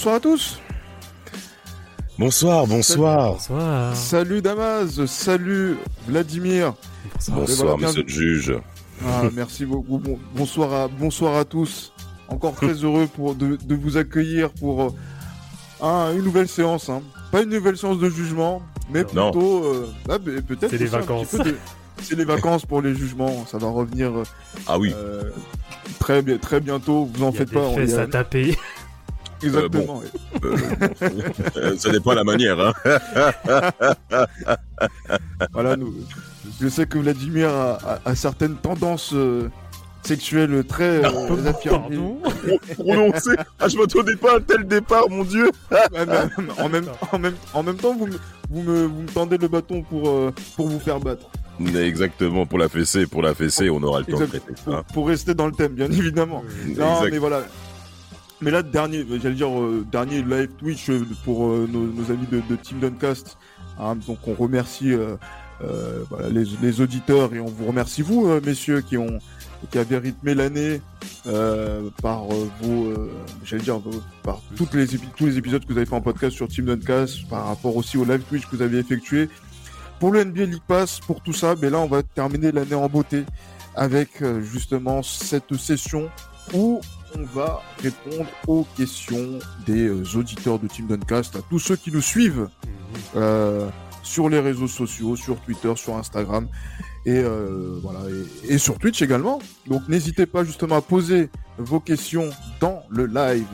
Bonsoir à tous. Bonsoir, bonsoir. Bonsoir. Salut Damas, salut Vladimir. Bonsoir, voilà, monsieur le juge. Ah, merci beaucoup. Bon- bonsoir à bonsoir à tous. Encore très heureux pour de, de vous accueillir pour euh, un- une nouvelle séance. hein. Pas une nouvelle séance de jugement, mais Non. plutôt euh, ah, peut-être C'est les vacances. de- C'est les vacances pour les jugements. Ça va revenir euh, Ah oui, euh, très bien, très bientôt. Vous en Il y a faites des pas. fesses il y a- à taper. Exactement. euh, ça dépend la manière. Hein. Voilà, nous, je sais que Vladimir a, a- a certaines tendances euh, sexuelles très euh, affirmées. Pardon Prononcé. Ah, je m'attendais pas à un tel départ, mon dieu. Ouais, mais en, même, en, même, en même temps, vous me, vous me, vous me tendez le bâton pour, euh, pour vous faire battre. Exactement, pour la fessée, pour la fessée, on aura le temps de traiter Pour, ça. pour rester dans le thème, bien évidemment. Non, Exact. mais voilà. Mais là, dernier, j'allais dire, euh, dernier live Twitch euh, pour euh, nos, amis de, Team Duncast. Hein, donc, on remercie euh, euh, voilà, les, les auditeurs et on vous remercie, vous, messieurs, qui ont qui avez rythmé l'année par vos, j'allais dire, par toutes les tous les épisodes que vous avez fait en podcast sur Team Duncast, par rapport aussi au live Twitch que vous avez effectué. Pour le NBA League Pass, pour tout ça, mais là, on va terminer l'année en beauté avec justement cette session où on va répondre aux questions des euh, auditeurs de Team Duncast, à tous ceux qui nous suivent euh, sur les réseaux sociaux, sur Twitter, sur Instagram et euh, voilà et, et sur Twitch également. Donc n'hésitez pas justement à poser vos questions dans le live,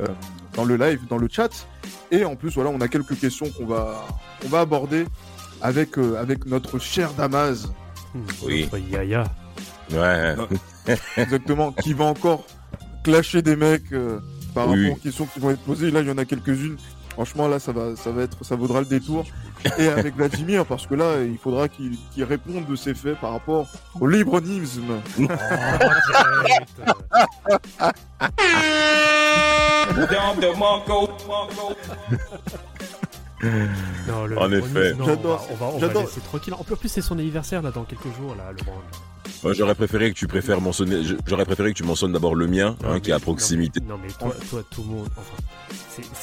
euh, dans le live, dans le chat. Et en plus voilà, on a quelques questions qu'on va on va aborder avec euh, avec notre cher Damas, Oui. Notre Yaya. Ouais. exactement, qui va encore clasher des mecs euh, par Oui. rapport aux questions qui vont être posées. Là, il y en a quelques-unes. Franchement, là, ça va, ça va être, ça vaudra le détour. Et avec Vladimir, parce que là, il faudra qu'il réponde de ses faits par rapport au libronisme. Non, le- En effet. J'adore On va, on va, on va j'adore. laisser tranquille. En plus, c'est son anniversaire là dans quelques jours là, le. Moi, j'aurais préféré que tu préfères mentionner. J'aurais préféré que tu mentionnes d'abord le mien, Non, hein, qui est à proximité. Non mais, non, mais toi, toi, tout le monde. Enfin,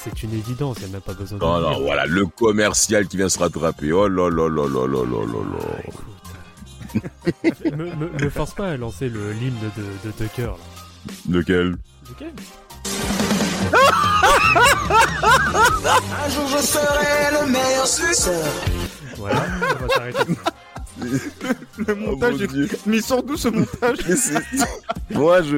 c'est- une évidence. Il n'y a même pas besoin de. Oh le non, voilà, le commercial qui vient se rattraper. Oh là là là là là là là Ah, là. me, me, me force pas à lancer le l'hymne de, de Tucker là. Lequel? Lequel? Un jour je serai le meilleur suceur. Voilà, on va s'arrêter. Le montage, Oh, est... mais sort d'où ce montage Mais c'est- moi, je,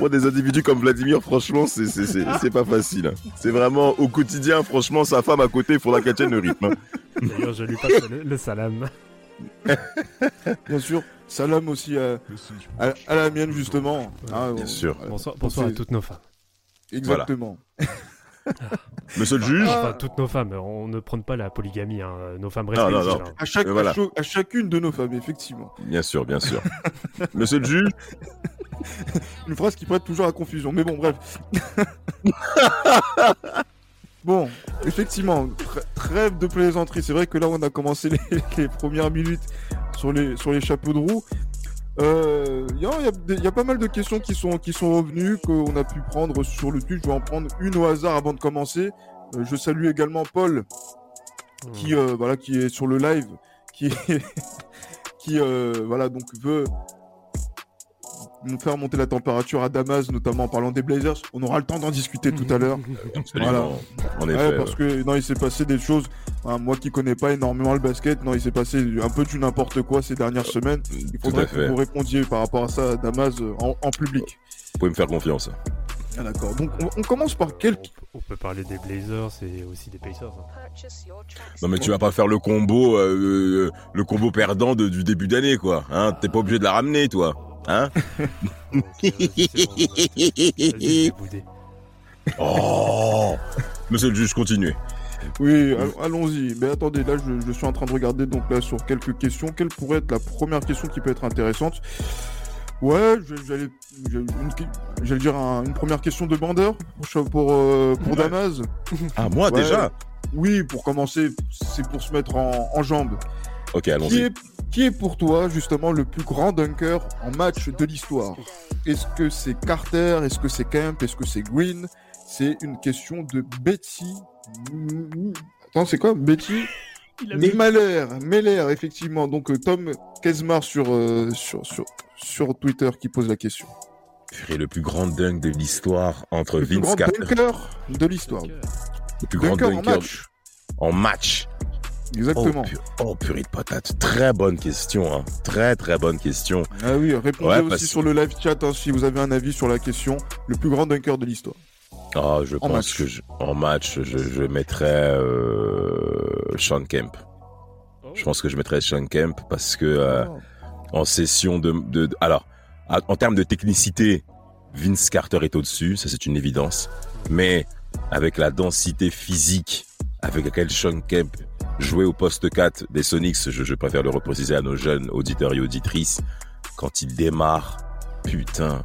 moi, des individus comme Vladimir, franchement, c'est, c'est, c'est, c'est pas facile. hein. C'est vraiment au quotidien, franchement, sa femme à côté, il faudra qu'elle tienne le rythme. hein. D'ailleurs, je lui passe le, le salam. Bien sûr. Salam aussi à, à, à la mienne, justement. Ah, Bien on- sûr. Bonsoir, bonsoir à toutes nos femmes. Exactement. Monsieur le juge, Enfin, toutes nos femmes. On ne prône pas la polygamie. Hein. Nos femmes Non, non, respectives. non. hein. À, chaque, voilà. à, chacune de nos femmes, effectivement. bien sûr, bien sûr. Monsieur le juge, Une phrase qui prête toujours à confusion. Mais bon, bref. bon, effectivement, tr- trêve de plaisanterie. C'est vrai que là, on a commencé les, les premières minutes sur les, sur les chapeaux de roue. Euh, Il y, a, il y a y pas mal de questions qui sont, qui sont revenues, qu'on a pu prendre sur le Twitch. Je vais en prendre une au hasard avant de commencer. Euh, je salue également Paul, qui, euh, voilà, qui est sur le live, qui, qui euh, voilà, donc veut faire monter la température à Damas, notamment en parlant des Blazers. On aura le temps d'en discuter tout à l'heure. Absolument. En Ouais, effet. parce que non, il s'est passé des choses. hein, moi qui connais pas énormément le basket, non, il s'est passé un peu du n'importe quoi ces dernières semaines. Il faudrait que vous répondiez par rapport à ça à Damas euh, en, en public. Vous pouvez me faire confiance. Ah, d'accord. Donc on, on commence par quel On peut parler des Blazers et aussi des Pacers. hein. Non mais tu vas pas faire le combo, euh, le combo perdant de- du début d'année quoi. Hein, t'es pas obligé de la ramener toi. Hein bon. Oh Monsieur le juge, continuez. Oui, all- allons-y. Mais attendez, là, je, je suis en train de regarder donc là sur quelques questions. Quelle pourrait être la première question qui peut être intéressante? Ouais, je- j'allais, j'allais une dire un- une première question de bandeur pour pour, euh, pour Damas? Ah moi Ouais. déjà? Oui, pour commencer, c'est pour se mettre en, en jambes. Ok, Qui allons-y. est, qui est pour toi justement le plus grand dunker en match de l'histoire? Est-ce que c'est Carter? Est-ce que c'est Kemp? Est-ce que c'est Green? C'est une question de Betty. Attends, c'est quoi? Betty Meller, Meller, effectivement. Donc euh, Tom Kesmar sur, euh, sur, sur, sur Twitter qui pose la question. Le plus grand dunk de l'histoire entre Le plus Vince grand Carter. dunker de l'histoire. Le plus grand Dunker en dunker match. en match. Oh, Exactement. pu- oh, purée de patate. Très bonne question. Hein. Très très bonne question. Ah oui, répondez Ouais, aussi parce- sur le live chat hein, si vous avez un avis sur la question. Le plus grand dunker de l'histoire. Ah, je pense match. que je- en match, je, je mettrais euh, Sean Kemp. Oh. Je pense que je mettrais Sean Kemp parce que euh, en session de, de, de- alors à- en termes de technicité, Vince Carter est au-dessus, ça c'est une évidence. Mais avec la densité physique avec laquelle Sean Kemp jouait au poste 4 des Sonics, je, préfère le repréciser à nos jeunes auditeurs et auditrices, quand il démarre, putain.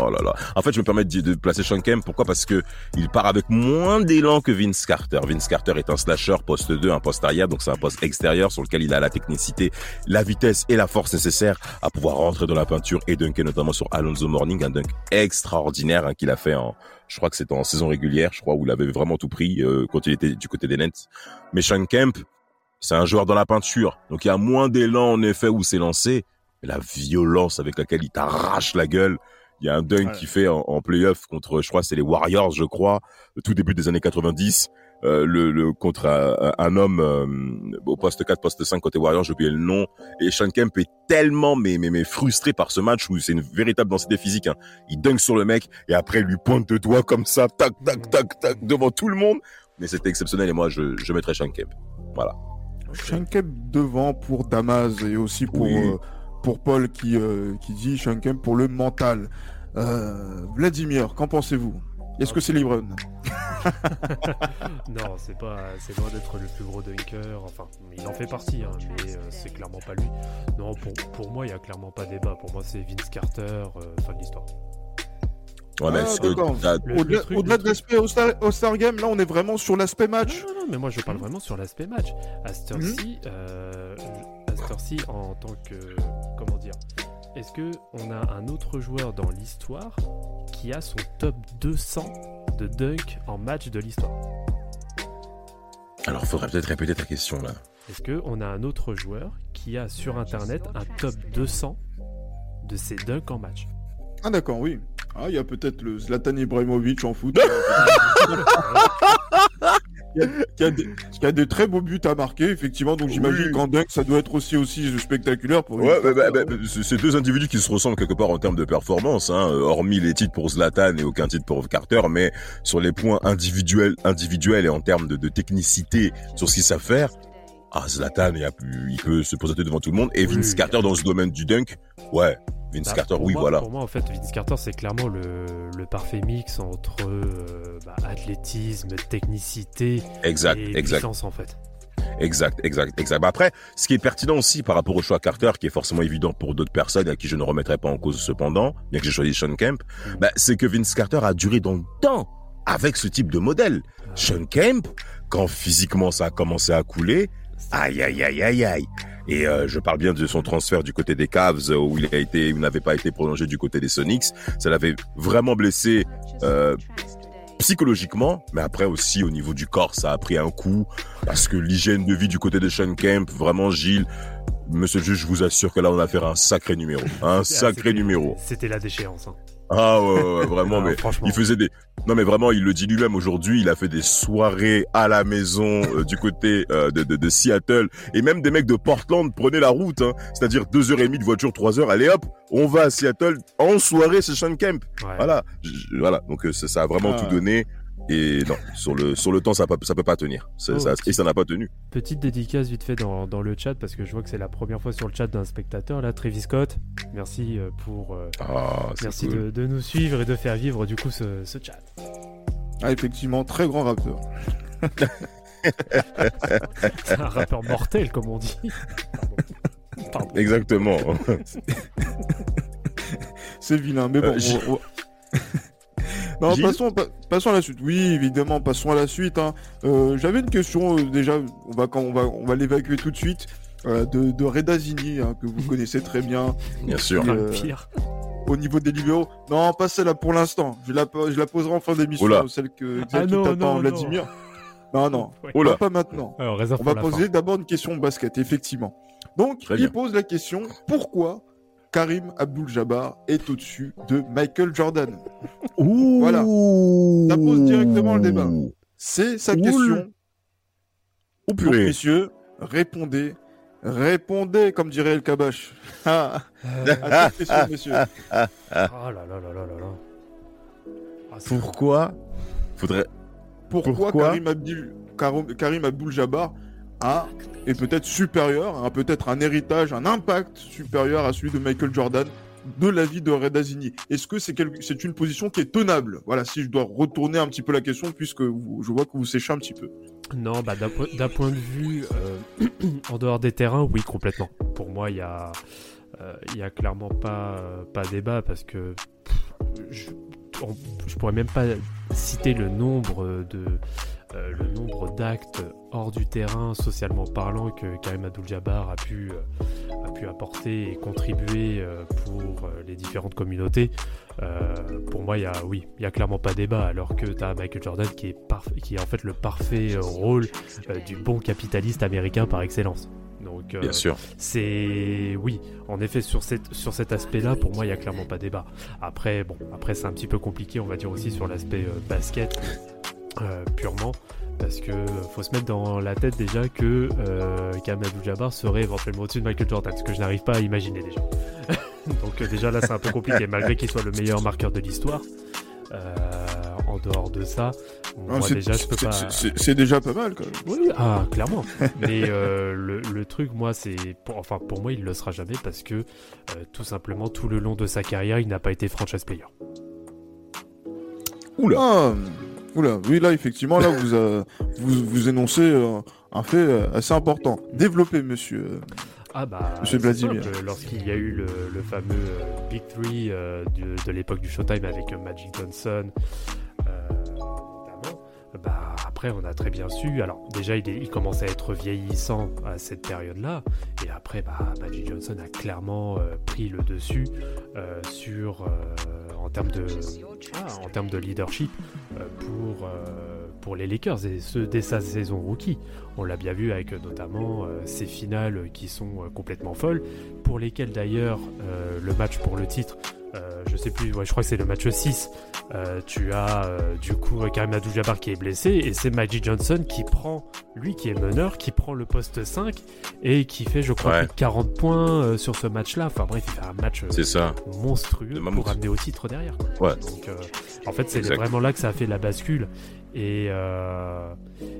Oh. En fait, je me permets de, de placer Sean Kemp. Pourquoi? Parce que il part avec moins d'élan que Vince Carter. Vince Carter est un slasher poste 2, un poste arrière, donc c'est un poste extérieur sur lequel il a la technicité, la vitesse et la force nécessaires à pouvoir rentrer dans la peinture et dunker notamment sur Alonso Morning, un dunk extraordinaire hein, qu'il a fait en, je crois que c'était en saison régulière, je crois où il avait vraiment tout pris euh, quand il était du côté des Nets. Mais Sean Kemp, c'est un joueur dans la peinture, donc il y a moins d'élan en effet où c'est lancé, mais la violence avec laquelle il t'arrache la gueule. Il y a un dunk Ouais. qu'il fait en, en playoff contre, je crois, c'est les Warriors, je crois, le tout début des années 90. Euh, le, le contre un, un homme euh, au poste 4, poste 5 côté Warriors, j'ai oublié le nom. Et Sean Kemp est tellement mais, mais, mais frustré par ce match où c'est une véritable densité physique. Hein. Il dunk sur le mec et après il lui pointe de doigts comme ça, tac, tac, tac, tac, devant tout le monde. Mais c'était exceptionnel et moi je, je mettrais Sean Kemp. Sean Kemp devant pour Damas et aussi pour, Oui. euh, pour Paul qui, euh, qui dit Sean Kemp pour le mental. Euh, Vladimir, qu'en pensez-vous? Est-ce que c'est LeBron Non, c'est pas, c'est loin d'être le plus gros dunker. Enfin, il en fait partie, hein, mais euh, c'est clairement pas lui. Non, pour, pour moi, il y a clairement pas débat. Pour moi, c'est Vince Carter, fin de l'histoire. Ouais, mais Ah, est-ce que d'accord. t'as- Le- Au-delà de l'aspect au Star, au Star Game, là on est vraiment sur l'aspect match. Non, non, non, mais moi je parle vraiment sur l'aspect match. À cette heure-ci, à cette heure-ci, en tant que. Comment dire Est-ce que on a un autre joueur dans l'histoire qui a son top 200 de dunk en match de l'histoire? Alors faudrait peut-être répéter ta question là. Est-ce que on a un autre joueur qui a sur internet un top 200 de ses dunks en match? Ah d'accord, oui. Ah, il y a peut-être le Zlatan Ibrahimovic en foot. qui, a, qui a des, qui a des très beaux buts à marquer, effectivement. Donc j'imagine Oui. qu'en dunk, ça doit être aussi, aussi spectaculaire pour Ouais, bah, bah, bah, c'est deux individus qui se ressemblent quelque part en termes de performance, hein, hormis les titres pour Zlatan et aucun titre pour Carter, mais sur les points individuels, individuels et en termes de, de technicité sur ce qu'ils savent faire, ah Zlatan, il, a pu- il peut se présenter devant tout le monde. Et Vince oui. Carter dans ce domaine du dunk, ouais, Vince Bah, Carter, oui, moi- voilà. Pour moi, en fait, Vince Carter, c'est clairement le, le parfait mix entre euh, bah, athlétisme, technicité Exact, et exact. puissance, en fait. Exact, exact, exact. Bah après, ce qui est pertinent aussi par rapport au choix Carter, qui est forcément évident pour d'autres personnes à qui je ne remettrai pas en cause cependant, bien que j'ai choisi Sean Kemp, bah, c'est que Vince Carter a duré dans le temps avec ce type de modèle. Sean Kemp, quand physiquement ça a commencé à couler, aïe aïe aïe aïe aïe. Et euh, je parle bien de son transfert du côté des Cavs euh, où il a été, où n'avait pas été prolongé du côté des Sonics. Ça l'avait vraiment blessé euh, psychologiquement, mais après aussi au niveau du corps, ça a pris un coup parce que l'hygiène de vie du côté de Sean Kemp, vraiment Gilles, monsieur le juge, je vous assure que là, on a affaire à un sacré numéro. Un sacré c'était- numéro. C'était la déchéance. hein. Ah ouais, ouais, ouais, vraiment, Ah, mais franchement. il faisait des... Non mais vraiment, il le dit lui-même aujourd'hui, il a fait des soirées à la maison euh, du côté euh, de, de, de Seattle. Et même des mecs de Portland prenaient la route, hein. c'est-à-dire deux heures et demie de voiture, trois heures. Allez hop, on va à Seattle en soirée chez Sean Kemp. Ouais. Voilà, Je- voilà. Donc euh, ça, ça a vraiment Ah. tout donné. Et non, sur le sur le temps, ça peut, ça peut pas tenir. Ça- Oh, ça- et ça n'a pas tenu. Petite dédicace vite fait dans, dans le chat parce que je vois que c'est la première fois sur le chat d'un spectateur là, Travis Scott. Merci euh, pour euh, Ah, merci cool. de, de nous suivre et de faire vivre du coup ce, ce chat. Ah, effectivement, très grand rappeur. C'est un rappeur mortel comme on dit. Pardon. Pardon. Exactement. C'est vilain, mais bon. Euh, Gilles- on- on- non, passons, pa- passons à la suite. Oui, évidemment, passons à la suite. hein. Euh, J'avais une question euh, déjà. On va quand on va on va l'évacuer tout de suite. euh, de, de Reda Zini, hein, que vous connaissez très bien Bien sûr. Euh, au niveau des libéraux. Non, pas celle-là pour l'instant. Je la, je la poserai en fin d'émission, celle que Ah non, non, Vladimir. Non, non, Ouais. Oula. pas maintenant. Alors, On va poser d'abord une question de basket, effectivement. Donc, Très il bien. pose la question pourquoi Karim Abdul-Jabbar est au-dessus de Michael Jordan Ouh. Voilà. Ça pose directement le débat. C'est sa question. Oh Donc, purée. messieurs, répondez. Répondez, comme dirait El Kabash. Ah, Euh, à cette question, messieurs. Oh là là là là là là. Ah, Pourquoi Faudrait. Pourquoi, Pourquoi Karim, Abdul, Karim, Karim Abdul-Jabbar a est peut-être supérieur, a peut-être un héritage, un impact supérieur à celui de Michael Jordan de la vie de Reda Zini. Est-ce que c'est c'est une position qui est tenable? Voilà, si je dois retourner un petit peu la question, puisque je vois que vous séchez un petit peu. Non, bah, d'un po- d'un point de vue euh, en dehors des terrains, oui, complètement. Pour moi, il y a, euh, a clairement pas, pas débat parce que je, on- je pourrais même pas citer le nombre de euh, le nombre d'actes hors du terrain, socialement parlant, que Karim Abdul-Jabbar a pu euh, a pu apporter et contribuer euh, pour les différentes communautés. Pour moi, il y a oui, il y a clairement pas débat. Alors que tu as Michael Jordan qui est qui est en fait le parfait rôle du bon capitaliste américain par excellence. Donc euh, Bien sûr. c'est oui, en effet sur cette sur cet aspect-là, pour moi, il y a clairement pas débat. Après, bon, après c'est un petit peu compliqué, on va dire aussi sur l'aspect euh, basket euh, purement. Parce que faut se mettre dans la tête déjà que euh, Karim Abdul-Jabbar serait éventuellement au-dessus de Michael Jordan, ce que je n'arrive pas à imaginer déjà. Donc euh, déjà là c'est un peu compliqué, malgré qu'il soit le meilleur marqueur de l'histoire. Euh, en dehors de ça, moi Ah, c'est- déjà je peux pas. c'est- déjà pas mal, quand même. Oui, ah, clairement. Mais euh, le, le truc, moi, c'est. Pour, enfin, pour moi, il le sera jamais parce que, euh, tout simplement, tout le long de sa carrière, il n'a pas été franchise player. Oula. Ah, oula, oui, là, effectivement, là, vous, euh, vous, vous énoncez euh, un fait euh, assez important. Développez, monsieur. Ah, bah. Monsieur Vladimir. Lorsqu'il y a eu le, le fameux Big Three de, de l'époque du Showtime avec Magic Johnson, bah, après, on a très bien su. Alors, déjà, il, est- il commençait à être vieillissant à cette période-là. Et après, bah, Johnson a clairement euh, pris le dessus euh, sur. euh, en termes de, ah, en termes de leadership pour, pour les Lakers et ce dès sa saison rookie. On l'a bien vu avec notamment ces finales qui sont complètement folles, pour lesquelles d'ailleurs le match pour le titre, euh, je sais plus, ouais, je crois que c'est le match 6, euh, tu as euh, du coup Karim Abdul-Jabbar qui est blessé et c'est Magic Johnson qui prend, lui qui est meneur, qui prend le poste 5 et qui fait je crois Ouais. plus de 40 points euh, sur ce match-là. Enfin bref, il fait un match euh, C'est ça. monstrueux pour amener au titre derrière. quoi. Ouais. Donc, euh, en fait, c'est vraiment là que ça a fait la bascule. Et, euh,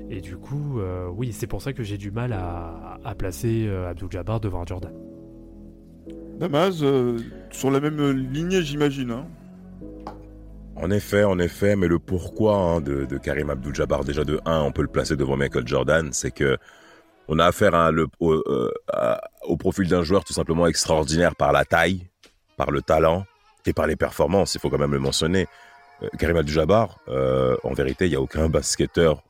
et du coup, euh, oui, c'est pour ça que j'ai du mal à, à placer euh, Abdul-Jabbar devant Jordan. Damas, euh, sur la même lignée, j'imagine. Hein. En effet, en effet, mais le pourquoi hein, de, Karim Abdul-Jabbar, déjà de 1, on peut le placer devant Michael Jordan, c'est que on a affaire le, au, euh, au profil d'un joueur tout simplement extraordinaire par la taille, par le talent et par les performances, il faut quand même le mentionner. Euh, Karim Abdul-Jabbar, euh, en vérité, il n'y a aucun basketteur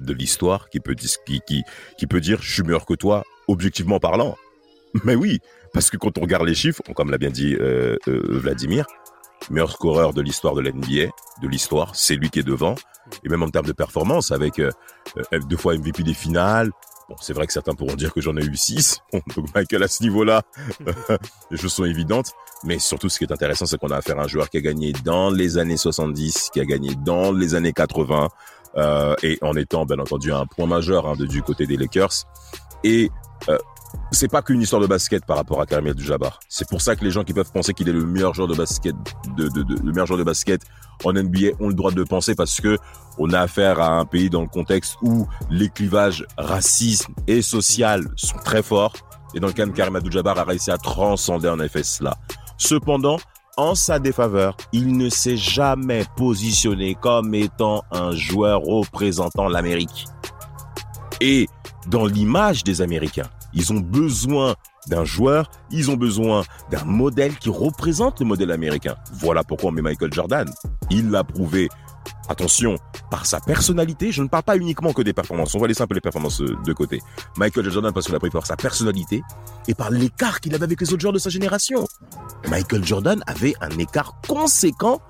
de l'histoire qui peut, qui peut dire « je suis meilleur que toi », objectivement parlant. Mais oui, parce que quand on regarde les chiffres, comme l'a bien dit euh, euh, Vladimir, meilleur scoreur de l'histoire de l'NBA, de l'histoire, c'est lui qui est devant. Et même en termes de performance, avec euh, euh, deux fois MVP des finales, Bon, c'est vrai que certains pourront dire que j'en ai eu 6. donc Michael, à ce niveau-là, les choses sont évidentes. Mais surtout, ce qui est intéressant, c'est qu'on a affaire à un joueur qui a gagné dans les années 70, qui a gagné dans les années 80, euh, et en étant, bien entendu, un point majeur hein, de, du côté des Lakers. Et euh, c'est pas qu'une histoire de basket par rapport à Karim Abdul-Jabbar. C'est pour ça que les gens qui peuvent penser qu'il est le meilleur joueur de basket, de, de, de, le meilleur joueur de basket en NBA ont le droit de le penser parce que on a affaire à un pays dans le contexte où les clivages racisme et social sont très forts. Et dans le cas de Karim Abdul-Jabbar a réussi à transcender en effet cela. Cependant, en sa défaveur, il ne s'est jamais positionné comme étant un joueur représentant l'Amérique. Et dans l'image des Américains, ils ont besoin d'un joueur, ils ont besoin d'un modèle qui représente le modèle américain. Voilà pourquoi on met Michael Jordan. Il l'a prouvé. Attention, par sa personnalité, je ne parle pas uniquement que des performances, on va laisser un peu les performances euh, de côté. Michael Jordan parce qu'il a pris par sa personnalité et par l'écart qu'il avait avec les autres joueurs de sa génération. Michael Jordan avait un écart conséquent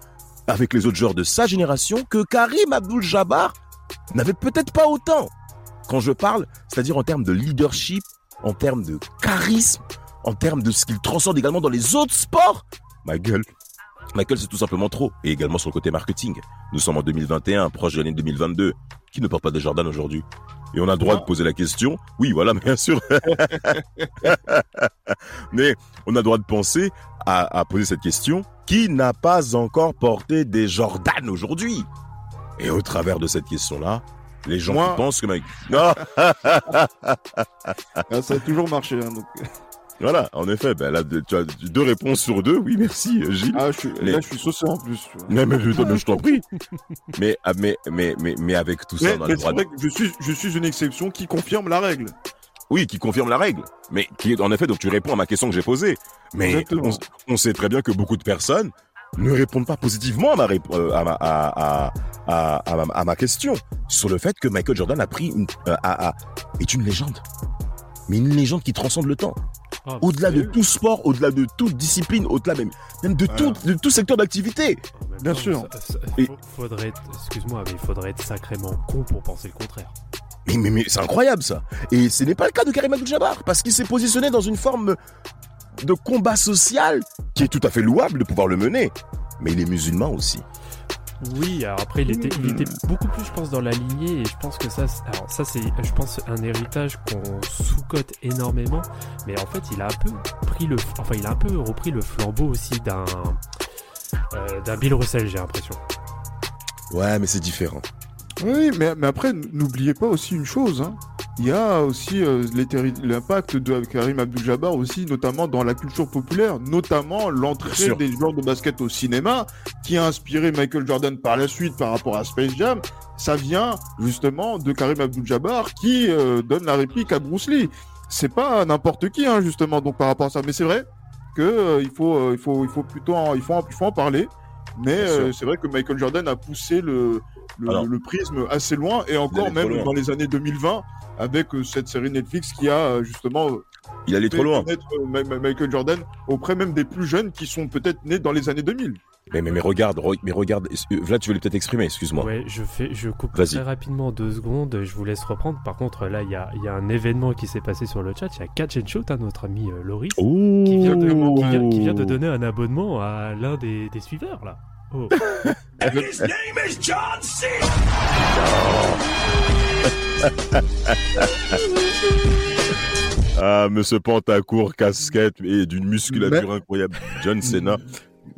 avec les autres joueurs de sa génération que Karim Abdul-Jabbar n'avait peut-être pas autant. Quand je parle, c'est-à-dire en termes de leadership, en termes de charisme, en termes de ce qu'il transcende également dans les autres sports. Michael, Michael, c'est tout simplement trop. Et également sur le côté marketing. Nous sommes en 2021, proche de l'année 2022. Qui ne porte pas de Jordan aujourd'hui? Et on a le droit de poser la question. Oui, voilà, bien sûr. Mais on a le droit de penser à, à poser cette question. Qui n'a pas encore porté des Jordan aujourd'hui? Et au travers de cette question-là, les gens Moi- qui pensent que. Non Ah, ça a toujours marché. hein, donc. Voilà, en effet, ben là, tu as deux réponses sur deux. Oui, merci, euh, Gilles. Ah, je suis, Les- là, je suis saucé en plus. tu vois. Mais, mais, je, mais je t'en prie. Mais, ah, mais, mais, mais, mais avec tout ça, Mais, on a mais le droit de... je suis, je suis une exception qui confirme la règle. Oui, qui confirme la règle. Mais qui est, en effet, donc tu réponds à ma question que j'ai posée. Mais on sait très bien que beaucoup de personnes ne répondent pas positivement à ma, rép- euh, à ma, à, à, à, à ma, à ma question sur le fait que Michael Jordan a pris une, euh, est une légende. Mais une légende qui transcende le temps. Ah, Au-delà de tout sport, au-delà de toute discipline, au-delà même, même de, Voilà. tout, de tout secteur d'activité. Même Bien temps, sûr. ça- ça- Et- faut- faudrait être, excuse-moi, mais il faudrait être sacrément con pour penser le contraire. Mais, mais, mais c'est incroyable ça. Et ce n'est pas le cas de Karim Abdul-Jabbar parce qu'il s'est positionné dans une forme de combat social qui est tout à fait louable de pouvoir le mener. Mais il est musulman aussi. Oui, alors après, il était, il était beaucoup plus, je pense, dans la lignée, et je pense que ça, c'est- alors ça, c'est, je pense, un héritage qu'on sous-cote énormément, mais en fait, il a un peu pris le, enfin, il a un peu repris le flambeau aussi d'un, euh, d'un Bill Russell, j'ai l'impression. Ouais, mais c'est différent. Oui, mais, mais après, n'oubliez pas aussi une chose. hein. Il y a aussi euh, l'impact de Karim Abdul-Jabbar aussi, notamment dans la culture populaire, notamment l'entrée des joueurs de basket au cinéma, qui a inspiré Michael Jordan par la suite par rapport à Space Jam. Ça vient justement de Karim Abdul-Jabbar qui euh, donne la réplique à Bruce Lee. C'est pas n'importe qui, hein, justement, donc par rapport à ça. Mais c'est vrai que euh, il faut, euh, il faut, il faut plutôt, en, il faut, en, il faut en parler. Mais euh, c'est vrai que Michael Jordan a poussé le, le, Alors. le prisme assez loin et encore même loin. dans les années 2020 avec euh, cette série Netflix qui a euh, justement Il allait trop loin. Michael Jordan auprès même des plus jeunes qui sont peut-être nés dans les années 2000. Mais, mais, mais regarde, re- mais regarde. Vlad, tu voulais peut-être exprimer, excuse-moi. Ouais, je fais, je coupe très rapidement deux secondes, je vous laisse reprendre. Par contre, là, il y a, il y a un événement qui s'est passé sur le chat, il y a Catch and Shoot, hein, notre ami euh, Loris, Oh qui vient, de, qui, vient, qui vient de donner un abonnement à l'un des, des suiveurs, là. Oh. Ah, monsieur Pantacourt, casquette et d'une musculature incroyable. John Cena.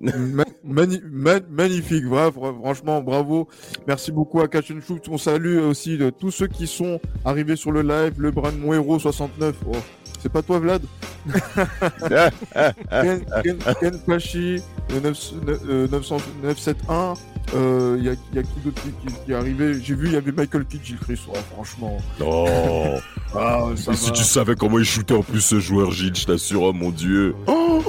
Ma- mani- ma- magnifique, fr- franchement, bravo. Merci beaucoup à Catch and Shoot. On salue aussi de tous ceux qui sont arrivés sur le live. Le Brand Mon Héros 69. Oh, c'est pas toi, Vlad? Ken, Ken, Ken Pachi, le 9, euh, 900 971. Euh, Il y, a, y a qui d'autre qui, qui- qui est arrivé? J'ai vu, il y avait Michael Kidd, Gilles Chris. Oh, franchement. Oh. Ah, ça si tu savais comment il shootait en plus ce joueur, Gilles, je t'assure, oh mon dieu. Oh,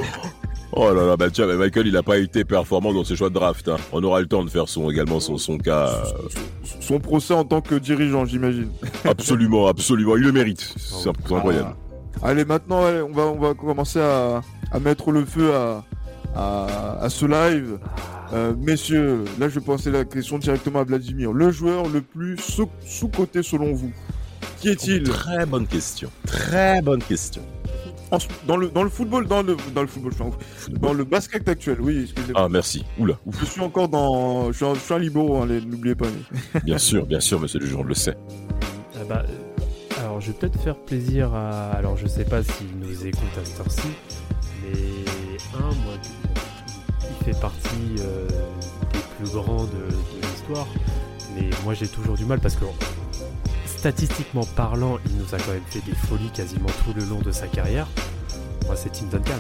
Oh là là, bah tiens, mais Michael, il a pas été performant dans ses choix de draft. Hein. On aura le temps de faire son également son, son cas. Son procès en tant que dirigeant, j'imagine. absolument, absolument. Il le mérite. C'est c'est incroyable. Ah. Allez, maintenant, allez, on, va, on va commencer à, à mettre le feu à, à, à ce live. Euh, messieurs, là, je vais passer la question directement à Vladimir. Le joueur le plus sous- sous-coté selon vous Qui est-il? Très bonne question. Très bonne question. Dans le, dans le football, dans le, dans le football, je suis en ouf. Dans le basket actuel, oui, excusez-moi. Ah, merci. Oula. Ouf. Je suis encore dans. Je suis un, je suis un libéraux, hein, n'oubliez pas. Bien sûr, bien sûr, monsieur le juge, on le sait. Ah bah, euh, alors, je vais peut-être faire plaisir à. Alors, je sais pas s'il nous écoute à cette heure-ci, mais un, moi, il fait partie euh, des plus grands de, de l'histoire. Mais moi, j'ai toujours du mal parce que, statistiquement parlant, il nous a quand même fait des folies quasiment tout le long de sa carrière. Moi, c'est Tim Duncan,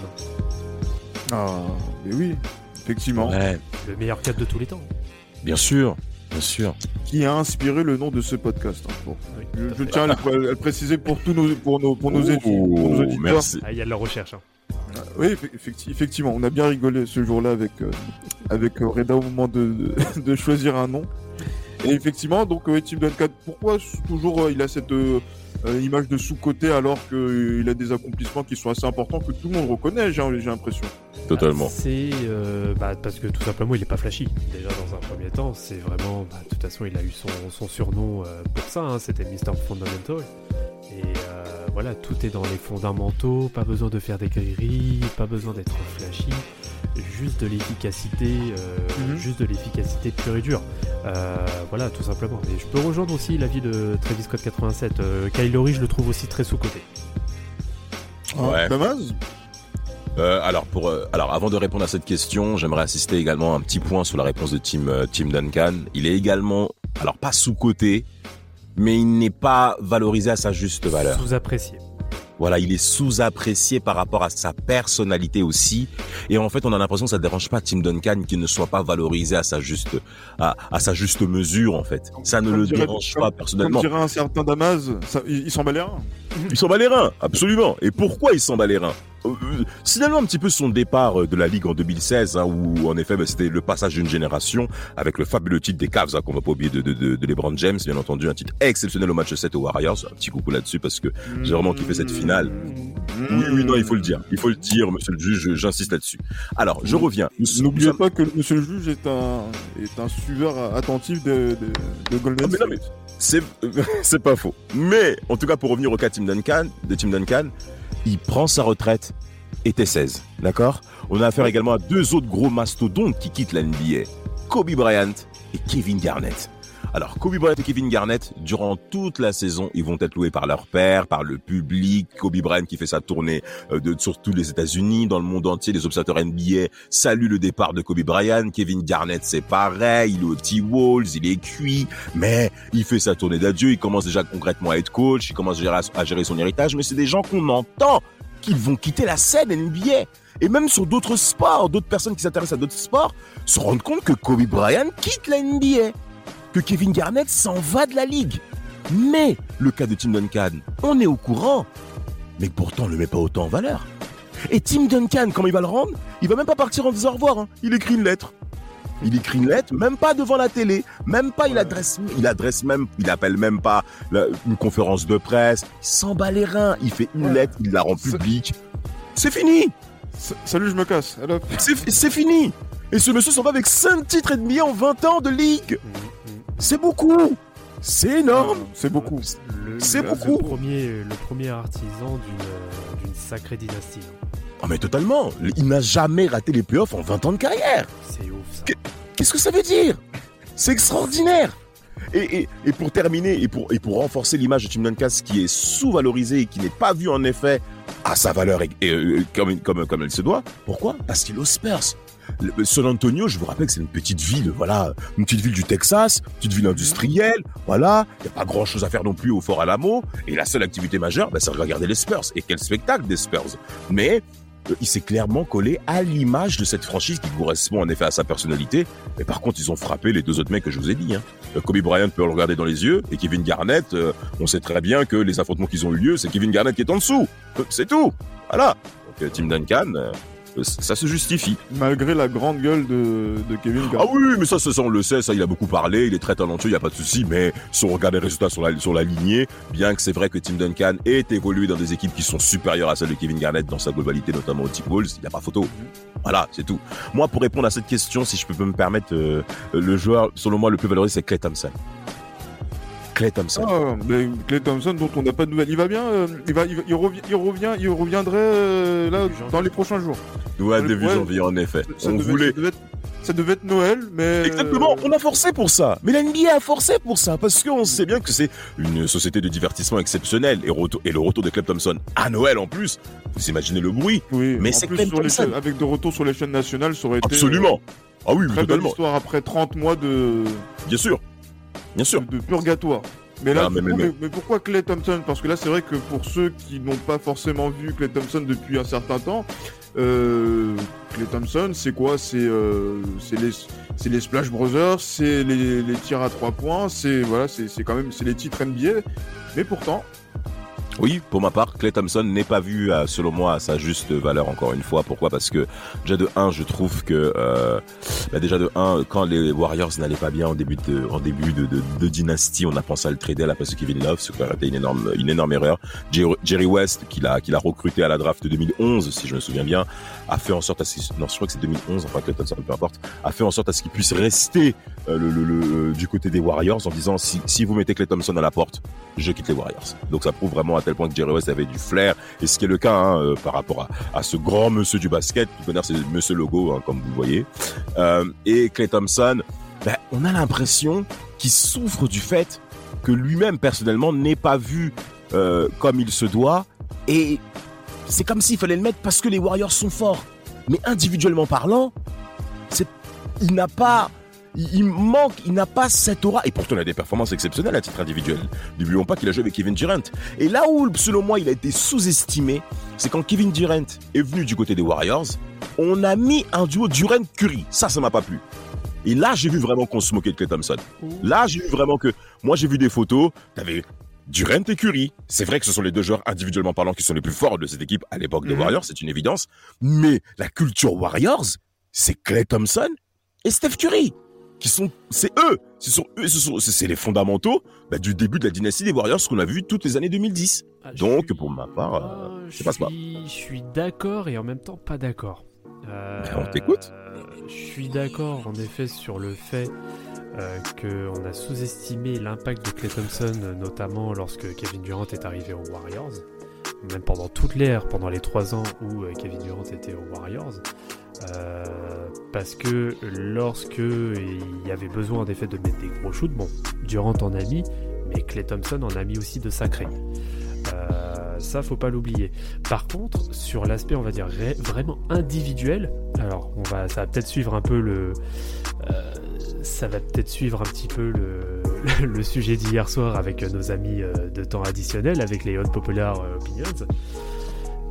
Ah, mais oui, effectivement. Ouais, le meilleur 4 de tous les temps. bien sûr, bien sûr. Qui a inspiré le nom de ce podcast. hein. Bon. Oui, Je, tiens à le, préciser pour tous nos, pour nos, pour nos, Oh, études- pour nos auditeurs. merci. Ah, il y a de la recherche. hein. Oui, effe- effecti- effectivement, on a bien rigolé ce jour-là avec, euh, avec euh, Reda au moment de, de, de choisir un nom. Et effectivement, donc euh, Tim Duncan, pourquoi toujours euh, il a cette euh, image de sous-côté alors qu'il a des accomplissements qui sont assez importants que tout le monde reconnaît, j'ai j'ai l'impression. Totalement. C'est euh, bah, parce que tout simplement il est pas flashy. Déjà dans un premier temps, c'est vraiment. bah, de toute façon, il a eu son, son surnom euh, pour ça. hein, C'était Mr. Fundamental. Et euh, voilà, tout est dans les fondamentaux. Pas besoin de faire des grilleries, pas besoin d'être flashy. Juste de l'efficacité, euh, Mhm. juste de l'efficacité pure et dure. Euh, voilà, tout simplement. Et je peux rejoindre aussi l'avis de Travis Scott 87. Euh, Kyle Lowry, je le trouve aussi très sous-côté. Ouais. Damas Euh, alors, pour, euh, alors, avant de répondre à cette question, j'aimerais assister également à un petit point sur la réponse de Tim, euh, Tim Duncan. Il est également, alors pas sous-coté, mais il n'est pas valorisé à sa juste valeur. Sous-apprécié. Voilà, il est sous-apprécié par rapport à sa personnalité aussi. Et en fait, on a l'impression que ça dérange pas Tim Duncan qu'il ne soit pas valorisé à sa juste, à, à sa juste mesure, en fait. Ça ne Comme le dirait- dérange comme- pas Comme personnellement. dirait un certain Damas, ça- il, il s'en bat les reins. Il s'en bat les reins, absolument. Et pourquoi il s'en bat les reins? Euh, Signalement un petit peu son départ euh, de la Ligue en 2016, hein, où en effet bah, c'était le passage d'une génération, avec le fabuleux titre des Cavs, hein, qu'on va pas oublier de, de, de, de LeBron James, bien entendu, un titre exceptionnel au match 7 aux Warriors. Un petit coucou là-dessus parce que j'ai vraiment kiffé cette finale. Oui, oui, non, il faut le dire. Il faut le dire, monsieur le juge, j'insiste là-dessus. Alors, je reviens. N'oubliez pas que monsieur le juge est un, est un suiveur attentif de, de, de Golden Ah, State. C'est, c'est pas faux. Mais, en tout cas, pour revenir au cas Tim Duncan, de Tim Duncan, il prend sa retraite était 16. D'accord? On a affaire également à deux autres gros mastodontes qui quittent la NBA. Kobe Bryant et Kevin Garnett. Alors, Kobe Bryant et Kevin Garnett, durant toute la saison, ils vont être loués par leur père, par le public. Kobe Bryant qui fait sa tournée euh, de, sur tous les États-Unis, dans le monde entier. Les observateurs NBA saluent le départ de Kobe Bryant. Kevin Garnett, c'est pareil. Il est au T-Walls, il est cuit. Mais il fait sa tournée d'adieu. Il commence déjà concrètement à être coach. Il commence à gérer son héritage. Mais c'est des gens qu'on entend qu'ils vont quitter la scène NBA. Et même sur d'autres sports, d'autres personnes qui s'intéressent à d'autres sports se rendent compte que Kobe Bryant quitte la NBA que Kevin Garnett s'en va de la ligue. Mais le cas de Tim Duncan, on est au courant, mais pourtant on le met pas autant en valeur. Et Tim Duncan, comment il va le rendre? Il va même pas partir en disant au revoir. hein. Il écrit une lettre. Il écrit une lettre, même pas devant la télé, même pas. Il adresse, il adresse même, il appelle même pas la- une conférence de presse. Il s'en bat les reins. Il fait une lettre, il la rend publique. C'est fini. Salut, je me casse. C'est c'est fini. Et ce monsieur s'en va avec 5 titres et demi en 20 ans de ligue. C'est beaucoup. C'est énorme. c'est beaucoup. Le- C'est beaucoup. Le premier, le premier artisan d'une euh, sacrée dynastie. hein. Ah mais totalement. Il n'a jamais raté les playoffs en 20 ans de carrière. C'est ouf ça. Que- Qu'est-ce que ça veut dire? C'est extraordinaire. Et, et, et pour terminer, et pour, et pour renforcer l'image de Tim Duncan, qui est sous-valorisé et qui n'est pas vu en effet à sa valeur et, et, euh, comme, comme, comme elle se doit, pourquoi? Parce qu'il est aux Spurs. San Antonio, je vous rappelle que c'est une petite ville, voilà, une petite ville du Texas, petite ville industrielle, voilà, il n'y a pas grand chose à faire non plus au Fort Alamo, et la seule activité majeure, ben, c'est de regarder les Spurs. Et quel spectacle des Spurs Mais euh, il s'est clairement collé à l'image de cette franchise qui correspond en effet à sa personnalité. Mais par contre, ils ont frappé les deux autres mecs que je vous ai dit. Hein. Euh, Kobe Bryant peut le regarder dans les yeux et Kevin Garnett, euh, on sait très bien que les affrontements qu'ils ont eu lieu, c'est Kevin Garnett qui est en dessous. C'est tout. Voilà. Donc Tim Duncan, ça se justifie. Malgré la grande gueule de, de Kevin Ah Garnett. oui, mais ça, on le sait, ça, il a beaucoup parlé, il est très talentueux, il n'y a pas de souci, mais si on regarde les résultats sur la, sur la lignée, bien que c'est vrai que Tim Duncan ait évolué dans des équipes qui sont supérieures à celles de Kevin Garnett dans sa globalité, notamment au T-Balls, il n'y a pas photo. Voilà, c'est tout. Moi, pour répondre à cette question, si je peux me permettre, euh, le joueur, selon moi, le plus valorisé, c'est Clay Thompson. Clay Thompson. Ah, mais Clay Thompson dont on n'a pas de nouvelles. Il va bien, euh, il, va, il, va- il revient, il revient, il reviendrait euh, là Début janvier. dans les prochains jours. Ouais, début ouais. janvier, en effet. Ça on devait, voulait. ça devait être, ça devait être Noël, mais Exactement, euh, on a forcé pour ça. Mais la NBA a forcé pour ça parce qu'on sait bien que c'est une société de divertissement exceptionnelle et, retour- et le retour de Clay Thompson à Noël en plus. Vous imaginez le bruit oui, mais c'est Clay Thompson. avec de retour sur les chaînes nationales, ça aurait été Absolument. Ah oui, très belle totalement. histoire après 30 mois de, Bien sûr. Bien sûr. de purgatoire. Mais là, Ah, mais- du coup, mais- mais, mais pourquoi Clay Thompson? Parce que là, c'est vrai que pour ceux qui n'ont pas forcément vu Clay Thompson depuis un certain temps, euh, Clay Thompson, c'est quoi? C'est euh, c'est les, c'est les Splash Brothers, c'est les, les tirs à trois points, c'est voilà, c'est c'est quand même c'est les titres NBA. Mais pourtant, Oui, pour ma part, Clay Thompson n'est pas vu, à, selon moi, à sa juste valeur encore une fois. Pourquoi? Parce que déjà de 1, je trouve que euh, bah déjà de 1, quand les Warriors n'allaient pas bien en début de, en début de, de, dynastie, on a pensé à le trader à la place de Kevin Love, ce qui aurait été une énorme, une énorme erreur. Jerry, West, qu'il a, qu'il a recruté à la draft de 2011, si je me souviens bien, a fait en sorte à ce non, je crois que c'est 2011, enfin Thompson, peu importe, a fait en sorte à ce qu'il puisse rester euh, le, le, euh, du côté des Warriors en disant si, si vous mettez Clay Thompson à la porte, je quitte les Warriors. Donc ça prouve vraiment à tel point que Jerry West avait du flair, et ce qui est le cas hein, euh, par rapport à, à ce grand monsieur du basket, peut dire c'est monsieur logo, hein, comme vous le voyez. Et Clay Thompson, ben, on a l'impression qu'il souffre du fait que lui-même personnellement n'est pas vu comme il se doit, et c'est comme s'il fallait le mettre parce que les Warriors sont forts. Mais individuellement parlant, il n'a pas, il, il manque, il n'a pas cette aura. Et pourtant, il a des performances exceptionnelles à titre individuel. N'oublions pas qu'il a joué avec Kevin Durant. Et là où, selon moi, il a été sous-estimé, c'est quand Kevin Durant est venu du côté des Warriors, on a mis un duo Durant-Curry. Ça, ça m'a pas plu. Et là, j'ai vu vraiment qu'on se moquait de Clay Thompson. Là, j'ai vu vraiment que, moi, j'ai vu des photos, t'avais Durant et Curry. C'est vrai que ce sont les deux joueurs individuellement parlant qui sont les plus forts de cette équipe à l'époque des Mhm. Warriors, c'est une évidence. Mais la culture Warriors, c'est Clay Thompson et Steph Curry. Qui sont, c'est eux, ce sont eux, ce sont, c'est les fondamentaux bah, du début de la dynastie des Warriors qu'on a vu toutes les années 2010. Ah, Donc, suis- pour ma part, euh, je je passe pas. suis- Je suis d'accord et en même temps pas d'accord. Euh, Ben, on t'écoute. Je suis d'accord en effet sur le fait euh, qu'on a sous-estimé l'impact de Clay Thompson, notamment lorsque Kevin Durant est arrivé aux Warriors, même pendant toute l'ère, pendant les trois ans où euh, Kevin Durant était aux Warriors. Parce que lorsque il y avait besoin en effet de mettre des gros shoots, bon, Durant en a mis, mais Clay Thompson en a mis aussi de sacrés. Euh, ça, faut pas l'oublier. Par contre, sur l'aspect, on va dire vraiment individuel, alors on va, ça va peut-être suivre un peu le, euh, ça va peut-être suivre un petit peu le, sujet d'hier soir avec nos amis euh, de temps additionnel, avec les Unpopular euh, Opinions.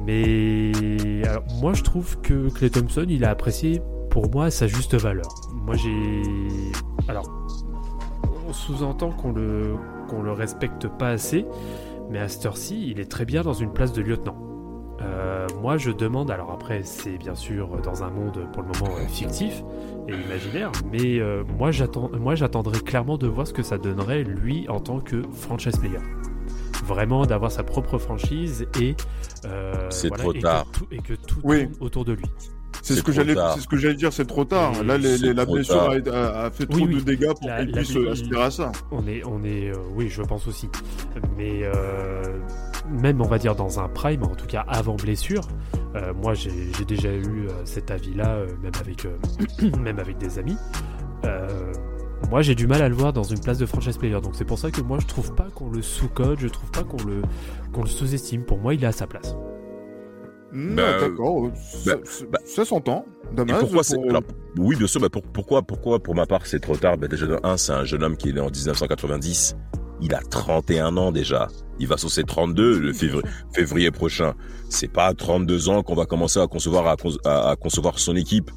Mais moi, je trouve que Clay Thompson, il a apprécié pour moi sa juste valeur. Moi, j'ai, alors, on sous-entend qu'on le qu'on le respecte pas assez, mais à cette heure-ci, il est très bien dans une place de lieutenant. Euh, moi, je demande, alors après, c'est bien sûr dans un monde pour le moment euh, fictif et imaginaire, mais euh, moi, j'attends, moi, j'attendrais clairement de voir ce que ça donnerait lui en tant que franchise player. Vraiment d'avoir sa propre franchise et euh, C'est voilà, trop et tard. Que tout, et que tout Oui. tourne autour de lui. C'est ce que j'allais, tard. c'est ce que j'allais dire, c'est trop tard. Et Là, les- c'est les- la blessure a, a- a fait Oui, trop oui. de dégâts pour qu'il puisse la- aspirer à ça. On est, on est, euh, oui, je pense aussi. Mais euh, même, on va dire dans un prime, en tout cas avant blessure, euh, moi j'ai j'ai déjà eu euh, cet avis-là, euh, même avec, euh, même avec des amis. Euh, moi, j'ai du mal à le voir dans une place de franchise player. Donc c'est pour ça que moi, je trouve pas qu'on le sous-code, je trouve pas qu'on le, qu'on le sous-estime. Pour moi, il est à sa place. Hmm, Bah, d'accord, bah, ça, ça- bah. ça s'entend. Dommage. pourquoi pour- alors, oui bien sûr mais pour- pourquoi pourquoi pour ma part c'est trop tard? Ben déjà de 1 c'est un jeune homme qui est né en 1990 il a 31 ans déjà il va sur ses 32 le février, février prochain c'est pas à 32 ans qu'on va commencer à concevoir à, con- à- à concevoir son équipe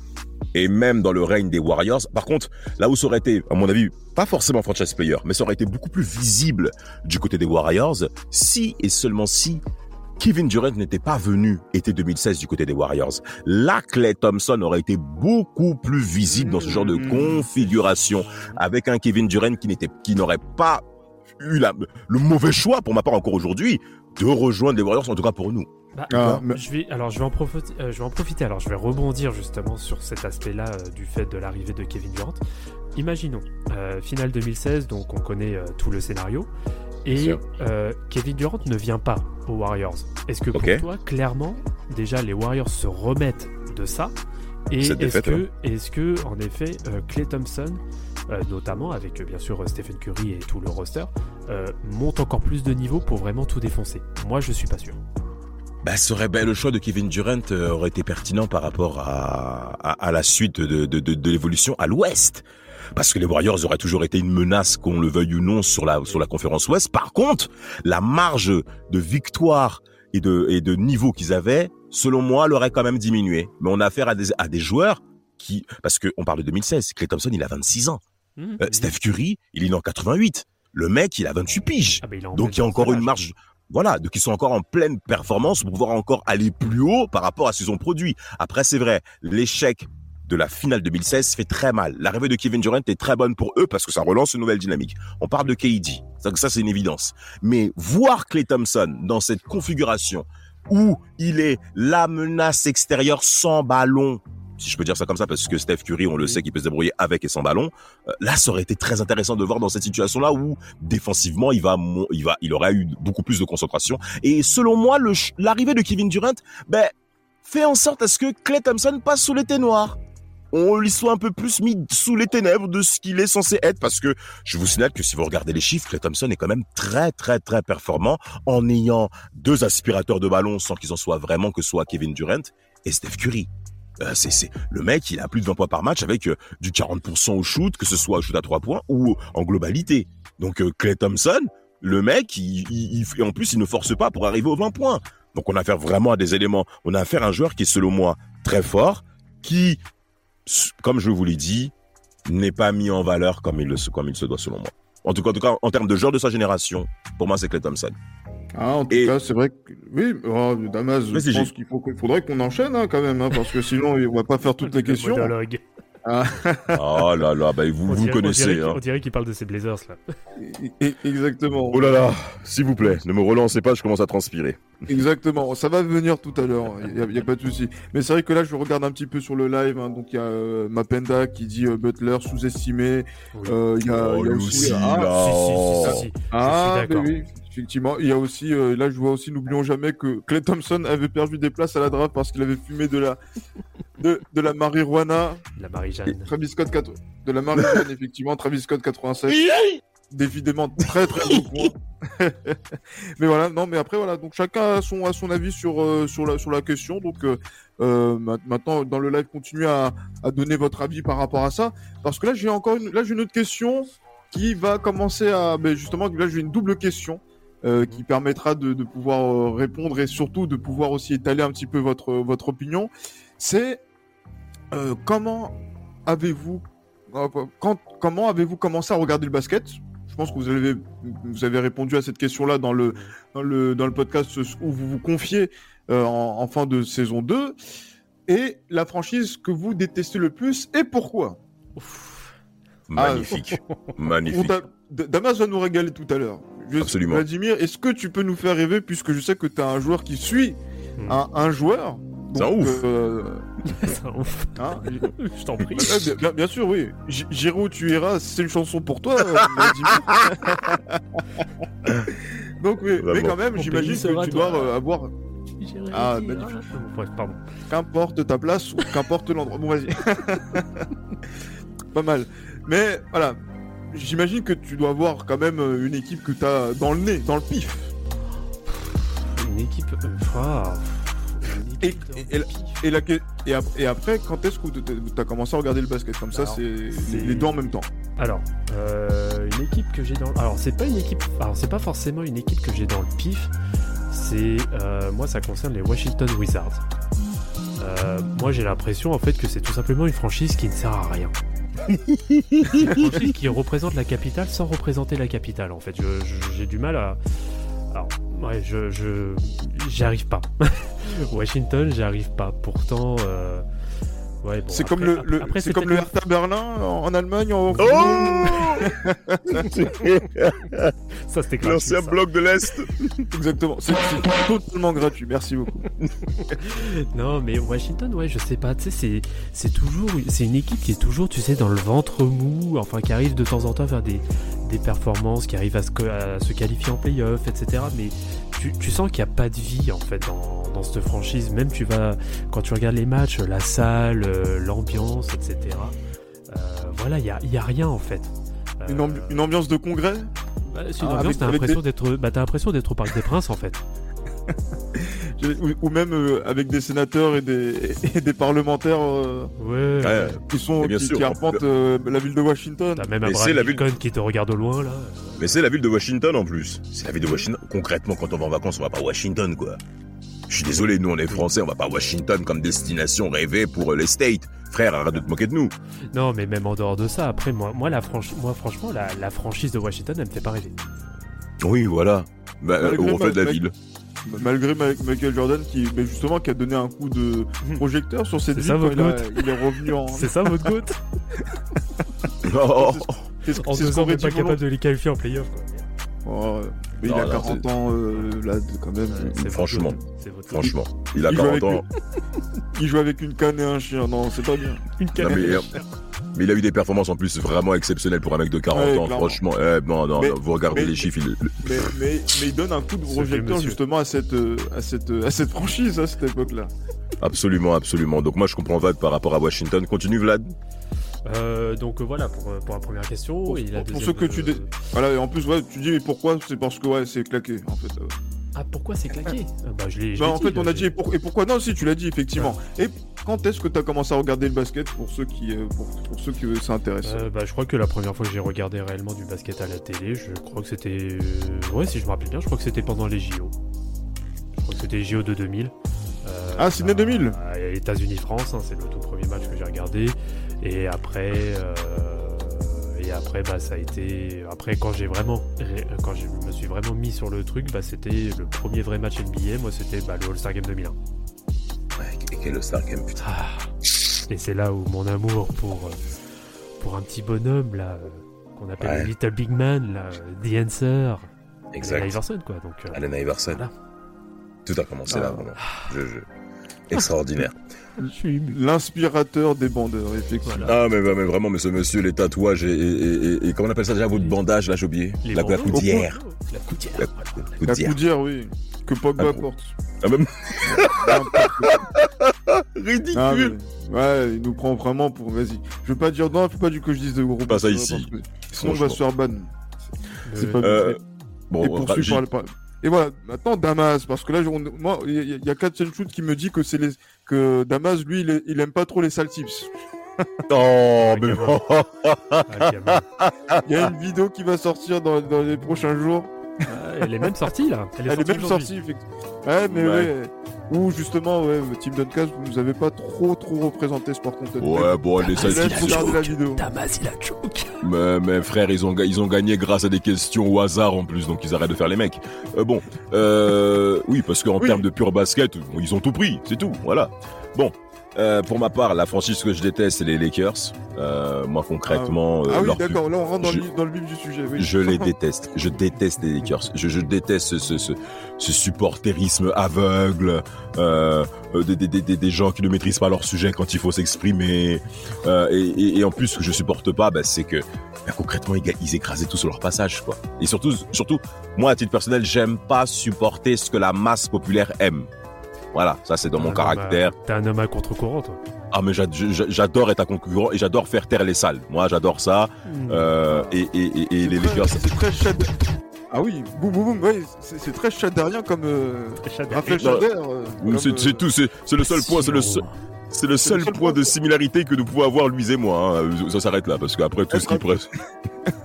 et même dans le règne des Warriors par contre là où ça aurait été à mon avis pas forcément franchise player mais ça aurait été beaucoup plus visible du côté des Warriors si et seulement si Kevin Durant n'était pas venu été 2016 du côté des Warriors. Là, Clay Thompson aurait été beaucoup plus visible dans ce genre de Mhm. configuration avec un Kevin Durant qui n'était, qui n'aurait pas eu la- le mauvais choix pour ma part encore aujourd'hui de rejoindre les Warriors, en tout cas pour nous. Bah, Ah, mais- je vais, alors je vais en profiter. euh, je vais en profiter. Alors je vais rebondir justement sur cet aspect-là euh, du fait de l'arrivée de Kevin Durant. Imaginons euh, finale 2016, donc on connaît euh, tout le scénario, et euh, Kevin Durant ne vient pas aux Warriors. Est-ce que pour toi, clairement, déjà les Warriors se remettent de ça Et est-ce que, est-ce que, en effet, euh, Clay Thompson, euh, notamment avec euh, bien sûr euh, Stephen Curry et tout le roster, euh, monte encore plus de niveau pour vraiment tout défoncer? Moi, je suis pas sûr. Bah, serait, ben, le choix de Kevin Durant euh, aurait été pertinent par rapport à, à, à la suite de, de, de, de l'évolution à l'Ouest. Parce que les Warriors auraient toujours été une menace, qu'on le veuille ou non, sur la, sur la conférence Ouest. Par contre, la marge de victoire et de, et de niveau qu'ils avaient, selon moi, l'aurait quand même diminué. Mais on a affaire à des, à des joueurs qui, parce que on parle de 2016, Clay Thompson, il a 26 ans. Mhm. Euh, Steph Curry, il est en 88. Le mec, il a 28 piges. Ah, bah, il Donc il y a encore une marge, voilà, donc ils sont encore en pleine performance pour pouvoir encore aller plus haut par rapport à ce qu'ils ont produit. Après c'est vrai, l'échec de la finale 2016 fait très mal. L'arrivée de Kevin Durant est très bonne pour eux parce que ça relance une nouvelle dynamique. On parle de KD, ça, ça c'est une évidence. Mais voir Clay Thompson dans cette configuration où il est la menace extérieure sans ballon, si je peux dire ça comme ça, parce que Steph Curry, on le sait qu'il peut se débrouiller avec et sans ballon. euh, là, ça aurait été très intéressant de voir dans cette situation-là où défensivement, il va, il va, il aurait eu beaucoup plus de concentration. Et selon moi, l'arrivée de Kevin Durant, ben, fait en sorte à ce que Clay Thompson passe sous l'été noir. On lui soit un peu plus mis sous les ténèbres de ce qu'il est censé être parce que je vous signale que si vous regardez les chiffres, Clay Thompson est quand même très très très performant en ayant deux aspirateurs de ballon sans qu'ils en soient vraiment que soit Kevin Durant et Steph Curry. Euh, c'est, le mec, il a plus de 20 points par match avec euh, du 40% au shoot, que ce soit au shoot à 3 points ou en globalité. Donc euh, Clay Thompson, le mec, il, il, il- en plus, il ne force pas pour arriver aux 20 points. Donc on a affaire vraiment à des éléments. On a affaire à un joueur qui est selon moi très fort, qui, comme je vous l'ai dit, n'est pas mis en valeur comme il, le, comme il se doit selon moi. En tout cas, en, tout cas, en termes de joueur de sa génération, pour moi, c'est Clay Thompson. Ah, en tout Et- cas, c'est vrai que oui, oh, Damas, je pense qu'il faudrait qu'on enchaîne hein, quand même, hein, parce que sinon on va pas faire toutes les Le questions. monologue. Oh là là, bah, vous On vous on connaissez. dirait hein. On dirait qu'il parle de ses Blazers là. Exactement. Oh là là, s'il vous plaît, ne me relancez pas, je commence à transpirer. Exactement, ça va venir tout à l'heure, il n'y a, y a pas de souci. Mais c'est vrai que là, je regarde un petit peu sur le live, hein, donc il y a euh, Mapenda qui dit euh, Butler sous-estimé, Oui. euh, il y a, Oh, y a aussi... aussi, ah, là. Si, si, si, si, si. ah, Je suis d'accord. Mais effectivement. Il y a aussi, euh, là, je vois aussi, n'oublions jamais que Clay Thompson avait perdu des places à la draft parce qu'il avait fumé de la, de, de la marijuana. La Marie-Jeanne. Travis Scott, 4 de la marijuana, effectivement, Travis Scott 87. Décidément très très bon point. mais voilà, non, mais après voilà, donc chacun a son, a son avis sur, euh, sur, la, sur la question. Donc euh, euh, ma- maintenant dans le live, continuez à, à donner votre avis par rapport à ça, parce que là j'ai encore une, là j'ai une autre question qui va commencer à, ben justement là j'ai une double question. Euh, qui permettra de, de pouvoir euh, répondre et surtout de pouvoir aussi étaler un petit peu votre, votre opinion. C'est euh, comment avez-vous quand, comment avez-vous commencé à regarder le basket? Je pense que vous avez, vous avez répondu à cette question-là dans le, dans le, dans le podcast où vous vous confiez euh, en, en fin de saison 2. Et la franchise que vous détestez le plus et pourquoi? Magnifique. On Magnifique. D- Damas va nous régaler tout à l'heure. Absolument. Vladimir, est-ce que tu peux nous faire rêver puisque je sais que tu as un joueur qui suit Hmm. un, un joueur? C'est un ouf. euh, un ouf. hein, Je t'en prie. Bien, bien- bien sûr, oui. Où tu iras, c'est une chanson pour toi. Vladimir. Donc, mais, mais quand même, j'imagine que tu dois euh, avoir, Ah, Ah, magnifique. Bref, pardon. qu'importe ta place ou qu'importe l'endroit. Bon, vas-y. Pas mal. Mais voilà, j'imagine que tu dois avoir quand même euh, une équipe que tu as dans le nez, dans le pif. Une équipe. ah, une Et- équipe dans et- le et la- pif. Et, la, et, ap- et après, quand est-ce que tu as commencé à regarder le basket Comme ça, Alors, c'est les, c'est- les deux en même temps. Alors, euh, une équipe que j'ai dans. Alors, c'est pas une équipe. Alors, c'est pas forcément une équipe que j'ai dans le pif. C'est euh, moi, ça concerne les Washington Wizards. Euh, moi, j'ai l'impression en fait que c'est tout simplement une franchise qui ne sert à rien. qui représente la capitale sans représenter la capitale. En fait, j'ai du mal à. Alors, ouais, je, je, j'y arrive pas. Washington, j'y arrive pas. Pourtant, euh, Ouais, bon, c'est comme le, le- après, c'est comme le peut-être Hertha Berlin en, en Allemagne. En... Oh Ça, c'était gratuit. L'ancien bloc de l'Est. Exactement. C'est c'est totalement gratuit. Merci beaucoup. Non, mais Washington, ouais, je sais pas. Tu sais, c'est, c'est toujours, c'est une équipe qui est toujours, tu sais, dans le ventre mou. Enfin, qui arrive de temps en temps à faire des, des performances, qui arrive à se, à se qualifier en playoff, etc. Mais tu, tu sens qu'il n'y a pas de vie en fait dans, dans cette franchise. Même tu vas, quand tu regardes les matchs, la salle, euh, l'ambiance, etc. Euh, voilà, il y a, y a rien en fait. Euh, Une, ambi- une ambiance de congrès? bah, c'est une Ah, ambiance, avec- t'as avec l'impression d'être, bah, t'as l'impression d'être au Parc des Princes en fait. Ou, ou même euh, avec des sénateurs et des, et des parlementaires Ouais. Ouais. qui sont bien qui, sûr. qui arpentent euh, la ville de Washington. T'as même Mais Abraham c'est la ville- qui te regarde au loin là. Mais c'est la ville de Washington en plus. C'est la ville de Washington. Concrètement, quand on va en vacances, on va pas à Washington, quoi. Je suis désolé, nous on est français, on va pas à Washington comme destination rêvée pour euh, les States. Frère, arrête de te moquer de nous. Non, mais même en dehors de ça, après, moi, moi, la franchi- moi franchement, la, la franchise de Washington, elle me fait pas rêver. Oui, voilà. Bah, euh, Malgré on fait de la ville. Malgré Ma- Michael Jordan qui, mais justement, qui a donné un coup de projecteur sur cette C'est ville ça, quand votre il, a- il est revenu en. C'est ça votre goût Oh, C'est ce pas capable de les qualifier en playoff, quoi. Oh, mais Non, il a non, 40 ans euh, là, quand même. Ouais, franchement. votre franchement, il a Il joue 40 avec ans. Il joue avec une canne et un chien. Non, c'est pas bien. Une Non, canne. mais, euh, mais il a eu des performances en plus vraiment exceptionnelles pour un mec de 40 Ouais, ans. clairement. Franchement, eh, non, non, Mais- vous regardez mais- les chiffres. il- Mais, mais, mais il donne un coup de projecteur justement à cette, euh, à cette, euh, à cette franchise à cette époque-là. Absolument, absolument. Donc moi, je comprends Vlad par rapport à Washington. Continue, Vlad. Euh, donc euh, voilà pour, euh, pour la première question. Pour- et la pour deuxième, ceux que tu dé- Voilà, et en plus, ouais, tu dis mais pourquoi? C'est parce que ouais, c'est claqué en fait. euh. Ah, pourquoi c'est claqué? Ah, Bah, je l'ai. Bah, en dit, fait, on a dit et, pour- et pourquoi? Non, si tu l'as dit effectivement. Et quand est-ce que tu as commencé à regarder le basket pour ceux qui, pour, pour ceux qui s'intéressent? Euh, bah, je crois que la première fois que j'ai regardé réellement du basket à la télé, je crois que c'était. Ouais, si je me rappelle bien, je crois que c'était pendant les JO. Je crois que c'était les JO de 2000. Euh, Ah, Sydney 2000. à États-Unis-France, hein, c'est le tout premier match que j'ai regardé. Et après. euh, Et après, bah, ça a été. Après, quand j'ai vraiment. Quand je me suis vraiment mis sur le truc, bah, c'était le premier vrai match NBA. Moi, c'était bah, le All-Star Game 2001. Ouais, quel Star Game, putain. Ah. Et c'est là où mon amour pour, euh, pour un petit bonhomme là, euh, qu'on appelle Ouais. le Little Big Man, là, The Answer, Allen. Iverson quoi. Donc, euh, Allen Iverson. Voilà. Tout a commencé là, Ah. vraiment. Je- je- Extraordinaire. Je. L'inspirateur des bandeurs, effectivement. Voilà. Ah, mais, mais vraiment, mais ce monsieur, les tatouages et, et, et, et- et comment on appelle ça déjà, votre bandage, là, j'ai oublié la, la coudière. La coudière. La La coudière. coudière, oui. Que Pogba Ah, porte. Ah, même... Ah, Ridicule. mais- ouais, il nous prend vraiment pour. Vas-y. Je veux pas dire. Non, faut pas du que je dise de gros. Pas ça ici. que Sinon, on va se faire ban. C'est Euh, pas Euh, et bon, J- par, le- par- Et voilà, maintenant Damas, parce que là, on- moi, il y, a- il y a Captain Shoot qui me dit que c'est les que Damas, lui, il, est- il aime pas trop les sales tips. Oh, mais gamin. ah. Il y a une vidéo qui va sortir dans, dans les prochains jours. Ah, elle est même sortie là. Elle est, Elle est sortie même aujourd'hui. sortie, effectivement. Ouais, mais Ouais. ouais. Ou justement, ouais, Team Duncast, vous nous avez pas trop trop représenté Sport Content. Ouais, bon, les. Mais, mais frère, ils ont, ils ont gagné grâce à des questions au hasard en plus, donc ils arrêtent de faire les mecs. Euh, bon, euh, oui, parce qu'en Oui. termes de pur basket, ils ont tout pris, c'est tout, voilà. Bon, euh, pour ma part, la franchise que je déteste, c'est les Lakers. Euh, moi, concrètement, euh, Ah oui, leur d'accord, là on rentre dans, je- le, dans le vif du sujet. Oui. Je les déteste. Je déteste les Lakers. Je, je déteste ce, ce, ce, ce supporterisme aveugle, euh, euh, des, des, des, des gens qui ne maîtrisent pas leur sujet quand il faut s'exprimer. Euh, et, et, et en plus, ce que je supporte pas, bah, c'est que bah, concrètement, ils, ils écrasaient tout sur leur passage. quoi. Et surtout, surtout, moi, à titre personnel, j'aime pas supporter ce que la masse populaire aime. Voilà, ça c'est dans mon à- caractère. T'es un homme à contre-courant, toi. Ah mais j'ad- j'a- j'adore être un concurrent et j'adore faire taire les salles. Moi j'adore ça. Euh, et, et, et, et les Lakers, C'est très chad... Ah oui, boum boum boum, ouais, c'est très chadarien comme euh, Raphaël Chader. euh, C'est euh, tout, c'est le seul point, c'est le seul, c'est le seul seul point point. de similarité que nous pouvons avoir lui et moi. hein. Ça s'arrête là parce qu'après tout ce qui pourrait.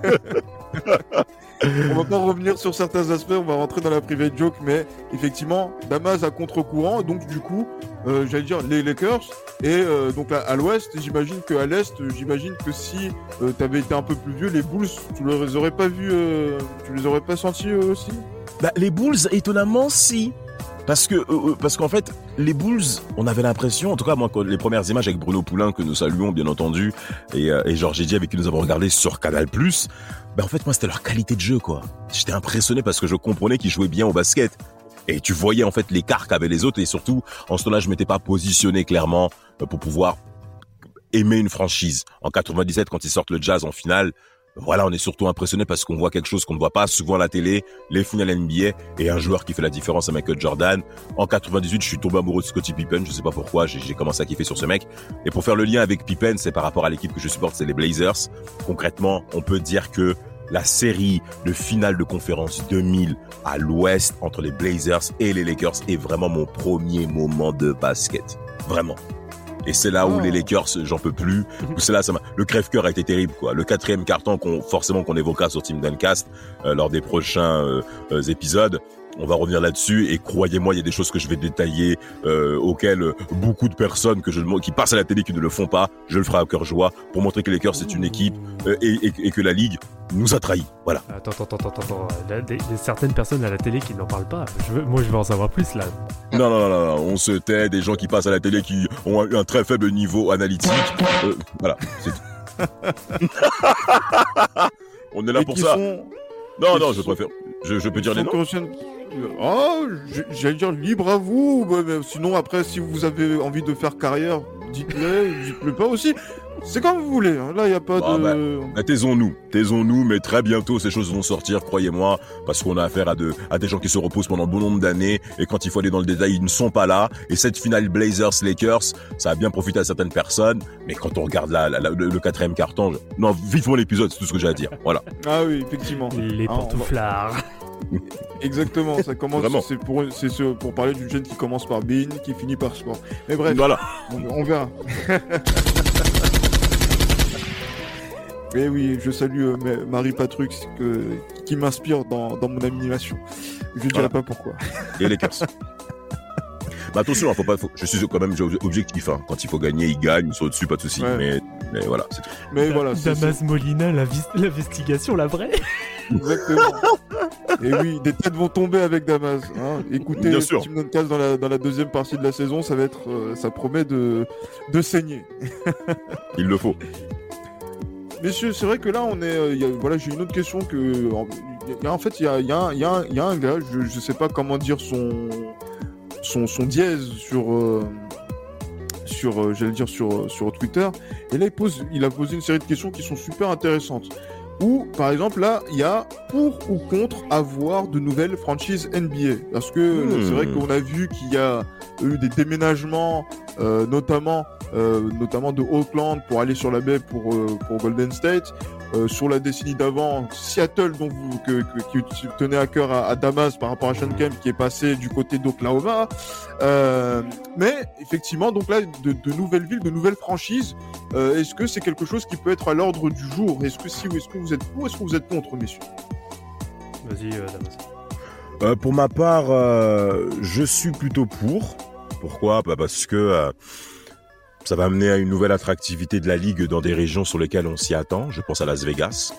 On va pas revenir sur certains aspects, on va rentrer dans la private joke, mais effectivement, Damas à contre-courant, donc du coup, euh, j'allais dire les Lakers, et euh, donc à, à l'ouest, j'imagine qu'à l'est, j'imagine que si euh, t'avais été un peu plus vieux, les Bulls, tu les aurais pas vus, euh, tu les aurais pas sentis aussi? Bah, les Bulls, étonnamment, si. Parce que parce qu'en fait, les Bulls, on avait l'impression, en tout cas moi, les premières images avec Bruno Poulain que nous saluons bien entendu et, et Georges Eddy avec qui nous avons regardé sur Canal+, ben en fait moi c'était leur qualité de jeu quoi. J'étais impressionné parce que je comprenais qu'ils jouaient bien au basket. Et tu voyais en fait l'écart qu'avaient les autres et surtout en ce temps-là je m'étais pas positionné clairement pour pouvoir aimer une franchise. En 97 quand ils sortent le Jazz en finale, voilà, on est surtout impressionné parce qu'on voit quelque chose qu'on ne voit pas souvent à la télé, les finales NBA et un joueur qui fait la différence à Michael Jordan. En 98, je suis tombé amoureux de Scottie Pippen, je sais pas pourquoi, j'ai commencé à kiffer sur ce mec. Et pour faire le lien avec Pippen, c'est par rapport à l'équipe que je supporte, c'est les Blazers. Concrètement, on peut dire que la série de finale de conférence 2000 à l'ouest entre les Blazers et les Lakers est vraiment mon premier moment de basket. Vraiment. Et c'est là où Oh. les Lakers, j'en peux plus. Où c'est là, ça m'a- le crève-cœur a été terrible, quoi. Le quatrième carton qu'on, forcément, qu'on évoquera sur Team Duncast, euh, lors des prochains euh, euh, épisodes. On va revenir là-dessus et croyez-moi, il y a des choses que je vais détailler euh, auxquelles euh, beaucoup de personnes que je qui passent à la télé qui ne le font pas, je le ferai à cœur joie pour montrer que les Lakers c'est une équipe euh, et, et- et que la ligue nous a trahis. Voilà. Attends, attends, attends, attends, attends. Là, des- des- certaines personnes à la télé qui n'en parlent pas. Je veux- moi, je veux en savoir plus là. Non, non, non, non, non, on se tait, des gens qui passent à la télé qui ont un, un très faible niveau analytique. Euh, voilà, c'est tout. on est là Et pour ça. sont- Non, non, je sont- préfère. Je, je peux dire les noms Oh, je- j'allais dire libre à vous. sinon, après, si vous avez envie de faire carrière, dites-le, dites-le pas aussi. C'est comme vous voulez. hein. Là, il n'y a pas Ah, de. Bah, taisons-nous, taisons-nous, mais très bientôt ces choses vont sortir, croyez-moi, parce qu'on a affaire à, de, à des gens qui se reposent pendant bon nombre d'années, et quand il faut aller dans le détail, ils ne sont pas là. Et cette finale Blazers-Lakers, ça a bien profité à certaines personnes, mais quand on regarde la, la- la- le, le quatrième carton, je- non, vivement l'épisode, c'est tout ce que j'ai à dire. Voilà. Ah oui, effectivement. Les Ah, pantouflards. Exactement, ça commence. C'est pour, c'est ce- pour parler d'une chaîne qui commence par Bean, qui finit par sport. Mais bref, Voilà. on, on verra. Mais oui, je salue euh, Ma- Marie Patrux que, qui m'inspire dans, dans mon animation. Je ne dirai Voilà. pas pourquoi. Et les Lakers. Mais attention, hein, faut pas, faut- je suis quand même objectif. Hein. Quand il faut gagner, il gagne, ils sont au-dessus, pas de souci. Ouais. Mais, mais voilà, c'est tout. Mais voilà, Damas Molina, l'investigation, la vraie. exactement. Et oui, des têtes vont tomber avec Damas. Hein. Écoutez, Bien sûr. Dans la, dans la deuxième partie de la saison, ça va être, euh, ça promet de, de saigner. Il le faut. Messieurs, c'est vrai que là, on est. euh, y a- voilà, j'ai une autre question que. En, y a- en fait, il y a, y a un- y a un- y a un gars, je, je sais pas comment dire son. Son, son dièse sur. euh, sur, euh, j'allais dire sur, sur Twitter. Et là, il, pose, il a posé une série de questions qui sont super intéressantes. Où, par exemple, là, il y a pour ou contre avoir de nouvelles franchises NBA. Parce que Hmm. c'est vrai qu'on a vu qu'il y a eu des déménagements, notamment, notamment de Oakland pour aller sur la baie pour, euh, pour Golden State. Euh, sur la décennie d'avant, Seattle, donc vous, que, que- qui tenait à cœur à, à Damas par rapport à Sean Kemp, qui est passé du côté d'Oklahoma. Euh, mais effectivement, donc là, de, de nouvelles villes, de nouvelles franchises, euh, est-ce que c'est quelque chose qui peut être à l'ordre du jour? Est-ce que si ou est-ce que vous êtes pour, est-ce que vous êtes contre, messieurs? Vas-y, euh, Damas. Euh, pour ma part, euh, je suis plutôt pour. Pourquoi? Bah Parce que euh, ça va amener à une nouvelle attractivité de la ligue dans des régions sur lesquelles on s'y attend. Je pense à Las Vegas.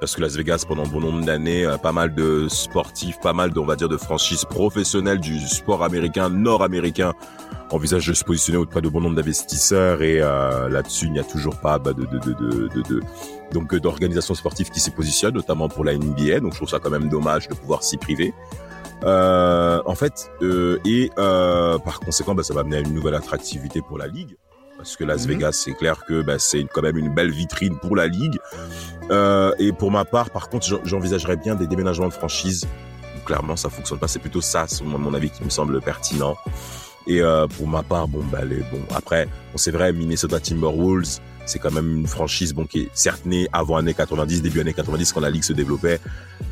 Parce que Las Vegas, pendant bon nombre d'années, pas mal de sportifs, pas mal, de, on va dire, de franchises professionnelles du sport américain, nord-américain, envisagent de se positionner auprès de bon nombre d'investisseurs. Et euh, là-dessus, il n'y a toujours pas bah, de, de, de, de, de, de- donc euh, d'organisations sportives qui s'y positionnent, notamment pour la NBA. Donc je trouve ça quand même dommage de pouvoir s'y priver. Euh, en fait, euh, et euh, par conséquent, bah, ça va amener à une nouvelle attractivité pour la ligue. Parce que Las Mhm. Vegas, c'est clair que bah, c'est quand même une belle vitrine pour la ligue. Euh, et pour ma part, par contre, j'en- j'envisagerais bien des déménagements de franchise. Clairement, ça fonctionne pas. C'est plutôt ça, à mon avis, qui me semble pertinent. Et euh, pour ma part, bon, bah, les, bon, après, bon, c'est vrai, Minnesota Timberwolves, c'est quand même une franchise, bon, qui est certes née avant années 90, début années 90, quand la ligue se développait.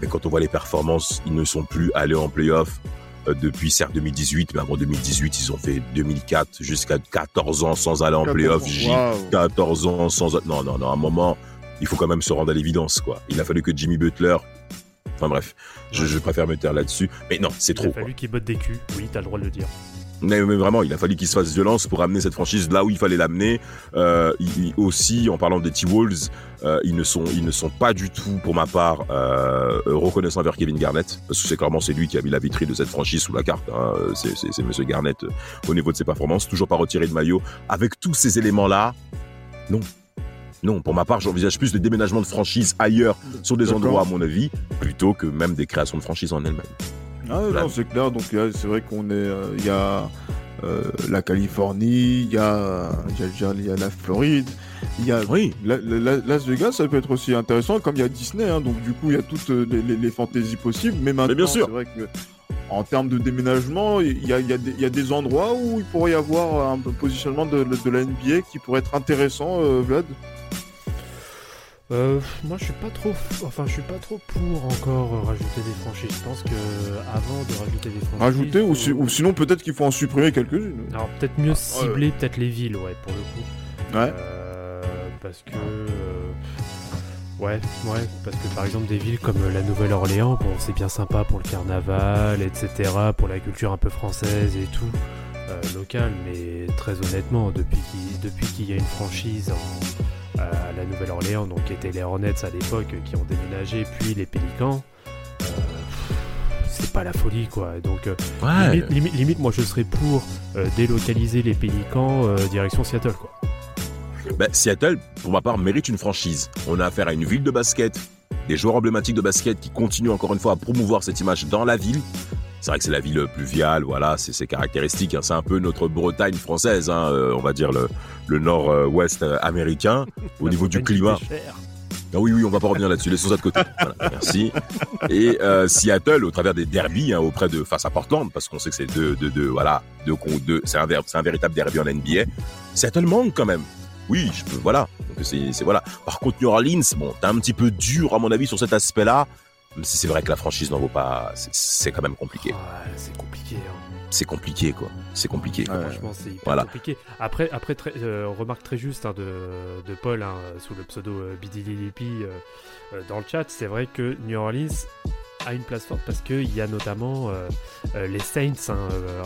Mais quand on voit les performances, ils ne sont plus allés en playoff depuis certes 2018, mais avant 2018, ils ont fait 2004 jusqu'à 14 ans sans aller en playoff. J- Waouh. 14 ans sans... Non, non, non, à un moment, il faut quand même se rendre à l'évidence, quoi. Il a fallu que Jimmy Butler... Enfin bref, je, je préfère me taire là-dessus. Mais non, c'est Il a trop, fallu qu'il botte des culs. Oui, t'as le droit de le dire. Mais, mais vraiment, il a fallu qu'il se fasse violence pour amener cette franchise là où il fallait l'amener. Euh, il- aussi, en parlant des T-Wolves, euh, ils ne sont ils ne sont pas du tout, pour ma part, euh, reconnaissants envers Kevin Garnett, parce que c'est clairement c'est lui qui a mis la vitrine de cette franchise sous la carte. Hein. C'est Monsieur Garnett au niveau de ses performances, toujours pas retiré de maillot. Avec tous ces éléments là, non. Non, pour ma part, j'envisage plus le déménagement de franchise ailleurs, sur des endroits, à mon avis, plutôt que même des créations de franchise en elles-mêmes. Ah, Voilà. non, c'est clair. Donc, c'est vrai qu'on est. euh, Il y a euh, la Californie, il y a, il y a- y a- la Floride, il y a. Oui. La- la- la- Las Vegas, ça peut être aussi intéressant, comme il y a Disney, hein, donc du coup, il y a toutes euh, les, les- les fantaisies possibles. Mais maintenant, c'est vrai que en termes de déménagement, il y a, y a y a des endroits où il pourrait y avoir un positionnement de, de la NBA qui pourrait être intéressant, euh, Vlad. Euh, moi, je suis pas trop, enfin, je suis pas trop pour encore rajouter des franchises. Je pense que avant de rajouter des franchises, Rajouter, ou, si- ou sinon peut-être qu'il faut en supprimer quelques-unes. alors peut-être mieux cibler peut-être les villes, ouais, pour le coup. Ouais. Euh, parce que euh, ouais, ouais, parce que par exemple des villes comme la Nouvelle-Orléans, bon, c'est bien sympa pour le carnaval, etc., pour la culture un peu française et tout. euh, locale, mais très honnêtement, depuis qu'il depuis qu'il y a une franchise en- à la Nouvelle-Orléans, donc qui étaient les Hornets à l'époque, qui ont déménagé, puis les Pélicans, euh, c'est pas la folie quoi. Donc euh, limite, limite- limite, moi je serais pour euh, délocaliser les Pélicans euh, direction Seattle quoi. Ben, Seattle, pour ma part, mérite une franchise. On a affaire à une ville de basket, des joueurs emblématiques de basket qui continuent encore une fois à promouvoir cette image dans la ville. C'est vrai que c'est la ville pluviale, voilà, c'est ses caractéristiques. hein. C'est un peu notre Bretagne française, hein, euh, on va dire le, le nord-ouest euh, américain, au niveau du climat. Ah oui, oui, on va pas revenir là-dessus, laissons ça de côté. Voilà, merci. Et euh, Seattle, au travers des derbies, hein, auprès de face à Portland, parce qu'on sait que c'est deux, deux, deux, voilà, deux, deux, c'est un, véritable derby en NBA. Seattle manque quand même. Oui, je peux, voilà. Donc c'est voilà. Par contre, New Orleans, bon, t'es un petit peu dur à mon avis sur cet aspect-là. Même si c'est vrai que la franchise n'en vaut pas, c'est, quand même compliqué. Ouais, c'est compliqué. hein. C'est compliqué, quoi. C'est compliqué. Ouais. Franchement, c'est hyper Voilà. compliqué. Après, après très- euh, remarque très juste hein, de, de Paul, hein, sous le pseudo euh, Bidililipi euh, euh, dans le chat, c'est vrai que New Orleans a une place forte parce qu'il y a notamment les Saints hein,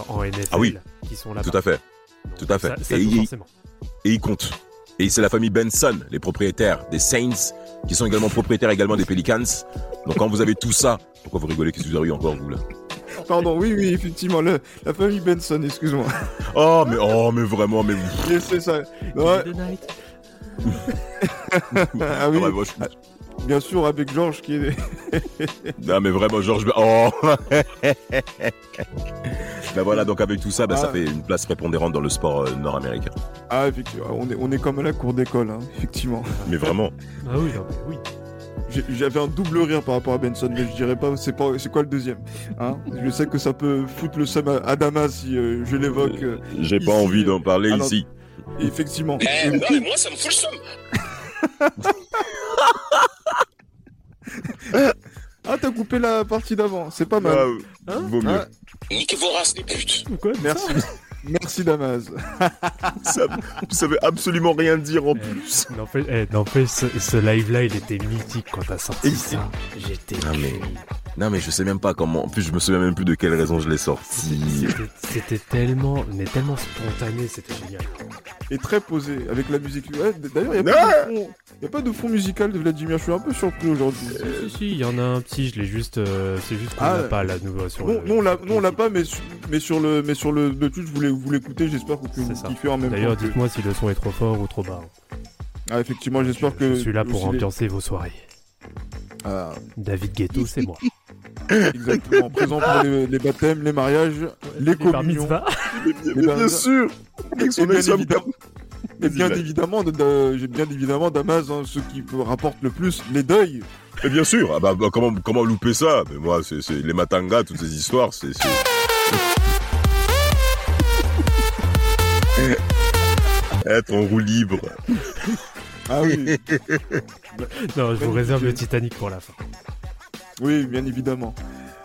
en NFL Ah oui. qui sont là. Tout à fait. tout à fait. Ça, ça Et il- et ils comptent. Et c'est la famille Benson, les propriétaires des Saints, qui sont également propriétaires également des Pelicans. Donc quand vous avez tout ça, pourquoi vous rigolez? Qu'est-ce que vous avez eu encore vous là? Pardon, oui, oui, effectivement, le- la famille Benson, excuse-moi. Oh mais oh mais vraiment mais vous. C'est ça. Ouais, ah oui, Ah ouais, moi, je- bien sûr, avec Georges qui est. Non mais vraiment Georges. Oh. ben voilà donc avec tout ça, ben, ça Ah. fait une place prépondérante dans le sport euh, nord-américain. Ah, effectivement, on est, on est comme à la cour d'école, hein, effectivement. Mais vraiment. Ah oui, non, mais oui. J'ai- J'avais un double rire par rapport à Benson, mais je dirais pas, c'est pas, c'est quoi le deuxième hein? Je sais que ça peut foutre le seum à, Damas si euh, je l'évoque. euh, J'ai pas envie d'en parler alors- ici. effectivement. Eh, non, mais moi, ça me fout le seum. Ah, t'as coupé la partie d'avant, c'est pas mal. Ah, Hein? vaut mieux. Ah, Niquez vos races, les putes. Quoi merci, merci Damas. Ça, ça veut absolument rien dire en Eh, plus. N'empêche, eh, ce, ce live-là, il était mythique quand t'as sorti Et- ça. J'étais. Ah, mais- Non mais je sais même pas comment. En plus je me souviens même plus de quelle raison je l'ai sorti. C'était- C'était tellement, mais tellement spontané, c'était génial. Et très posé, avec la musique. Ouais, D'ailleurs, il n'y a, pas de fond- y a pas de fond musical de Vladimir, je suis un peu surpris aujourd'hui. Si, si, si, il y en a un petit, je l'ai juste. euh, c'est juste qu'on Ah, l'a pas là, nouveau sur Non, le- non, on l'a- le non, l'a pas, mais, mais sur le, mais sur le, le Twitch, vous voulez- vous l'écoutez, j'espère que C'est vous ça. kiffez en même D'ailleurs, temps. que- dites-moi si le son est trop fort ou trop bas. Ah, effectivement, j'espère Je- que. Je suis là pour aussi les- ambiancer vos soirées. Ah, David Ghetto, c'est moi. exactement. Présent pour les, les baptêmes, les mariages, les bar communions. Mais Mais bien sûr. Avec son Et bien évidemment- Et bien évidemment, de- de- j'ai bien évidemment Damas, hein, ce qui rapporte le plus, les deuils. Mais bien sûr, ah bah, bah, comment, comment louper ça? Mais moi, c'est c'est les matangas, toutes ces histoires, c'est... Être en roue libre. Ah oui, Non, je vous réserve le Titanic pour la fin. oui, bien évidemment.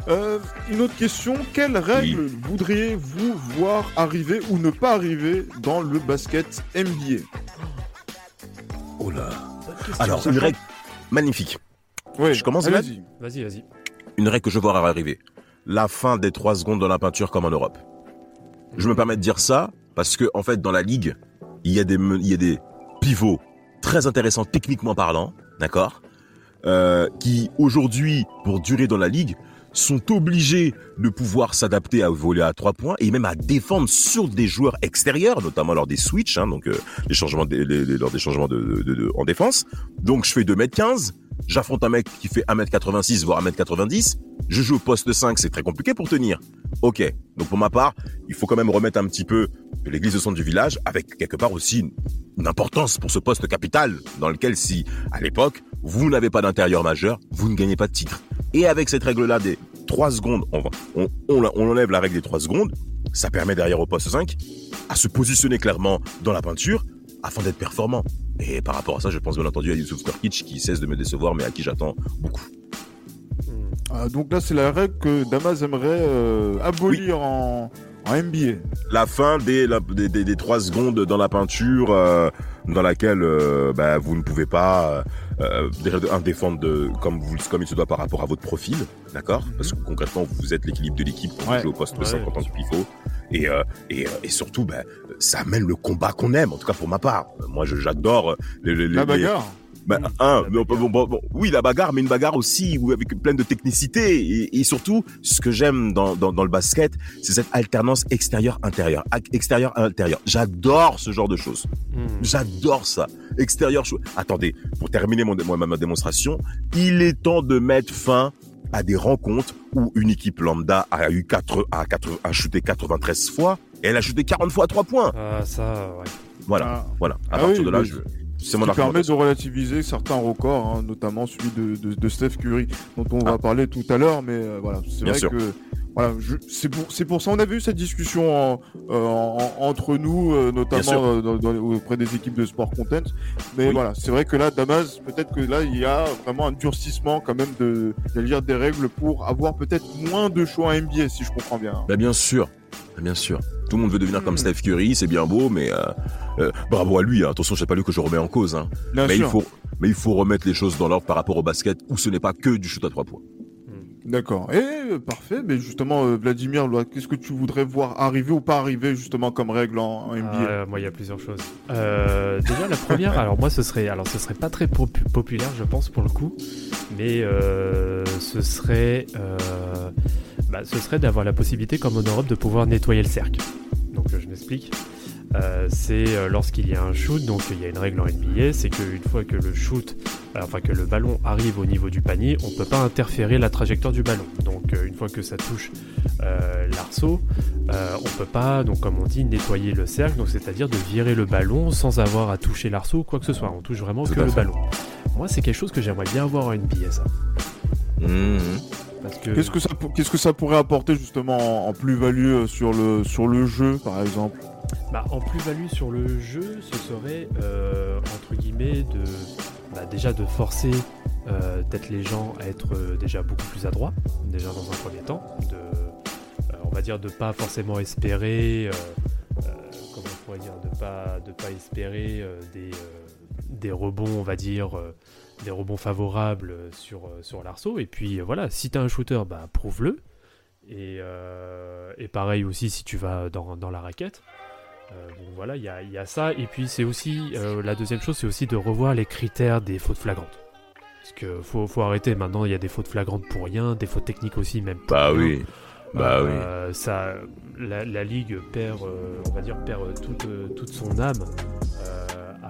Euh, une autre question, quelles règles voudriez-vous voir arriver ou ne pas arriver dans le basket NBA Oh là. Alors, une règle magnifique. Ouais, Je commence. Vas-y, vas-y. Une règle que je vois arriver. La fin des 3 secondes dans la peinture comme en Europe. Je me permets de dire ça parce que en fait dans la ligue, il y a des pivots très intéressants techniquement parlant, d'accord, euh, qui aujourd'hui pour durer dans la ligue sont obligés de pouvoir s'adapter à voler à trois points et même à défendre sur des joueurs extérieurs, notamment lors des switches, hein, donc euh, changements lors des changements en défense. Donc je fais 2m15, j'affronte un mec qui fait 1m86 voire 1m90, je joue au poste 5, c'est très compliqué pour tenir. Ok, donc pour ma part, il faut quand même remettre un petit peu l'église au centre du village avec quelque part aussi une, importance pour ce poste capital dans lequel si à l'époque vous n'avez pas d'intérieur majeur, vous ne gagnez pas de titre. Et avec cette règle-là des 3 secondes, on, on, enlève la règle des 3 secondes, ça permet derrière au poste 5 à se positionner clairement dans la peinture afin d'être performant. Et par rapport à ça, je pense bien entendu à Yusuf Nurkic qui cesse de me décevoir, mais à qui j'attends beaucoup. Ah, donc là, c'est la règle que Damas aimerait euh, abolir oui. en, en, NBA. La fin des, la, des, des, des, 3 secondes dans la peinture, euh, dans laquelle euh, bah, vous ne pouvez pas euh, déjà un défendre de, comme, vous, comme il se doit par rapport à votre profil, d'accord -hmm. Parce que concrètement, vous êtes l'équilibre de l'équipe quand ouais. jouez au poste de 5 en tant que pivot. Et, euh, et, et, surtout, bah, ça amène le combat qu'on aime, en tout cas pour ma part. Moi, j'adore les, les, La bagarre bah, oui, un, mais bon, bon, bon, oui, la bagarre, mais une bagarre aussi avec pleine de technicité et, et surtout, ce que j'aime dans, dans, dans, le basket, c'est cette alternance extérieur-intérieur, extérieur-intérieur. J'adore ce genre de choses. Mmh. J'adore ça. Extérieur. Attendez, pour terminer mon, ma, ma démonstration, il est temps de mettre fin à des rencontres où une équipe lambda a eu 4, a, 4, a shooté 93 fois et elle a shooté 40 fois à 3 points. Ah, ça, ouais. Voilà, ah. voilà. À ah partir oui, de là, je... C'est mon qui permet de relativiser certains records, hein, notamment celui de, de, de, Steph Curry, dont on ah. va parler tout à l'heure. Mais euh, voilà, c'est vrai sûr. que voilà, c'est pour ça on a vu cette discussion en, euh, en, entre nous, euh, notamment euh, dans, dans, auprès des équipes de sport content. Mais oui. voilà, c'est vrai que là, Damas, peut-être que là il y a vraiment un durcissement quand même de, dire des règles pour avoir peut-être moins de choix en NBA, si je comprends bien. Bah bien sûr, bien sûr. Tout le monde veut devenir comme Steph Curry, c'est bien beau, mais euh, euh, bravo à lui. Hein. Attention, c'est pas lui que je remets en cause. Hein. mais sûr. il faut, mais il faut remettre les choses dans l'ordre par rapport au basket, où ce n'est pas que du shoot à trois points. D'accord. Et euh, parfait. Mais justement, euh, Vladimir, qu'est-ce que tu voudrais voir arriver ou pas arriver justement comme règle en, NBA ah, Moi, il y a plusieurs choses. Euh, déjà, la première, alors moi, ce serait, alors ce serait pas très pop populaire, je pense pour le coup, mais euh, ce serait, bah, ce serait d'avoir la possibilité, comme en Europe, de pouvoir nettoyer le cercle. Donc, je m'explique. Euh, c'est euh, lorsqu'il y a un shoot, donc il y a une règle en NBA, c'est qu'une fois que le shoot, euh, enfin que le ballon arrive au niveau du panier, on ne peut pas interférer la trajectoire du ballon. Donc une fois que ça touche l'arceau, on peut pas, donc comme on dit, nettoyer le cercle, donc c'est-à-dire de virer le ballon sans avoir à toucher l'arceau ou quoi que ce soit. On touche vraiment que le ballon. Moi, c'est quelque chose que j'aimerais bien voir en NBA, ça. Mmh. Que... Qu'est-ce que ça qu'est-ce que ça pourrait apporter justement en, en plus-value sur le sur le jeu par exemple? Bah, en plus-value sur le jeu, ce serait euh, entre guillemets de bah, déjà de forcer euh, peut-être les gens à être euh, déjà beaucoup plus adroits, déjà dans un premier temps, de euh, on va dire de pas forcément espérer comment on pourrait dire de pas de pas espérer des, des rebonds on va dire des rebonds favorables sur, sur l'arceau et puis voilà si tu as un shooter bah prouve-le et, et pareil aussi si tu vas dans, dans la raquette euh, bon voilà, il y a, y a, ça. Et puis c'est aussi, euh, la deuxième chose, c'est aussi de revoir les critères des fautes flagrantes. Parce que faut, faut arrêter, maintenant il y a des fautes flagrantes pour rien, des fautes techniques aussi même. Bah rien. oui. Bah euh, oui. Ça, la, la, ligue perd, euh, on va dire, perd toute, toute son âme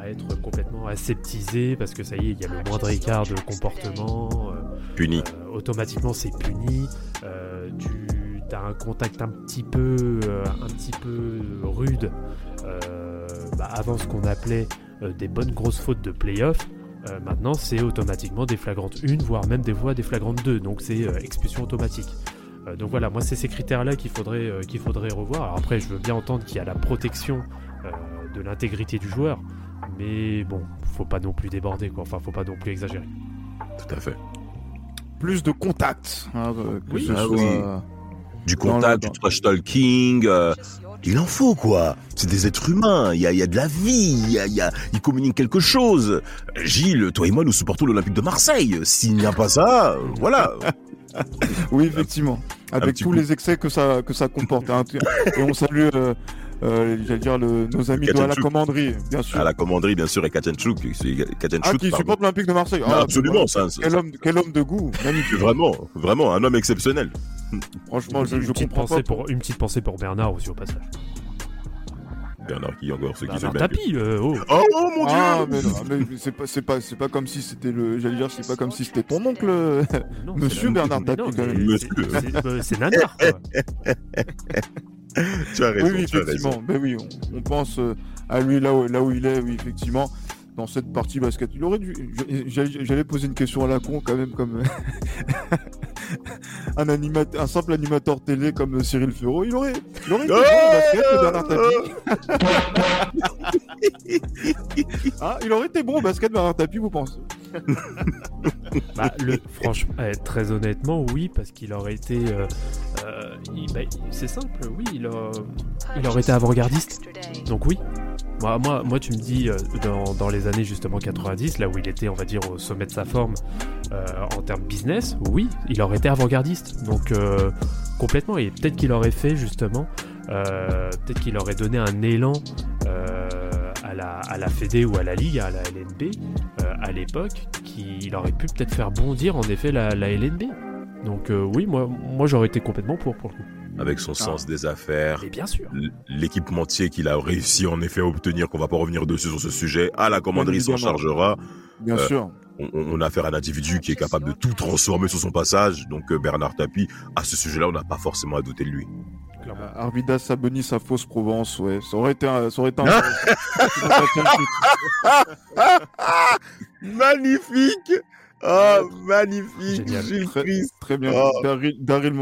à être complètement aseptisée parce que ça y est, il y a le moindre écart de comportement. puni. automatiquement, c'est puni. tu tu as un contact un petit peu, euh, un petit peu rude euh, bah, avant ce qu'on appelait euh, des bonnes grosses fautes de playoff. maintenant, c'est automatiquement des flagrantes 1, voire même des fois des flagrantes 2. Donc, c'est expulsion automatique. donc voilà, moi, c'est ces critères-là qu'il faudrait, qu'il faudrait revoir. Alors après, je veux bien entendre qu'il y a la protection de l'intégrité du joueur. Mais bon, faut pas non plus déborder, quoi. Enfin, faut pas non plus exagérer. Tout à fait. Plus de contact. Hein, que oui, ce ah, soit... oui du contact, du trash talking. Euh, il en faut quoi. C'est des êtres humains. Il y a, il y a de la vie. Il y a, il y a, ils communiquent quelque chose. Gilles, toi et moi, nous supportons l'Olympique de Marseille. S'il n'y a pas ça, voilà. oui, effectivement. avec tous coup. les excès que ça que ça comporte. hein. Et on salue, euh, euh, j'allais dire le- nos amis de à la commanderie, bien sûr. À la commanderie, bien sûr, et Kachanchuk, Ah, qui supporte l'Olympique de Marseille. Non, Ah, absolument, voilà. ça, ça- Quel homme, quel homme de goût, magnifique. Vraiment, vraiment, un homme exceptionnel. Franchement, je, une, je petite comprends pensée pas. pour, une petite pensée pour Bernard aussi au passage. Bernard qui encore ceux qui Bernard se Tapie, euh, oh. Oh, oh, mon dieu Ah, mais, c'est pas, c'est pas, c'est pas comme si c'était le, j'allais dire, c'est pas comme si c'était ton oncle. euh, Non, Monsieur Bernard Tapie, c'est- nanar, quoi. Tu as raison, oui, raison. effectivement. Ben oui, on, on pense euh, à lui là où, là où il est, oui, effectivement. Dans cette partie basket, il aurait dû. J'allais j'allais poser une question à la con quand même, comme un animateur, un simple animateur télé comme Cyril Ferraud. Il aurait, il aurait été bon au basket, le Bernard Tapie. Ah, il aurait été bon au basket, Bernard Tapie, vous pensez? Bah, le, franchement, eh, très honnêtement, oui, parce qu'il aurait été. euh, euh, bah, c'est simple, oui, il, a- il aurait été avant-gardiste. Donc oui. Moi, tu me dis, euh, dans, les années justement 90, là où il était, on va dire, au sommet de sa forme euh, en termes business, oui, il aurait été avant-gardiste. Donc euh, complètement, et peut-être qu'il aurait fait justement, peut-être qu'il aurait donné un élan à, la, à Fédé ou à la Ligue, à la LNB, à l'époque, qui il aurait pu peut-être faire bondir en effet la, LNB. Donc oui, moi, moi j'aurais été complètement pour pour le coup. Avec son sens des affaires, Et bien sûr. l'équipementier qu'il a réussi en effet à obtenir, qu'on va pas revenir dessus sur ce sujet, à la commanderie s'en chargera. Bien Euh, sûr. On, a affaire à un individu qui est capable de tout transformer sur son passage. Donc euh, Bernard Tapie, à ce sujet-là, on n'a pas forcément à douter de lui. Euh, Arvidas Saboni, sa fausse Provence, ouais. Ça aurait été un. Ça aurait été un... Magnifique Ah, magnifique Génial. Gilles Très- Christ. Très bien, Oh. Daryl.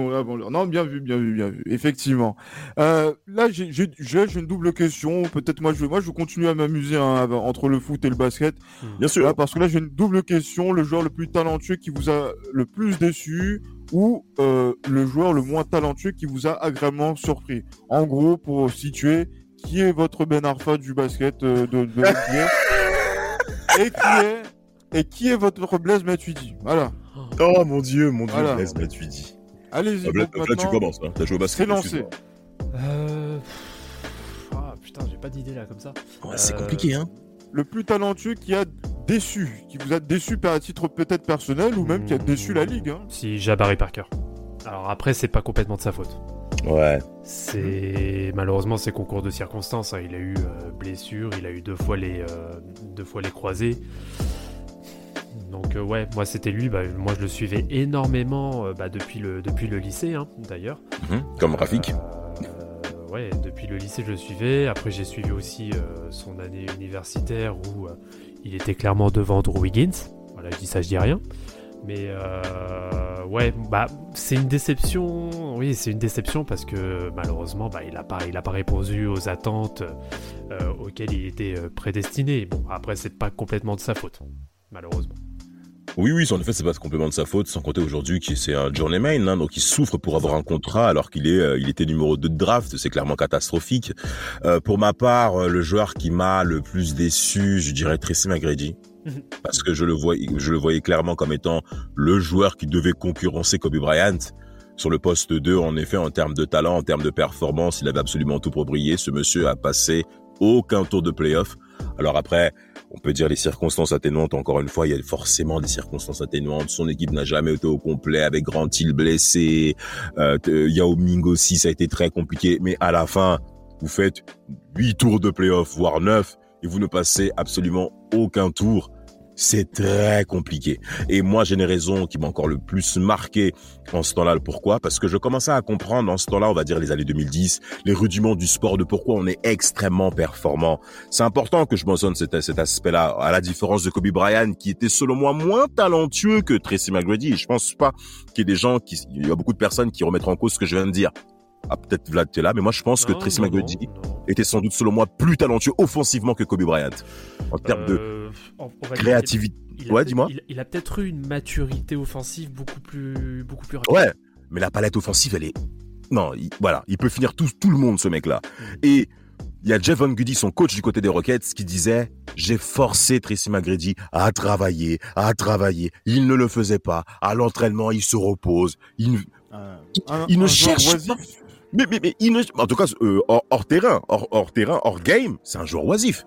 Non, bien vu, bien vu, bien vu. Effectivement. Euh, là, j'ai j'ai- j'ai- j'ai une double question. Peut-être moi, je vais, moi, je vais continuer à m'amuser hein, entre le foot et le basket. Bien sûr. Là, parce que là, j'ai une double question. Le joueur le plus talentueux qui vous a le plus déçu ou euh, le joueur le moins talentueux qui vous a agréablement surpris? En gros, pour situer, qui est votre Ben Arfa du basket euh, de, de l'NBA et qui est et qui est votre Blaise Matuidi. Voilà. Oh mon dieu, mon dieu, Voilà. Blaise Matuidi. Allez-y. Ah, Blaise, donc, là, tu commences. Hein. T'as joué au basket. C'est lancé. Euh... Ah putain, j'ai pas d'idée là comme ça. Ouais, c'est Euh, compliqué, hein. Le plus talentueux qui a déçu, qui vous a déçu à titre peut-être personnel ou même qui a déçu la ligue. hein. Si Jabari Parker. Alors après, c'est pas complètement de sa faute. Ouais. C'est malheureusement c'est concours de circonstances. hein. Il a eu euh, blessure, il a eu deux fois les euh, deux fois les croisés. Donc euh, ouais, moi c'était lui. Bah, moi je le suivais énormément euh, bah, depuis le depuis le lycée hein, d'ailleurs. Mhm. Comme Rafik. Euh, ouais, depuis le lycée je le suivais. Après j'ai suivi aussi son année universitaire où il était clairement devant Drew Wiggins. Voilà, je dis ça, je dis rien. Mais ouais, bah c'est une déception. Oui, c'est une déception parce que malheureusement, bah, il a pas, il a pas répondu aux attentes auxquelles il était prédestiné. Bon, après c'est pas complètement de sa faute, malheureusement. Oui, oui, en effet, c'est pas complètement de sa faute, sans compter aujourd'hui qu'il c'est un journeyman, hein, donc il souffre pour avoir un contrat alors qu'il est, euh, il était numéro 2 de draft, c'est clairement catastrophique. Euh, pour ma part, euh, le joueur qui m'a le plus déçu, je dirais Tracy McGrady. Parce que je le voyais, je le voyais clairement comme étant le joueur qui devait concurrencer Kobe Bryant sur le poste 2. En effet, en termes de talent, en termes de performance, il avait absolument tout pour briller. Ce monsieur a passé aucun tour de playoff. Alors après, on peut dire les circonstances atténuantes. Encore une fois, il y a forcément des circonstances atténuantes. Son équipe n'a jamais été au complet avec Grant Hill blessé. Euh, t- Yao Ming aussi, ça a été très compliqué. Mais à la fin, vous faites huit tours de playoff, voire neuf, et vous ne passez absolument aucun tour. C'est très compliqué. Et moi, j'ai une raison qui m'a encore le plus marqué en ce temps-là. Pourquoi? Parce que je commençais à comprendre en ce temps-là, on va dire les années 2010, les rudiments du sport, de pourquoi on est extrêmement performant. C'est important que je mentionne cet, cet aspect-là, à la différence de Kobe Bryant, qui était selon moi moins talentueux que Tracy McGrady. Et je pense pas qu'il y ait des gens qui, il y a beaucoup de personnes qui remettront en cause ce que je viens de dire. Ah, peut-être Vlad, t'es là, mais moi, je pense que Tracy McGrady était sans doute, selon moi, plus talentueux offensivement que Kobe Bryant. En termes de Euh, créativité. qu'il- il a Ouais, dis-moi. Il, il a peut-être eu une maturité offensive beaucoup plus, beaucoup plus rapide. Ouais, mais la palette offensive, elle est. Non, il- voilà, il peut finir tout, tout le monde, ce mec-là. Et il y a Jeff Van Gundy, son coach du côté des Rockets, qui disait J'ai forcé Tracy McGrady à travailler, à travailler. Il ne le faisait pas. À l'entraînement, il se repose. Il... Un- il ne cherche oisif. pas. Mais, mais, mais en tout cas, euh, hors, terrain, hors, hors terrain, hors game, c'est un joueur oisif.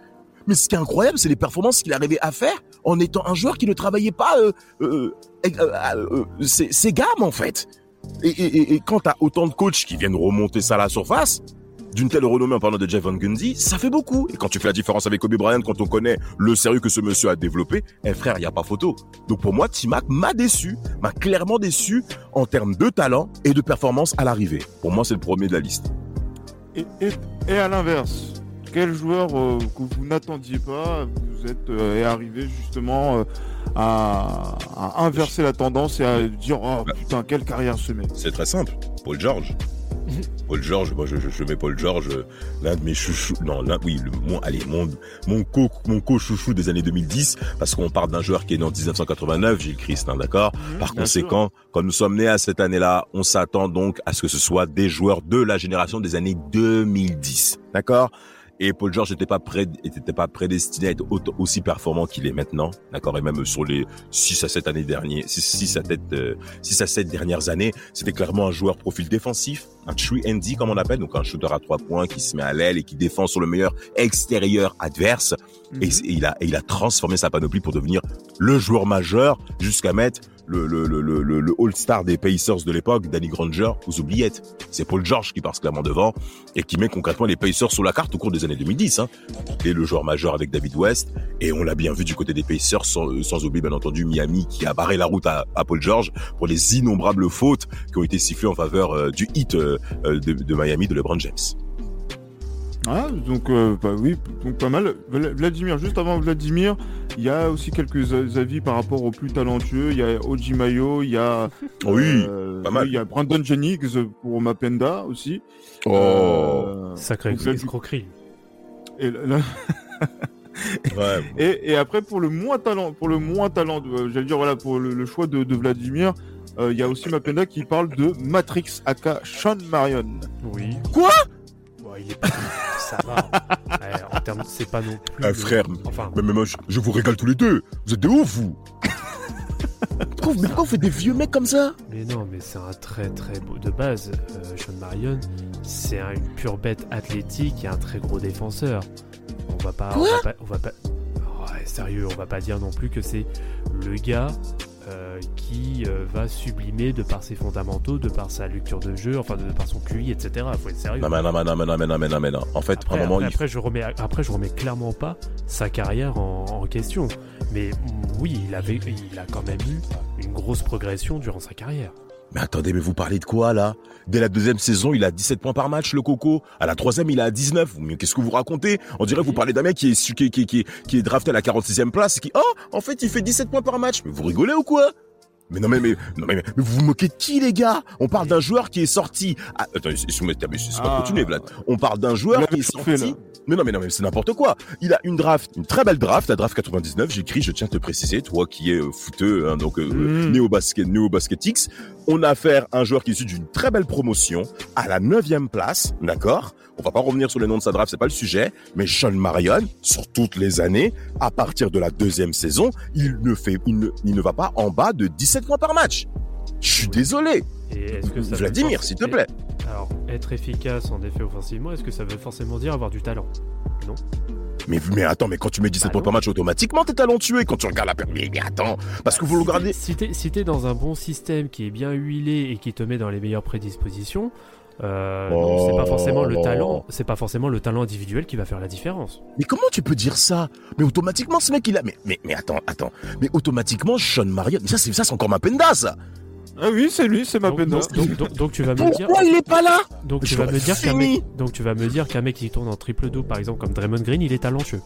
Mais ce qui est incroyable, c'est les performances qu'il arrivait à faire en étant un joueur qui ne travaillait pas euh, euh, euh, euh, euh, ses, ses gammes en fait. Et, et, et- quand t'as autant de coachs qui viennent remonter ça à la surface, d'une telle renommée en parlant de Jeff Van Gundy, ça fait beaucoup. Et quand tu fais la différence avec Kobe Bryant, quand on connaît le sérieux que ce monsieur a développé, eh frère, il y a pas photo. Donc pour moi, Timac m'a déçu, m'a clairement déçu en termes de talent et de performance à l'arrivée. Pour moi, c'est le premier de la liste. Et, et à l'inverse, quel joueur euh, que vous n'attendiez pas, vous êtes euh, est arrivé justement euh, à, à inverser la tendance et à dire oh Bah. putain quelle carrière ce mec. C'est très simple. Paul George. Paul George, moi je, je, je mets Paul George, l'un de mes chouchous, non, l'un, oui, le, mon, allez, mon, mon co, mon co-chouchou des années 2010, parce qu'on parle d'un joueur qui est né en 1989, Gilles Christ, hein, d'accord? Par Bien conséquent, quand nous sommes nés à cette année-là, on s'attend donc à ce que ce soit des joueurs de la génération des années 2010. D'accord? Et Paul George n'était pas prêt, était pas prédestiné à être aussi performant qu'il est maintenant. D'accord Et même sur les 6 à 7 années dernières, 6, à 7, euh, 6 à 7 dernières années, c'était clairement un joueur profil défensif, un true handy comme on appelle, donc un shooter à trois points qui se met à l'aile et qui défend sur le meilleur extérieur adverse. Et, Mhm. et il a, et il a transformé sa panoplie pour devenir le joueur majeur jusqu'à mettre le, le, le, le, le- All-Star des Pacers de l'époque, Danny Granger, aux oubliettes. C'est Paul George qui passe clairement devant et qui met concrètement les Pacers sur la carte au cours des années 2010. Hein. Est le joueur majeur avec David West et on l'a bien vu du côté des Pacers, sans, sans oublier bien entendu Miami qui a barré la route à, à Paul George pour les innombrables fautes qui ont été sifflées en faveur euh, du hit euh, euh, de, de Miami de LeBron James. Ah, donc euh, bah oui, donc pas mal. Vla- Vladimir, juste avant Vladimir, il y a aussi quelques avis par rapport aux plus talentueux. Il y a Oji Mayo, il y a Oui, euh, pas mal. Il y a Brandon Jennings pour Mapenda aussi. Oh, Euh, Sacré donc escroquerie. et, là- ouais. et, et après pour le moins talent, pour le moins talent, de- j'allais dire voilà pour le, le choix de, de Vladimir, euh, il y a aussi Mapenda qui parle de Matrix aka Sean Marion. Oui. Quoi? Il est pas... Ça va. Ouais, en termes, c'est pas non plus. Le- frère, Enfin, Mais, mais moi, je, je vous régale tous les deux. Vous êtes des ouf, vous. pourquoi, mais pourquoi vous faites des vieux mecs comme ça? Mais non, mais c'est un très très beau de base. Euh, Sean Marion, c'est un- une pure bête athlétique et un très gros défenseur. On va pas. on va pas. On va pas... Ouais, sérieux, on va pas dire non plus que c'est le gars euh, qui euh, va sublimer de par ses fondamentaux, de par sa lecture de jeu, enfin de par son QI, etc. Faut être sérieux. Non, mais non, mais non, mais non, mais non, mais non, mais non. En fait, Après, un moment, après, il après, je remets, après, je remets clairement pas sa carrière en, en question. Mais oui, il, avait, il a quand même eu une grosse progression durant sa carrière. Mais attendez, mais vous parlez de quoi, là? Dès la deuxième saison, il a 17 points par match, le Coco. À la troisième, il a 19. Mais qu'est-ce que vous racontez? On dirait que vous parlez d'un mec qui est, qui, qui, qui, qui est drafté à la 46e place et qui, oh, en fait, il fait 17 points par match. Mais vous rigolez ou quoi? Mais non mais, mais, non, mais, mais vous vous moquez de qui les gars? On parle d'un joueur qui est sorti. Ah, attends, excuse-moi, mais c'est pas Ah. continuer Vlad. On parle d'un joueur qui est sorti. Mais non mais non mais c'est n'importe quoi. Il a une draft, une très belle draft, la draft 99. J'écris, je tiens à te préciser, toi qui es euh, footeux, hein, donc euh, Mm. néo basket, néo basketix. On a affaire à un joueur qui est issu d'une très belle promotion à la neuvième place, d'accord? On va pas revenir sur le nom de sa draft, c'est pas le sujet. Mais Sean Marion, sur toutes les années, à partir de la deuxième saison, il ne fait, il ne, il ne va pas en bas de 17 points par match. Je suis désolé. Et est-ce que ça veut Vladimir, s'il te plaît. Alors, être efficace en effet offensivement, est-ce que ça veut forcément dire avoir du talent? Mais, mais attends, mais quand tu mets 17 Bah points non. par match, automatiquement, t'es talentueux. Et quand tu regardes la per- mais, mais attends, parce que vous le regardez. t'es- Si t'es si t'es dans un bon système qui est bien huilé et qui te met dans les meilleures prédispositions, euh, non, c'est pas forcément le Oh. talent, c'est pas forcément le talent individuel qui va faire la différence. Mais comment tu peux dire ça? Mais automatiquement, ce mec, il a. Mais, mais, mais attends, attends. Mais automatiquement, Sean Marion. Mais ça, c'est ça, c'est encore ma penda, ça. Ah oui, c'est lui, c'est Mapenda. donc, donc- donc- donc tu vas me dire, Pourquoi il est pas là? Donc tu vas me dire qu'un mec, donc tu vas me dire qu'un mec qui tourne en triple double par exemple comme Draymond Green, il est talentueux.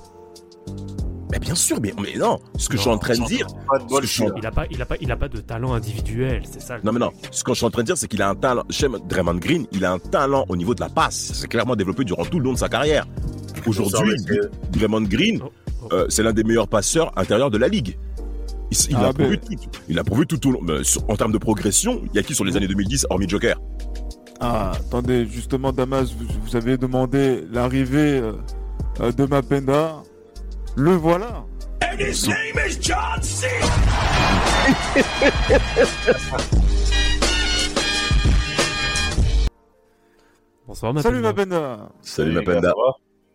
Mais bien sûr, mais, mais non. Ce que je suis en train de dire. De je Il a pas, il a pas, il a pas de talent individuel, c'est ça. le Non mais non, ce que je suis en train de dire, c'est qu'il a un talent. Chez Draymond Green, il a un talent au niveau de la passe. C'est clairement développé durant tout le long de sa carrière. Aujourd'hui, Draymond Green, Oh, oh. euh, c'est l'un des meilleurs passeurs intérieurs de la ligue. Il, Ah, a prouvé tout. Il a prouvé tout au long. mais sur- en termes de progression, il y a qui sur les années 2010 hormis Joker? Ah, attendez, justement, Damas, vous, vous avez demandé l'arrivée euh, euh, de Mapenda. Le voilà. Bonsoir, ma Salut Penda. Mapenda. Salut ça va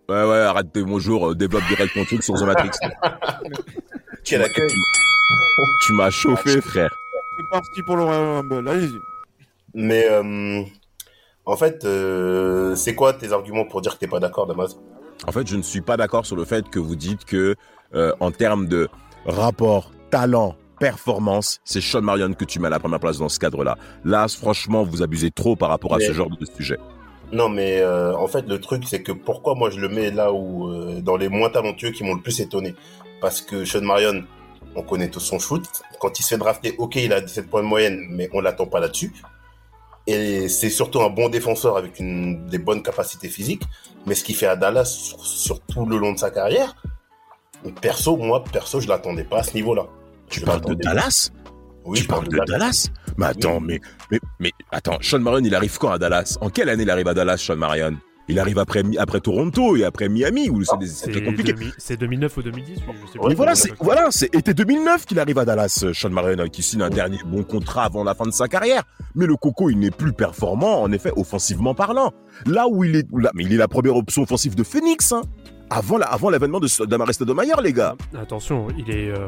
Ouais, ouais, arrête tes bonjours, euh, développe direct ton truc sur The Matrix. Quel accueil tu m'as chauffé, frère. C'est parti pour le Royal Rumble. Allez-y. Mais euh, en fait, euh, c'est quoi tes arguments pour dire que t'es pas d'accord, Damas? En fait, je ne suis pas d'accord sur le fait que vous dites que, euh, en termes de rapport, talent, performance, c'est Sean Marion que tu mets à la première place dans ce cadre-là. Là, franchement, vous abusez trop par rapport à Mais- ce genre de sujet. Non, mais euh, en fait, le truc, c'est que pourquoi moi je le mets là où euh, dans les moins talentueux qui m'ont le plus étonné? Parce que Sean Marion, on connaît tous son shoot. Quand il se fait drafter, ok, il a 17 points de moyenne, mais on l'attend pas là-dessus. Et c'est surtout un bon défenseur avec une, des bonnes capacités physiques. Mais ce qu'il fait à Dallas sur, sur tout le long de sa carrière, perso, moi, perso, je l'attendais pas à ce niveau-là. Tu parles de Dallas? Oui, Tu parles de Dallas. Mais attends, mais, mais, mais, attends, Sean Marion, il arrive quand à Dallas? En quelle année il arrive à Dallas, Sean Marion? Il arrive après, Toronto et après Miami, où c'est C'est très compliqué. c'est 2009 ou 2010, oui, je sais plus. voilà, 2009, c'est voilà, c'est été 2009 qu'il arrive à Dallas, euh, Sean Marion, qui signe un Ouais. dernier bon contrat avant la fin de sa carrière. Mais le Coco, il n'est plus performant, en effet, offensivement parlant. Là où il est, là, mais il est la première option offensive de Phoenix, hein. Avant la, avant l'avènement de d'Amaris Stoudemire, les gars. Attention, il est, euh,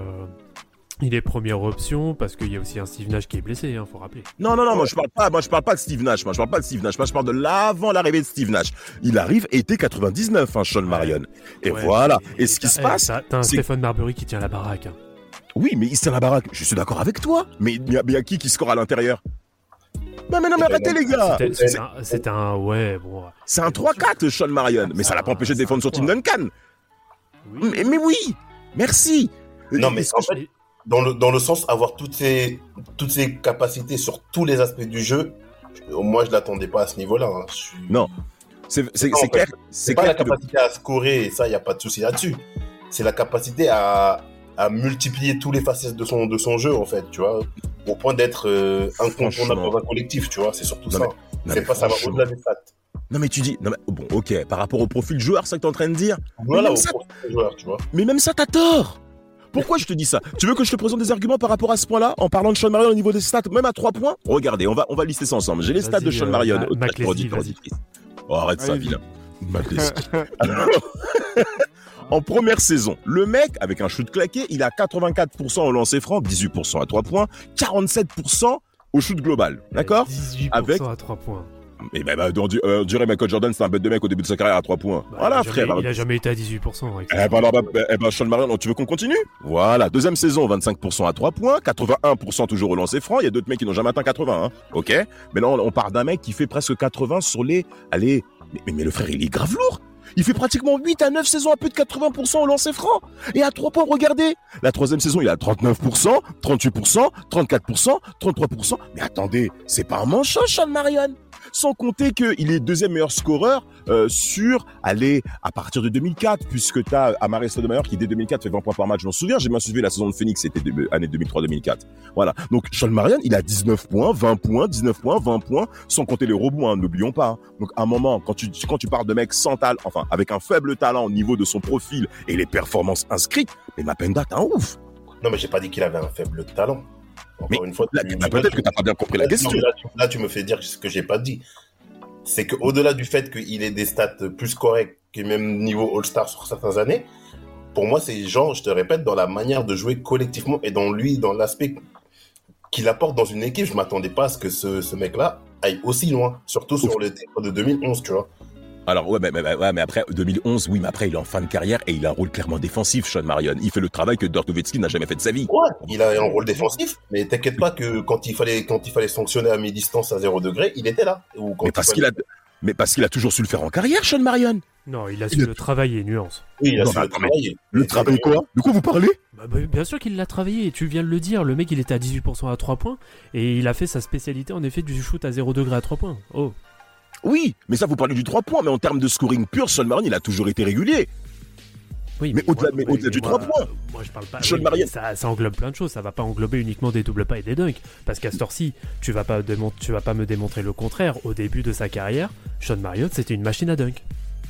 il est première option parce qu'il y a aussi un Steve Nash qui est blessé, hein, faut rappeler. Non, non, non, moi je parle pas, moi je parle pas de Steve Nash, moi je parle pas de Steve Nash, moi je parle de l'avant l'arrivée de Steve Nash. Il arrive été 99, hein, Sean Marion. Et Ouais, voilà. Et ce qui se eh, passe, t'as- un c'est- Stephen Marbury qui tient la baraque. hein. oui, mais il tient la baraque. Je suis d'accord avec toi. Mais il y, a- il y a qui qui score à l'intérieur? Non, mais non, mais arrêtez les gars. C'était un, ouais, bon. C'est un 3-4, Sean Marion. Mais ça l'a pas empêché de défendre sur Tim Duncan. Oui. Mais, mais oui, merci. Non, mais en que je- fait, dans le, dans le sens avoir toutes ces, toutes ces capacités sur tous les aspects du jeu, je- moi je l'attendais pas à ce niveau-là. hein. Suis- Non, c'est clair. C'est pas la le- capacité à scorer, et ça, il n'y a pas de souci là-dessus. C'est la capacité à, à multiplier tous les facettes de son, de son jeu, en fait, tu vois, au point d'être euh, incontournable dans un collectif, tu vois, c'est surtout Non, ça. C'est mais pas, ça va au-delà des stats. Non, mais tu dis. Non, mais bon, ok, par rapport au profil joueur, c'est ça que t'es en train de dire. Voilà, même au ça- profil des joueurs, tu vois. Mais même ça, t'as tort. Pourquoi je te dis ça? Tu veux que je te présente des arguments par rapport à ce point-là En parlant de Sean Marion au niveau des stats, même à 3 points? Regardez, on va, on va lister ça ensemble. J'ai les stats de Sean euh, Marion. Ma- Oh, Mac Leslie. Oh, arrête ça, vilain. En première saison, le mec, avec un shoot claqué, il a 84% au lancer franc, 18% à 3 points, 47% au shoot global. D'accord? 18% Avec- à 3 points. Et ben, bah, on, euh, dirait Michael Jordan, c'est un bête de mec au début de sa carrière à 3 points. Bah, voilà, il frère. jamais- Il a jamais été à 18%. avec Eh ben, alors, bah, bah, eh ben, Sean Marion, tu veux qu'on continue? Voilà, deuxième saison, 25% à 3 points, 81% toujours au lancer franc. Il y a d'autres mecs qui n'ont jamais atteint 80, hein. ok? Mais là, on, on part d'un mec qui fait presque 80 sur les... Allez, mais, mais, mais le frère, il est grave lourd il fait pratiquement 8 à 9 saisons à plus de 80% au lancer franc. Et à 3 points, regardez. La troisième saison, il a 39%, 38%, 34%, 33%. Mais attendez, c'est pas un manchot, Sean Marion. Sans compter qu'il est deuxième meilleur scoreur euh, sur, allez, à partir de 2004, puisque tu as Amaris Stoudemire qui, dès 2004, fait 20 points par match. Je m'en souviens, j'ai bien suivi la saison de Phoenix, c'était année 2003-2004. Voilà. Donc, Sean Marion, il a 19 points, 20 points, 19 points, 20 points, sans compter les rebonds, hein, n'oublions pas. hein. Donc, à un moment, quand tu, quand tu parles de mec sans talent, enfin, avec un faible talent au niveau de son profil et les performances inscrites, mais Mapenda, t'es un ouf. Non, mais j'ai pas dit qu'il avait un faible talent. Encore Mais une fois, Là, tu- peut-être que t'as pas bien compris la question. là, tu, là, tu me fais dire ce que j'ai pas dit. C'est qu'au-delà du fait qu'il ait des stats plus corrects que même niveau All-Star sur certaines années, pour moi, c'est genre, je te répète, dans la manière de jouer collectivement et dans lui, dans l'aspect qu'il apporte dans une équipe, je m'attendais pas à ce que ce, ce mec-là aille aussi loin. Surtout sur le titre de 2011, tu vois. Alors, ouais mais, mais- ouais, mais après, 2011, oui, mais après, il est en fin de carrière et il a un rôle clairement défensif, Sean Marion. Il fait le travail que Dirk Nowitzki n'a jamais fait de sa vie. Ouais, il a un rôle défensif, mais t'inquiète pas que quand il fallait, quand il fallait sanctionner à mi-distance à 0 degré, il était là. Ou quand Mais parce fallait- qu'il a, mais parce qu'il a toujours su le faire en carrière, Sean Marion. Non, il a Il su a- le travailler, nuance. Oui, il a Non, su le travailler. Le travail quoi? De quoi vous parlez? Bah, bah, bien sûr qu'il l'a travaillé, tu viens de le dire. Le mec, il était à 18% à 3 points et il a fait sa spécialité en effet du shoot à 0 degré à 3 points. Oh, Oui, mais ça, vous parlez du 3 points, mais en termes de scoring pur, Sean Marion, il a toujours été régulier. oui. Mais au-delà- du moi- trois points. Moi, je parle pas. Sean oui, Marion- Ça, ça englobe plein de choses. Ça va pas englober uniquement des doubles pas et des dunks. Parce qu'à cette heure-ci, tu vas pas tu vas pas me démontrer le contraire. Au début de sa carrière, Sean Marion, c'était une machine à dunk.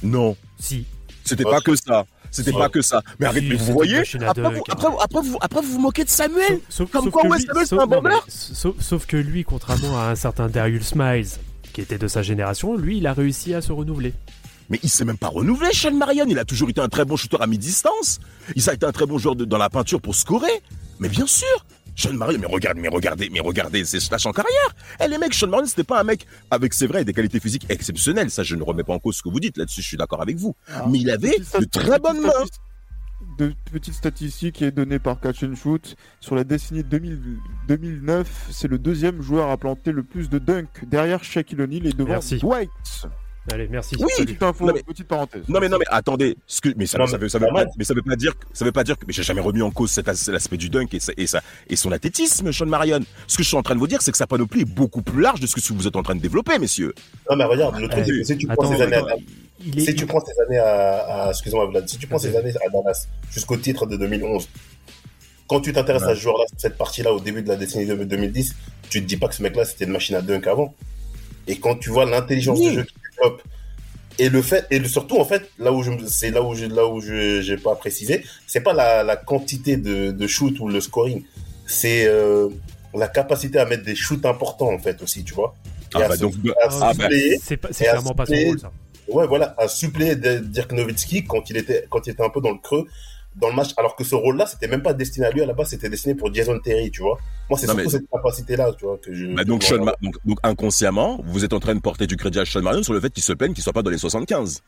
Non, Si. c'était pas que ça. C'était pas que ça. Mais arrête, mais vous voyez après, vous, hein. après, vous- après, vous, après, vous vous moquez de Samuel Sauf, Comme quoi, Samuel, c'est sauf- un que lui, contrairement à un certain Darius Miles, qui était de sa génération, lui, il a réussi à se renouveler. Mais il s'est même pas renouvelé, Sean Marion. Il a toujours été un très bon shooter à mi-distance. Il a été un très bon joueur de- dans la peinture pour scorer. Mais bien sûr. Sean Marion, mais regarde, mais regardez, mais regardez ses slash en carrière. Eh les mecs, Sean Marion, c'était pas un mec avec, c'est vrai, des qualités physiques exceptionnelles. Ça, je ne remets pas en cause ce que vous dites. Là-dessus, je suis d'accord avec vous. Mais il avait de très bonnes mains. De petites statistiques qui est donnée par Catch and Shoot sur la décennie 2000 2009, c'est le deuxième joueur à planter le plus de dunks derrière Shaquille O'Neal et devant Merci. Dwight. Allez, merci. Oui. Petite info, Non, mais- petite parenthèse. Non mais non mais attendez, ce que, mais ça, Non, ça mais veut, ça veut pas pas, mal. mais ça veut pas dire, que- ça veut pas dire que, mais j'ai jamais remis en cause cet as- l'aspect du dunk et, sa- et, sa- et son athlétisme, Sean Marion. Ce que je suis en train de vous dire, c'est que sa panoplie est beaucoup plus large de ce que vous êtes en train de développer, messieurs. Non, mais regarde, le truc, Euh, c'est que si tu prends ces années à est- Si tu prends ces années à, à- excuse-moi Vlad, si tu prends ces années à Dallas jusqu'au titre de 2011, quand tu t'intéresses à ce joueur-là, cette partie-là au début de la décennie de 2010, tu te dis pas que ce mec-là c'était une machine à dunk avant. Et quand tu vois l'intelligence Oui. du jeu qui et le fait et le, surtout en fait là où je c'est là où je là où je j'ai pas précisé, c'est pas la, la quantité de, de shoot ou le scoring, c'est euh, la capacité à mettre des shoots importants en fait aussi, tu vois. Ah à bah se- donc, à ah bah, suppléer- C'est pas- c'est clairement pas son rôle, ça. Ouais, voilà, à suppléer Dirk Nowitzki quand il était, quand il était un peu dans le creux dans le match, alors que ce rôle-là, c'était même pas destiné à lui à la base, c'était destiné pour Jason Terry, tu vois. Moi, c'est surtout mais- cette capacité-là, tu vois, que je. bah donc, Sean Ma- donc, donc inconsciemment, vous êtes en train de porter du crédit à Sean Marion sur le fait qu'il se plaigne qu'il soit pas dans les 75.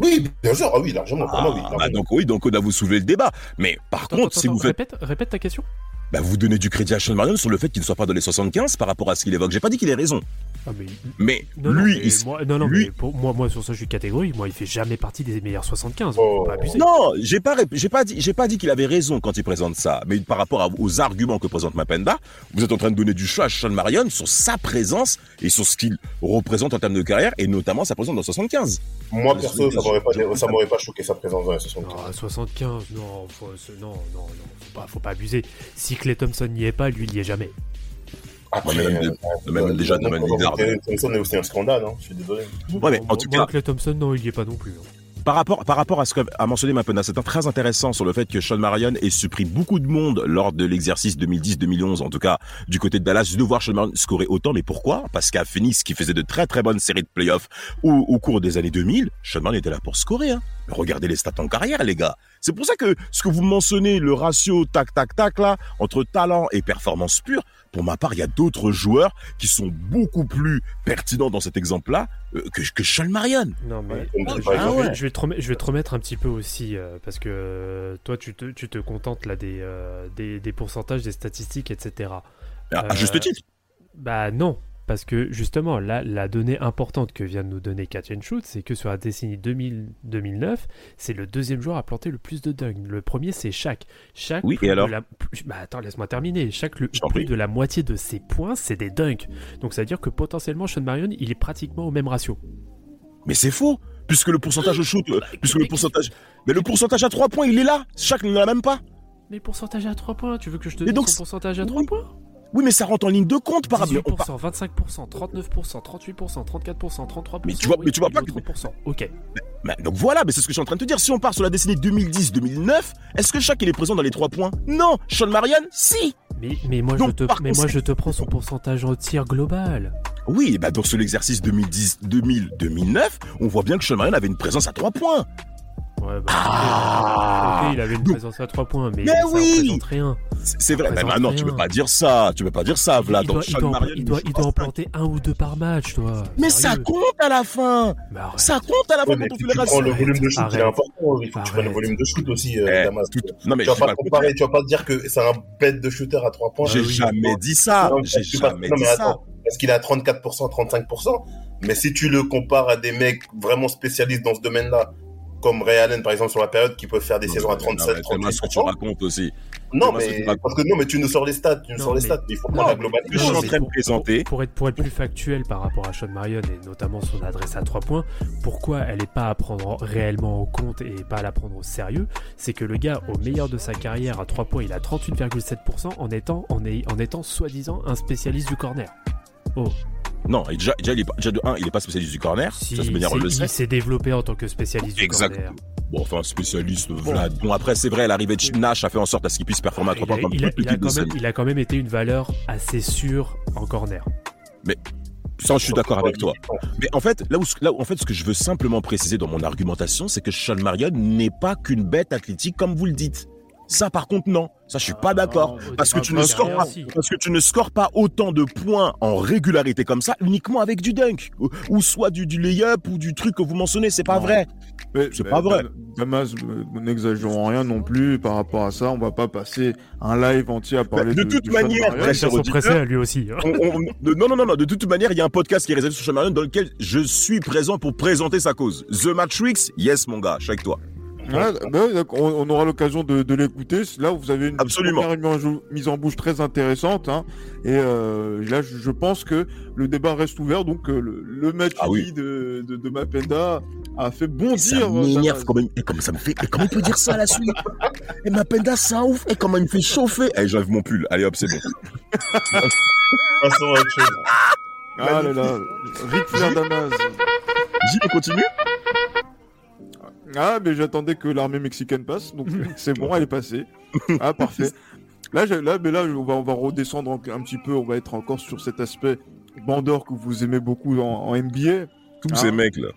Oui, bien sûr, ah oui, largement, Ah, moi, oui. bah largement. donc oui, donc on a vous soulever le débat. Mais par Attends, contre, attends, si vous faites, répète, répète ta question. bah vous donnez du crédit à Sean Marion sur le fait qu'il ne soit pas dans les 75 par rapport à ce qu'il évoque. J'ai pas dit qu'il ait raison, Ah, mais, mais non, non, lui, mais il s- moi, non, non, lui- mais pour moi, moi, sur ça, je suis catégorique. Moi, il fait jamais partie des meilleurs 75. Oh. Faut pas abuser. Non, j'ai pas, j'ai pas dit, j'ai pas dit qu'il avait raison quand il présente ça. Mais par rapport à- aux arguments que présente Mapenda, vous êtes en train de donner du choix à Sean Marion sur sa présence et sur ce qu'il représente en termes de carrière et notamment sa présence dans 75. Moi, perso, ça m'aurait pas, ça m'aurait pas choqué sa présence dans les 75. Ah, 75, non, faut, non, non, non, faut pas, faut pas abuser. Si Clay Thompson n'y est pas, lui, il y est jamais. Après, Ouais, même- euh, même euh, déjà, non, Lillard. Terry Thompson est aussi un scandale, hein, je suis désolé. Ouais, mais en tout cas, Clay Thompson, non, il y est pas non plus. hein. Par rapport, par rapport à ce qu'a mentionné Mapenda, c'est un très intéressant sur le fait que Sean Marion ait surpris beaucoup de monde lors de l'exercice 2010-2011, en tout cas du côté de Dallas, de voir Sean Marion scorer autant. Mais pourquoi? Parce qu'à Phoenix, qui faisait de très très bonnes séries de playoffs au, au cours des années 2000, Sean Marion était là pour scorer. Hein. Mais regardez les stats en carrière, les gars. C'est pour ça que ce que vous mentionnez, le ratio tac tac tac là, entre talent et performance pure, pour ma part, il y a d'autres joueurs qui sont beaucoup plus pertinents dans cet exemple-là euh, que, que Sean Marion. Non, mais Ouais, comme Ah, tu je, je vais- je te remettre, je vais te remettre un petit peu aussi, euh, parce que euh, toi, tu te, tu te contentes là des, des, des pourcentages, des statistiques, etc. À, à juste titre. Bah non, parce que justement, là, la donnée importante que vient de nous donner Catch and Shoot, c'est que sur la décennie 2000-2009, c'est le deuxième joueur à planter le plus de dunks. Le premier, c'est Shaq. Shaq, Oui, plus et de alors la- plus- Bah attends, laisse-moi terminer. Shaq, le, plus prie. de la moitié de ses points, c'est des dunks. Donc ça veut dire que potentiellement, Sean Marion, il est pratiquement au même ratio. Mais c'est faux, puisque le pourcentage de shoot, euh, puisque le pourcentage, mais le pourcentage à 3 points, il est là. Chaque ne l'a même pas. Mais pourcentage à 3 points, tu veux que je te dise donc, son pourcentage à 3 oui. points? Oui, mais ça rentre en ligne de compte par rapport. on 18%, 25%, 39%, 38%, 34%, 33%. Mais tu vois- mais tu vois pas que- 30%. Ok. Donc voilà, mais c'est ce que je suis en train de te dire. Si on part sur la décennie 2010-2009, est-ce que chaque il est présent dans les 3 points? Non. Sean Marion, si. Mais, mais, moi, Donc, je te, mais moi, je te prends son pourcentage en tir global. Oui, bah donc sur l'exercice 2010-2000-2009, on voit bien que Sean Marion avait une présence à 3 points. Ouais, bah, Ah il avait une Donc- présence à 3 points, mais, Mais ça oui représente rien. C'est vrai. Mais représente non, tu rien. peux pas dire ça. Tu peux pas dire ça, Vlad. il Donc doit, il, Sean doit, Marion, il, doit, il doit en planter un ou deux par match, toi. Mais ça compte à la fin. Arrête. Ça compte à la fin quand on fait les tu prends le volume de shoot, il est important. Il faut que tu prennes le volume de shoot aussi, Eh, euh, Damas. Non mais Tu vas pas comparer, tu vas pas dire que c'est un bête de shooter à 3 points. J'ai Ah jamais dit ça. Non, J'ai tu jamais dit mais ça. attends, Parce qu'il est à 34%, 35%. Mais si tu le compares à des mecs vraiment spécialistes dans ce domaine-là, comme Ray Allen, par exemple, sur la période, qui peuvent faire des saisons à 37, C'est moi ce que tu 38%. racontes aussi. Non, que mais, racontes. parce que non, mais tu nous sors les stats, tu nous Non, sors les stats, mais il faut Non, prendre la globalité. je suis en train de pour- présenter. Pour, pour être, pour être plus factuel par rapport à Sean Marion et notamment son adresse à 3 points, pourquoi elle n'est pas à prendre réellement en compte et pas à la prendre au sérieux C'est que le gars, au meilleur de sa carrière à 3 points, il a 38,7% en étant, en, est- en étant soi-disant un spécialiste du corner. Oh, Non, et déjà, déjà, il est pas, déjà de 1, il est pas spécialiste du corner. si, ça, c'est manière, le il s'est développé en tant que spécialiste du Exact. corner. Bon, enfin, spécialiste, Vlad. Bon, après, c'est vrai, l'arrivée de Nash a fait en sorte à ce qu'il puisse performer à Il 3 a, points comme il a- il a quand même, il a quand même été une valeur assez sûre en corner. Ça, je suis d'accord avec toi. Mais en fait, là où, là où- en fait, ce que je veux simplement préciser dans mon argumentation, c'est que Sean Marion n'est pas qu'une bête athlétique comme vous le dites. Ça, par contre, non. Ça, je suis pas d'accord. non, Parce que tu ne scores pas, parce que tu ne scores pas autant de points en régularité comme ça uniquement avec du dunk ou, ou soit du, du lay-up ou du truc que vous mentionnez. C'est pas Non. vrai. Mais- C'est pas vrai. Dam- Damas, euh, n'exagérons rien non plus par rapport à ça. On va pas passer un live entier à parler de de, toute manière, lui aussi. hein. On- on- de- non, non, non, non. De toute manière, il y a un podcast qui est réservé sur Sean Marion dans lequel je suis présent pour présenter sa cause. The Matrix, yes, mon gars, avec toi. Ouais, bah on, on aura l'occasion de, de l'écouter. Là, vous avez une Absolument. première mise en, bouche très intéressante. Hein, et euh, là, je, je pense que le débat reste ouvert. Donc, euh, le, le match Ah oui. de, de, de Mapenda a fait Ça bondir. euh, m'énerve Damas. comment, et comment ça me fait. Et comment il peut dire ça à la suite? Et ma penda, ça ouf. Et comment il me fait chauffer? Eh, j'enlève mon pull. Allez hop, c'est bon. Passons à autre chose. Ah là là, Ric Flair Damas. J'y on continue? Ah, mais j'attendais que l'armée mexicaine passe, donc c'est bon, elle est passée. Ah, parfait. Là, là, mais là, on va, on va redescendre un, un petit peu, on va être encore sur cet aspect bandeur que vous aimez beaucoup en, en NBA, Tous Ah. ces mecs là.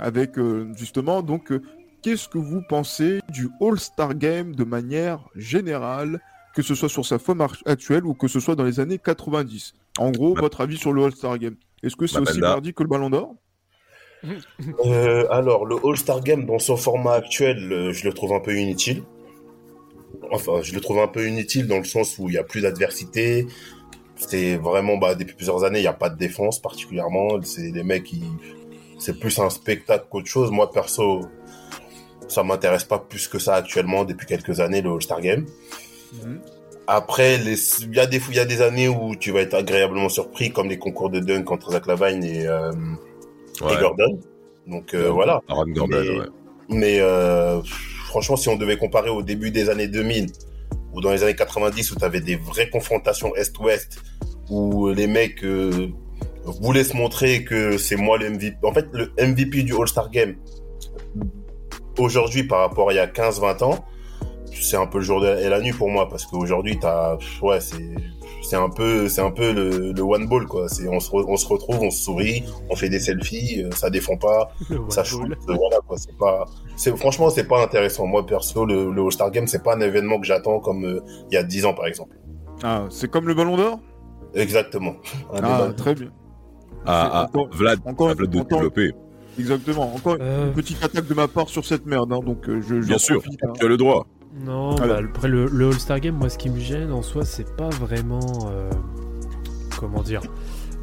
avec euh, justement, donc, euh, qu'est-ce que vous pensez du All-Star Game de manière générale, que ce soit sur sa forme actuelle ou que ce soit dans les années 90 En gros, Bah- votre avis sur le All-Star Game Est-ce que c'est Bah, aussi mardi que le Ballon d'Or? Euh, alors, le All-Star Game, dans son format actuel, euh, je le trouve un peu inutile. Enfin, je le trouve un peu inutile dans le sens où il n'y a plus d'adversité. C'est vraiment, bah, depuis plusieurs années, il n'y a pas de défense particulièrement. C'est les mecs qui, c'est plus un spectacle qu'autre chose. Moi, perso, ça m'intéresse pas plus que ça actuellement depuis quelques années, le All-Star Game. Après, les- il y a des, il y a des années où tu vas être agréablement surpris, comme les concours de dunk entre Zach Lavine et, euh, et Gordon. Donc, euh, voilà. Aaron Gordon, Mais- ouais. Mais euh, franchement, si on devait comparer au début des années 2000 ou dans les années 90 où tu avais des vraies confrontations Est-Ouest, où les mecs euh, voulaient se montrer que c'est moi le MVP. En fait, le MVP du All-Star Game, aujourd'hui par rapport à il y a 15-20 ans, c'est un peu le jour et la nuit pour moi parce qu'aujourd'hui, t'as, ouais, c'est, c'est un peu, c'est un peu le, le one ball quoi. C'est, on se, re- on se retrouve, on se sourit, on fait des selfies, euh, ça défend pas, ça shoot, euh, voilà quoi. C'est pas, c'est franchement c'est pas intéressant. Moi perso, le, le All-Star Game c'est pas un événement que j'attends comme euh, il y a 10 ans par exemple. Ah, c'est comme le Ballon d'Or? Exactement. Un Ah, débat. très bien. Ah, ah, Encore- Vlad, encore- à Vlad de encore- développer. Exactement. Encore Euh, une petite attaque de ma part sur cette merde, hein, donc euh, je, Bien sûr, profite, hein. tu as le droit. Non, Alors. bah, après le, le All-Star Game, moi ce qui me gêne en soi, c'est pas vraiment. euh, comment dire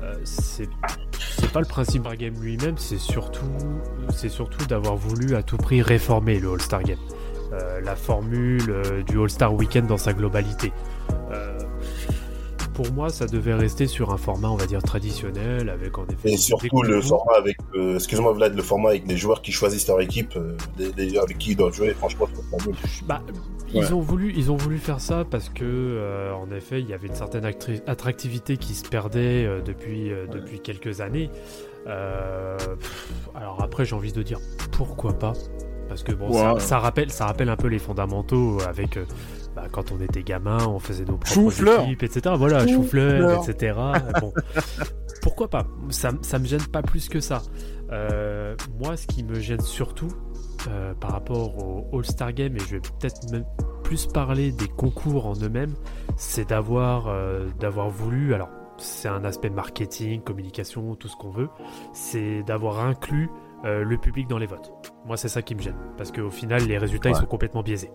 euh, C'est pas le principe par game lui-même, c'est surtout, surtout d'avoir voulu à tout prix réformer le All-Star Game. Euh, la formule du All-Star Weekend dans sa globalité. Pour moi, ça devait rester sur un format, on va dire, traditionnel, avec en effet. Et des surtout le format avec, euh, excuse-moi Vlad, le format avec les joueurs qui choisissent leur équipe, euh, les- avec qui ils doivent jouer. Franchement, nul. Bah, ils ont voulu, ils ont voulu faire ça parce que, euh, en effet, il y avait une certaine attractivité qui se perdait euh, depuis euh, depuis quelques années. Euh, pff, alors après, j'ai envie de dire pourquoi pas, parce que bon, ça rappelle, ça rappelle un peu les fondamentaux avec. Bah, quand on était gamin, on faisait nos propres Chou-fleur. équipes, etc. Voilà, chou-fleur, etc. Bon, pourquoi pas? Ça, ça me gêne pas plus que ça. Euh, moi, ce qui me gêne surtout, euh, par rapport au All-Star Game, et je vais peut-être même plus parler des concours en eux-mêmes, c'est d'avoir euh, d'avoir voulu, alors c'est un aspect marketing, communication, tout ce qu'on veut, c'est d'avoir inclus le public dans les votes. Moi, c'est ça qui me gêne, parce qu'au final, les résultats, ils sont complètement biaisés.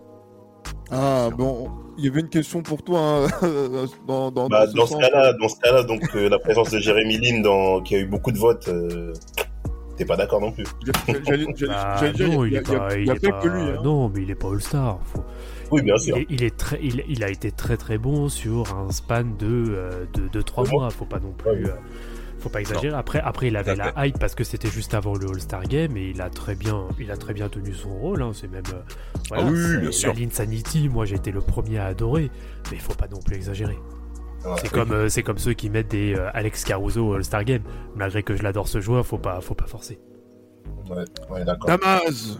Ah, bon, il y avait une question pour toi hein, dans, dans, Bah, dans ce dans ce sens. cas-là, dans ce cas-là, donc euh, la présence de Jérémy Lin dans, qui a eu beaucoup de votes, euh, t'es pas d'accord non plus. J'allais- dire, non, il est pas, il il y a est pas pas- que lui. hein. Non, mais il est pas All-Star. Faut- Oui, bien Il sûr. est, il est très, il, il a été très très bon sur un span de euh, de, de 3 Ouais. mois. Faut pas non plus, Ouais. euh, faut pas exagérer. Après, après, il avait la hype parce que c'était juste avant le All-Star Game et il a très bien, il a très bien tenu son rôle. hein. C'est même, euh, voilà, Ah oui, c'est- bien la sûr. Linsanity, moi j'ai été le premier à adorer, mais il faut pas non plus exagérer. Ouais. C'est comme, euh, c'est comme ceux qui mettent des euh, Alex Caruso au All-Star Game. Malgré que je l'adore ce joueur, faut pas, faut pas forcer. Ouais, ouais, d'accord. Damas,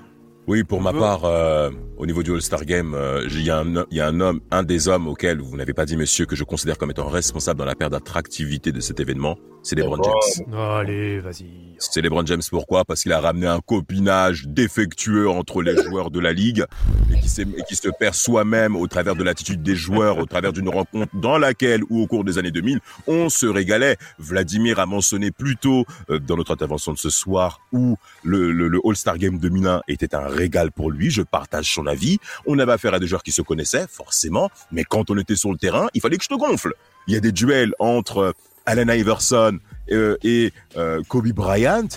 Oui, pour ma part, euh, au niveau du All-Star Game, euh, il y, a un- il y a un homme, un des hommes auxquels vous n'avez pas dit, monsieur, que je considère comme étant responsable dans la perte d'attractivité de cet événement, c'est LeBron. James. Allez, vas-y. C'est LeBron James pourquoi? Parce qu'il a ramené un copinage défectueux entre les joueurs de la ligue et qui, s'est- et qui se perd soi-même au travers de l'attitude des joueurs, au travers d'une rencontre dans laquelle, ou au cours des années 2000, on se régalait. Vladimir a mentionné plus tôt euh, dans notre intervention de ce soir où le, le, le All-Star Game 2001 était un régal pour lui. Je partage son avis. On avait affaire à des joueurs qui se connaissaient, forcément, mais quand on était sur le terrain, il fallait que je te gonfle. Il y a des duels entre euh, Allen Iverson euh, et euh, Kobe Bryant,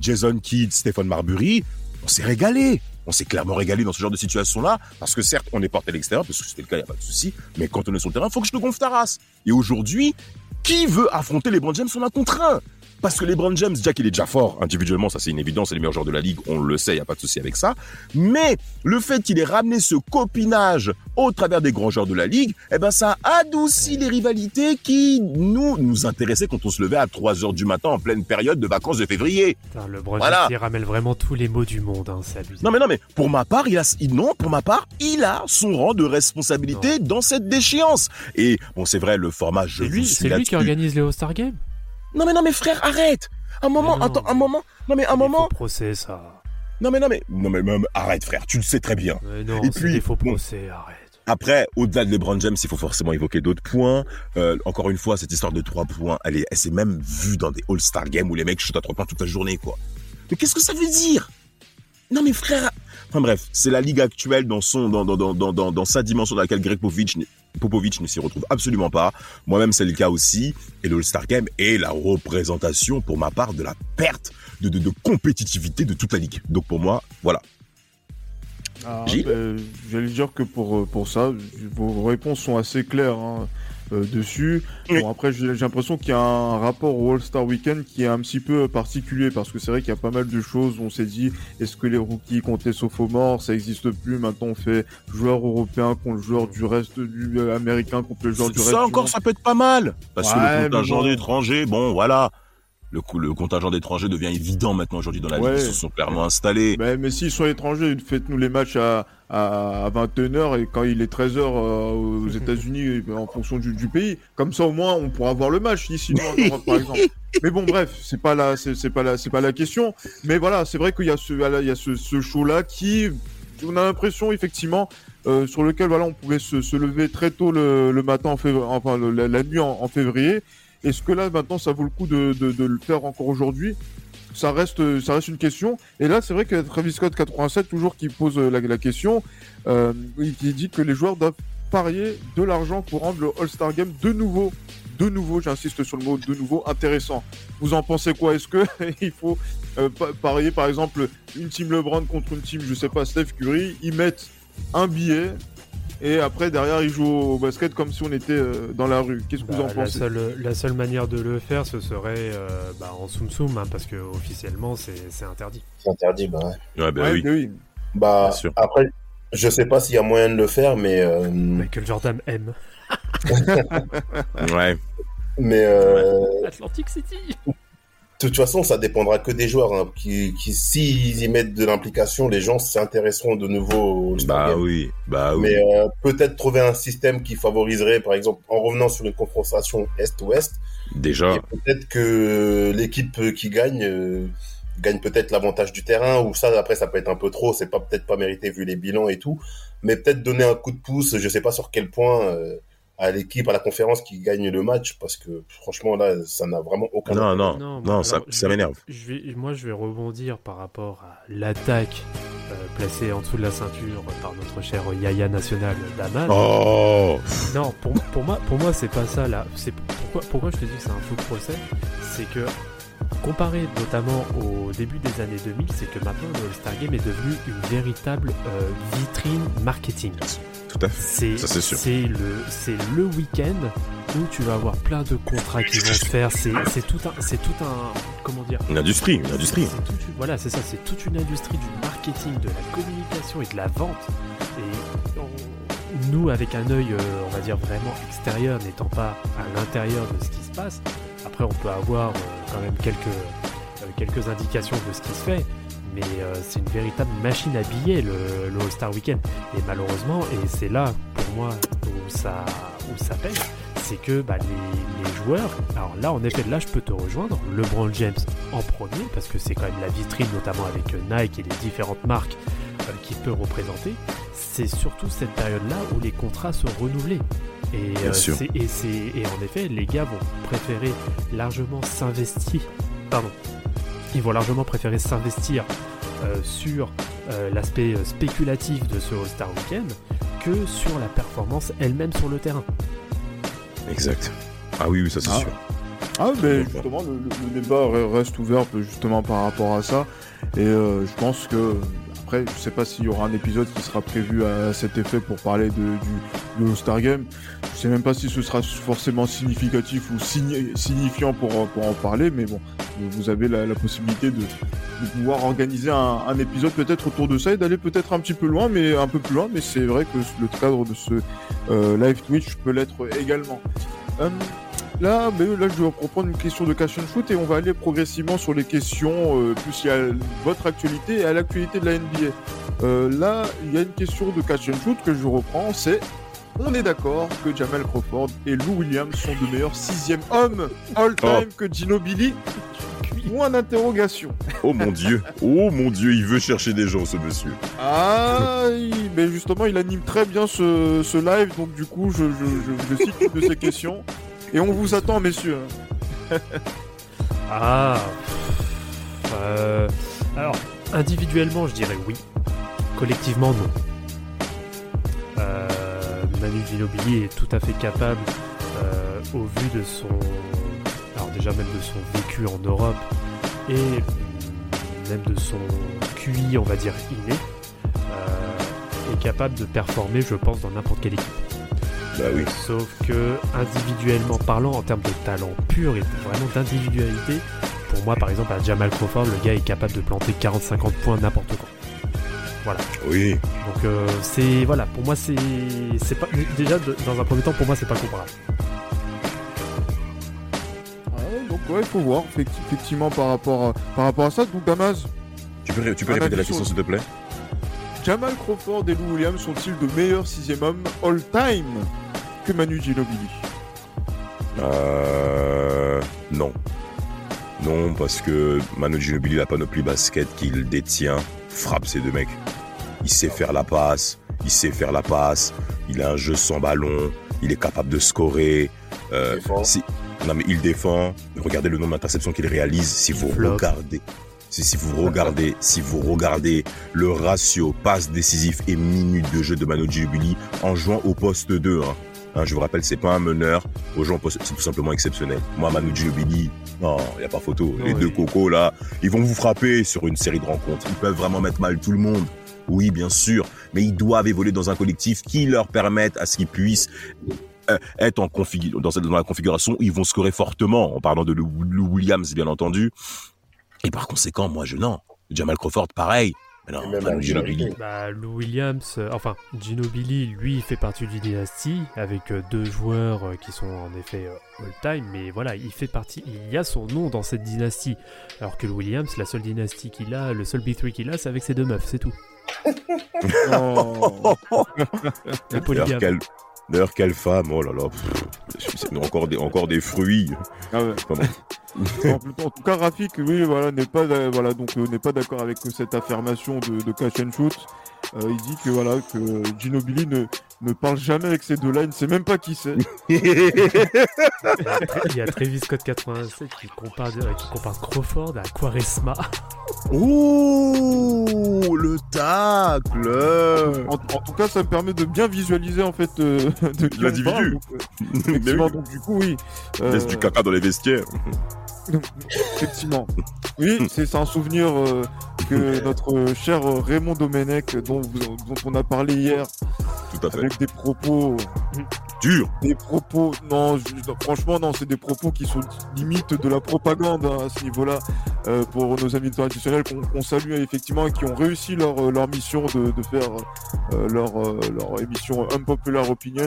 Jason Kidd, Stephen Marbury. On s'est régalé. On s'est clairement régalé dans ce genre de situation-là, parce que certes, on est porté à l'extérieur, parce que c'était le cas, il n'y a pas de souci, mais quand on est sur le terrain, faut que je te gonfle ta race. Et aujourd'hui, qui veut affronter les James On a contre un? Parce que les James, Jack, il est déjà fort individuellement, ça c'est une évidence, c'est le meilleur joueur de la ligue, on le sait, il n'y a pas de souci avec ça. Mais le fait qu'il ait ramené ce copinage au travers des grands joueurs de la ligue, eh ben ça adoucit les rivalités qui nous nous intéressaient quand on se levait à 3 heures du matin en pleine période de vacances de février. Putain, le Bron Voilà. James, il ramène vraiment tous les mots du monde, hein, c'est abusé. Non mais non mais pour ma part, il a non, pour ma part, il a son rang de responsabilité dans cette déchéance. Et bon, c'est vrai le format je lui, c'est lui qui organise les All-Star Games? Non mais non mais frère, arrête. Un moment, non, attends, un moment. Non mais un moment. faux procès, ça. Non mais non mais non mais même arrête frère, tu le sais très bien. Mais non, Et puis, des faux bon. procès, arrête. Après, au-delà de LeBron James, il faut forcément évoquer d'autres points. Euh, encore une fois, cette histoire de trois points, elle est, elle s'est même vue dans des All-Star Games où les mecs chutent à trois points toute la journée, quoi. Mais qu'est-ce que ça veut dire? Non mais frère. Enfin bref, c'est la ligue actuelle dans son, dans, dans, dans, dans, dans, dans sa dimension dans laquelle Greg Popovich, Popovich ne s'y retrouve absolument pas. Moi-même, c'est le cas aussi. Et le All-Star Game est la représentation, pour ma part, de la perte de, de, de compétitivité de toute la ligue. Donc pour moi, voilà. Ah, Gilles ben, J'allais dire que pour, euh, pour ça, vos réponses sont assez claires hein, euh, dessus. Oui. Bon, après, j'ai j'ai l'impression qu'il y a un rapport au All-Star Weekend qui est un petit peu particulier parce que c'est vrai qu'il y a pas mal de choses. On s'est dit, est-ce que les rookies comptent les sophomores Ça existe plus. Maintenant, on fait joueur européen contre le joueur du reste du euh, américain contre le joueur du reste. Ça du encore, monde. ça peut être pas mal. Parce Ouais, que le contingent bon. d'étrangers, bon, voilà. Le, coup- le contingent d'étrangers devient évident maintenant aujourd'hui dans la Ouais. ligue. Ils se sont clairement installés. Ben, mais s'ils sont étrangers, faites-nous les matchs à, à, 21h et quand il est 13h aux États-Unis en fonction du, du pays. Comme ça, au moins, on pourra voir le match ici, en Europe, par exemple. Mais bon, bref, c'est pas la, c'est c'est pas la, c'est pas la question. Mais voilà, c'est vrai qu'il y a ce, voilà, il y a ce, ce show-là qui, on a l'impression, effectivement, euh, sur lequel, voilà, on pouvait se, se lever très tôt le, le matin en février, enfin, le- la, la nuit en, en février. Est-ce que là, maintenant, ça vaut le coup de, le faire encore aujourd'hui? Ça reste, une question. Et là, c'est vrai que Travis Scott 87, toujours qui pose la, question, euh, il dit que les joueurs doivent parier de l'argent pour rendre le All-Star Game de nouveau, de nouveau, j'insiste sur le mot de nouveau, intéressant. Vous en pensez quoi? Est-ce que il faut euh, pa- parier, par exemple, une team LeBron contre une team, je sais pas, Steph Curry, ils mettent un billet et après derrière ils jouent au basket comme si on était euh, dans la rue. Qu'est-ce que vous Bah, en la, pensez seule, la seule manière de le faire, ce serait euh, bah, en soum soum, hein, parce que officiellement c'est c'est interdit. C'est interdit, bah ouais. Ouais, ben Ouais, oui. oui. Bah, Bien sûr. après, je sais pas s'il y a moyen de le faire, mais, euh, Michael Jordan aime. Ouais. mais euh, Atlantic City de toute façon, ça dépendra que des joueurs. Hein, qui, qui s'ils y mettent de l'implication, les gens s'intéresseront de nouveau au Bah oui. Bah oui. Mais euh, peut-être trouver un système qui favoriserait, par exemple, en revenant sur une confrontation Est-Ouest, Déjà. peut-être que l'équipe qui gagne euh, gagne peut-être l'avantage du terrain, ou ça, après, ça peut être un peu trop, c'est pas peut-être pas mérité vu les bilans et tout, mais peut-être donner un coup de pouce, je sais pas sur quel point, euh, à l'équipe, à la conférence qui gagne le match, parce que franchement, là, ça n'a vraiment aucun Non, non, Non, non, ça, ça m'énerve. je vais, Moi je vais rebondir par rapport à l'attaque euh, placée en dessous de la ceinture par notre cher Yaya National Daman. Oh Non, pour, pour moi, pour moi c'est pas ça là. C'est pourquoi, pourquoi je te dis que c'est un faux procès, c'est que comparé notamment au début des années 2000, c'est que maintenant le All-Star Game est devenu une véritable euh, vitrine marketing. Tout à fait. C'est Ça, c'est sûr. c'est le c'est le week-end où tu vas avoir plein de contrats qui vont se faire. C'est c'est tout un c'est tout un comment dire? Une industrie, une industrie. c'est toute une- voilà, c'est ça, c'est toute une industrie du marketing, de la communication et de la vente. Et on- nous, avec un œil, euh, on va dire vraiment extérieur, n'étant pas à l'intérieur de ce qui se passe, après on peut avoir euh, quand même quelques, euh, quelques indications de ce qui se fait, mais euh, c'est une véritable machine à billets le, le All-Star Weekend. Et malheureusement, et c'est là pour moi où ça, où ça pèse, c'est que bah, les, les joueurs, alors là en effet, là je peux te rejoindre, LeBron James en premier, parce que c'est quand même la vitrine, notamment avec Nike et les différentes marques qu'il peut représenter. C'est surtout cette période-là où les contrats sont renouvelés. Et, Bien euh, sûr. c'est- et, c'est- et en effet, les gars vont préférer largement s'investir. Pardon. Ils vont largement préférer s'investir euh, sur euh, l'aspect spéculatif de ce All-Star Weekend que sur la performance elle-même sur le terrain. Exact. Ah oui, oui, ça c'est Ah. sûr. Ah, mais Bon, justement, le, le- débat re- reste ouvert justement par rapport à ça. Et euh, je pense que, je sais pas s'il y aura un épisode qui sera prévu à cet effet pour parler de, du, du All-Star Game. Je sais même pas si ce sera forcément significatif ou signi- signifiant pour, en- parler, mais bon, vous- avez la, possibilité de, de pouvoir organiser un, un épisode peut-être autour de ça et d'aller peut-être un petit peu loin, mais un peu plus loin. Mais c'est vrai que le cadre de ce euh, live Twitch peut l'être également. Euh, Là, mais là, je vais reprendre une question de cash and shoot et on va aller progressivement sur les questions euh, plus à votre actualité et à l'actualité de la NBA. Euh, là, il y a une question de cash and shoot que je reprends, c'est on est d'accord que Jamal Crawford et Lou Williams sont de meilleurs sixième hommes all-time que Ginobili Point d'interrogation. Oh mon dieu. Oh mon dieu, il veut chercher des gens, ce monsieur. Ah, il- mais justement, il anime très bien ce, ce live, donc du coup, je, je, je, je cite une de ces questions. Et on vous attend, messieurs. Ah euh, Alors, individuellement, je dirais oui. Collectivement, non. Euh, Manu Ginobili est tout à fait capable, euh, au vu de son. Alors, déjà, même de son vécu en Europe et même de son QI, on va dire, inné, euh, est capable de performer, je pense, dans n'importe quelle équipe. Bah oui. Sauf que individuellement parlant, en termes de talent pur et vraiment d'individualité, pour moi par exemple à Jamal Crawford, le gars est capable de planter 40-50 points n'importe quand. Oui. Donc euh, c'est voilà, pour moi c'est c'est pas déjà de- dans un premier temps pour moi c'est pas comparable. Ah, donc ouais, il faut voir effecti- effectivement par rapport à, par rapport à ça. Donc Damas, Tu peux, tu peux répéter la question, s'il te plaît? Jamal Crawford et Lou Williams sont-ils de meilleurs sixième hommes all-time que Manu Ginobili? Euh. Non. Non, parce que Manu Ginobili, la panoplie basket qu'il détient, frappe ces deux mecs. Il sait faire la passe, il sait faire la passe, il a un jeu sans ballon, il est capable de scorer. euh, Défend. si- Non mais il défend. Regardez le nombre d'interceptions qu'il réalise. Si vous flotte. regardez, si, si vous regardez, si vous regardez le ratio passe décisif et minutes de jeu de Manu Ginobili en jouant au poste 2. Hein. Hein, je vous rappelle, c'est pas un meneur. Aux gens, c'est tout simplement exceptionnel. Moi, Manu Ginobili, non, il n'y a pas photo. Les Oui. deux cocos, là, ils vont vous frapper sur une série de rencontres. Ils peuvent vraiment mettre mal tout le monde. Oui, bien sûr. Mais ils doivent évoluer dans un collectif qui leur permette à ce qu'ils puissent euh, être en configu- dans, la configuration où ils vont scorer fortement, en parlant de Lou Williams, bien entendu. Et par conséquent, moi, je non. Jamal Crawford, pareil. Mais non, même Ginobili. Bah, Lou Williams, euh, enfin Ginobili, lui, il fait partie d'une dynastie avec euh, deux joueurs euh, qui sont en effet euh, all-time, mais voilà, il fait partie, il y a son nom dans cette dynastie. Alors que Lou Williams, la seule dynastie qu'il a, le seul B3 qu'il a, c'est avec ses deux meufs, c'est tout. Non. Le polygame. Quelle, d'ailleurs, quelle femme, oh là là, pff, encore des, encore des fruits. Ah ouais. Enfin bon. en, tout cas, Rafik, oui, voilà, n'est pas, d'a- voilà, donc euh, n'est pas d'accord avec cette affirmation de, de catch and shoot. Euh, il dit que voilà que Ginobili ne, ne parle jamais avec ces deux-là, il ne sait même pas qui c'est. Il y a Travis Scott 87 qui compare, euh, qui compare Crawford à Quaresma. Oh, le tacle En, en tout cas, ça me permet de bien visualiser en fait euh, de qui on L'individu. donc, euh, effectivement, oui, donc du coup, oui. euh, laisse du caca dans les vestiaires. Effectivement. Oui, c'est c'est un souvenir euh, que notre cher Raymond Domenech, dont, on a parlé hier, Tout à fait. avec des propos, Dur. des propos, non, je- franchement, non, c'est des propos qui sont limite de la propagande hein, à ce niveau-là, euh, pour nos amis traditionnels qu'on salue effectivement et qui ont réussi leur, euh, leur mission de, de faire euh, leur, leur émission Unpopular Opinions.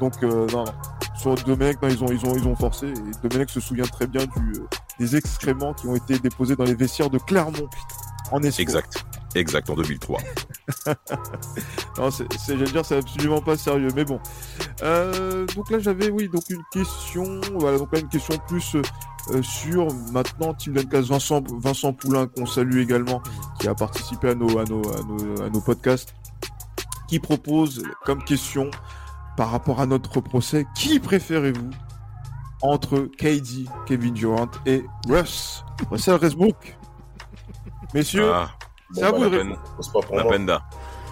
Donc, euh, non, sur Domenech, non, ils ont, ils ont, ils ont forcé. Et Domenech se souvient très bien du, des excréments qui ont été déposés dans les vestiaires de Clermont. En. Exact. Exact, en 2003. Non, c'est, c'est, j'allais dire, c'est absolument pas sérieux, mais bon. Euh, donc là, j'avais, oui, donc une question, voilà, donc là, une question plus euh, sur maintenant Team Duncast Vincent, Vincent Poulain, qu'on salue également, qui a participé à nos, à nos, à nos, à nos podcasts, qui propose comme question par rapport à notre procès, qui préférez-vous entre KD, Kevin Durant et Russ, Russell Westbrook Messieurs, Ah, c'est à Bon, vous bah, de la répondre. peine, c'est pas pour la moi. penda.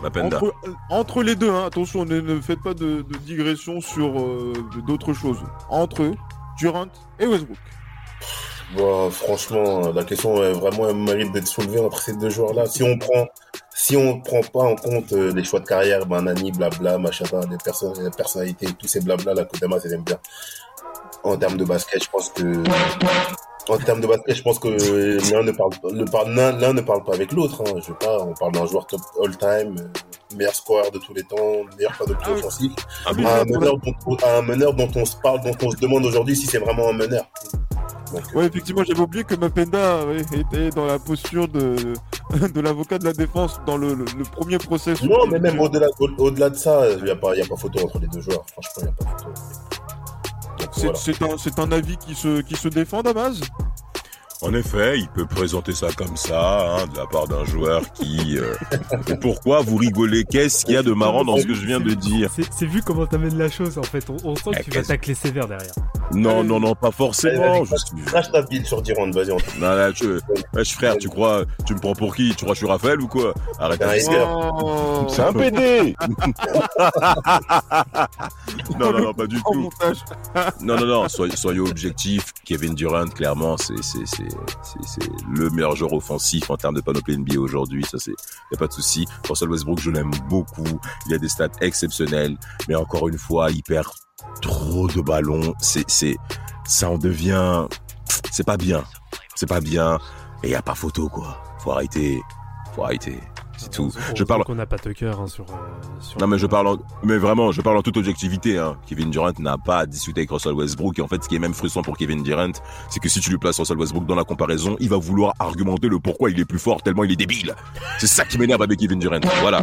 La penda. Entre, entre les deux, hein, attention, ne, ne faites pas de, de digression sur euh, d'autres choses. Entre Durant et Westbrook. Bon, franchement, la question est vraiment elle mérite d'être soulevée entre ces deux joueurs-là. Si on prend, si on prend pas en compte euh, les choix de carrière, Banani, blabla, machin, les, personnes, les personnalités, tous ces blabla, la Kodama, aime bien. En termes de basket, je pense que, en termes de basket, je pense que l'un ne parle, pas- le par- l'un l'un ne parle pas avec l'autre. Hein. Je sais pas, on parle d'un joueur top all-time, euh, meilleur scoreur de tous les temps, meilleur pas de Ah offensif, Ah bon à un meneur dont, à un meneur dont on se parle, dont on se demande aujourd'hui si c'est vraiment un meneur. Donc, euh, Ouais, effectivement, j'avais oublié que Mapenda ouais, était dans la posture de, de l'avocat de la défense dans le, le, le premier procès. Non, mais même au-delà au au-delà de ça, il n'y a, pas- y a pas photo entre les deux joueurs. Franchement, il n'y a pas photo. C'est voilà. un, un avis qui se, qui se défend, Damas En effet, il peut présenter ça comme ça, hein, de la part d'un joueur qui... euh, Et pourquoi vous rigolez? Qu'est-ce qu'il y a de marrant dans ce que je viens de dire? C'est vu comment t'amènes la chose en fait. On, on sent que Eh, tu vas tacler sévère derrière. Non, non, non, pas forcément. Je suis... Crash ta bille sur Durant, vas-y, on Non, là, tu... Wesh, frère, tu crois... Tu me prends pour qui? Tu crois que je suis Raphaël ou quoi? Arrête Un. Oh, C'est un PD Non, non, non, pas du tout. Non, non, non, soyez, soyez objectifs. Kevin Durant, clairement, c'est, c'est, le meilleur joueur offensif en termes de panoplie NBA aujourd'hui. Ça, c'est, a pas de souci. Russell Westbrook, je l'aime beaucoup. Il a des stats exceptionnelles. Mais encore une fois, il perd trop de ballons. C'est, c'est, ça en devient, c'est pas bien. C'est pas bien. Et y a pas photo, quoi. Faut arrêter. Faut arrêter. C'est tout. Je parle, qu'on n'a pas Tucker hein, sur, euh, sur. non mais je parle en... mais vraiment je parle en toute objectivité hein. Kevin Durant n'a pas à discuter avec Russell Westbrook et en fait ce qui est même frustrant pour Kevin Durant c'est que si tu lui places Russell Westbrook dans la comparaison il va vouloir argumenter le pourquoi il est plus fort tellement il est débile c'est ça qui m'énerve avec Kevin Durant voilà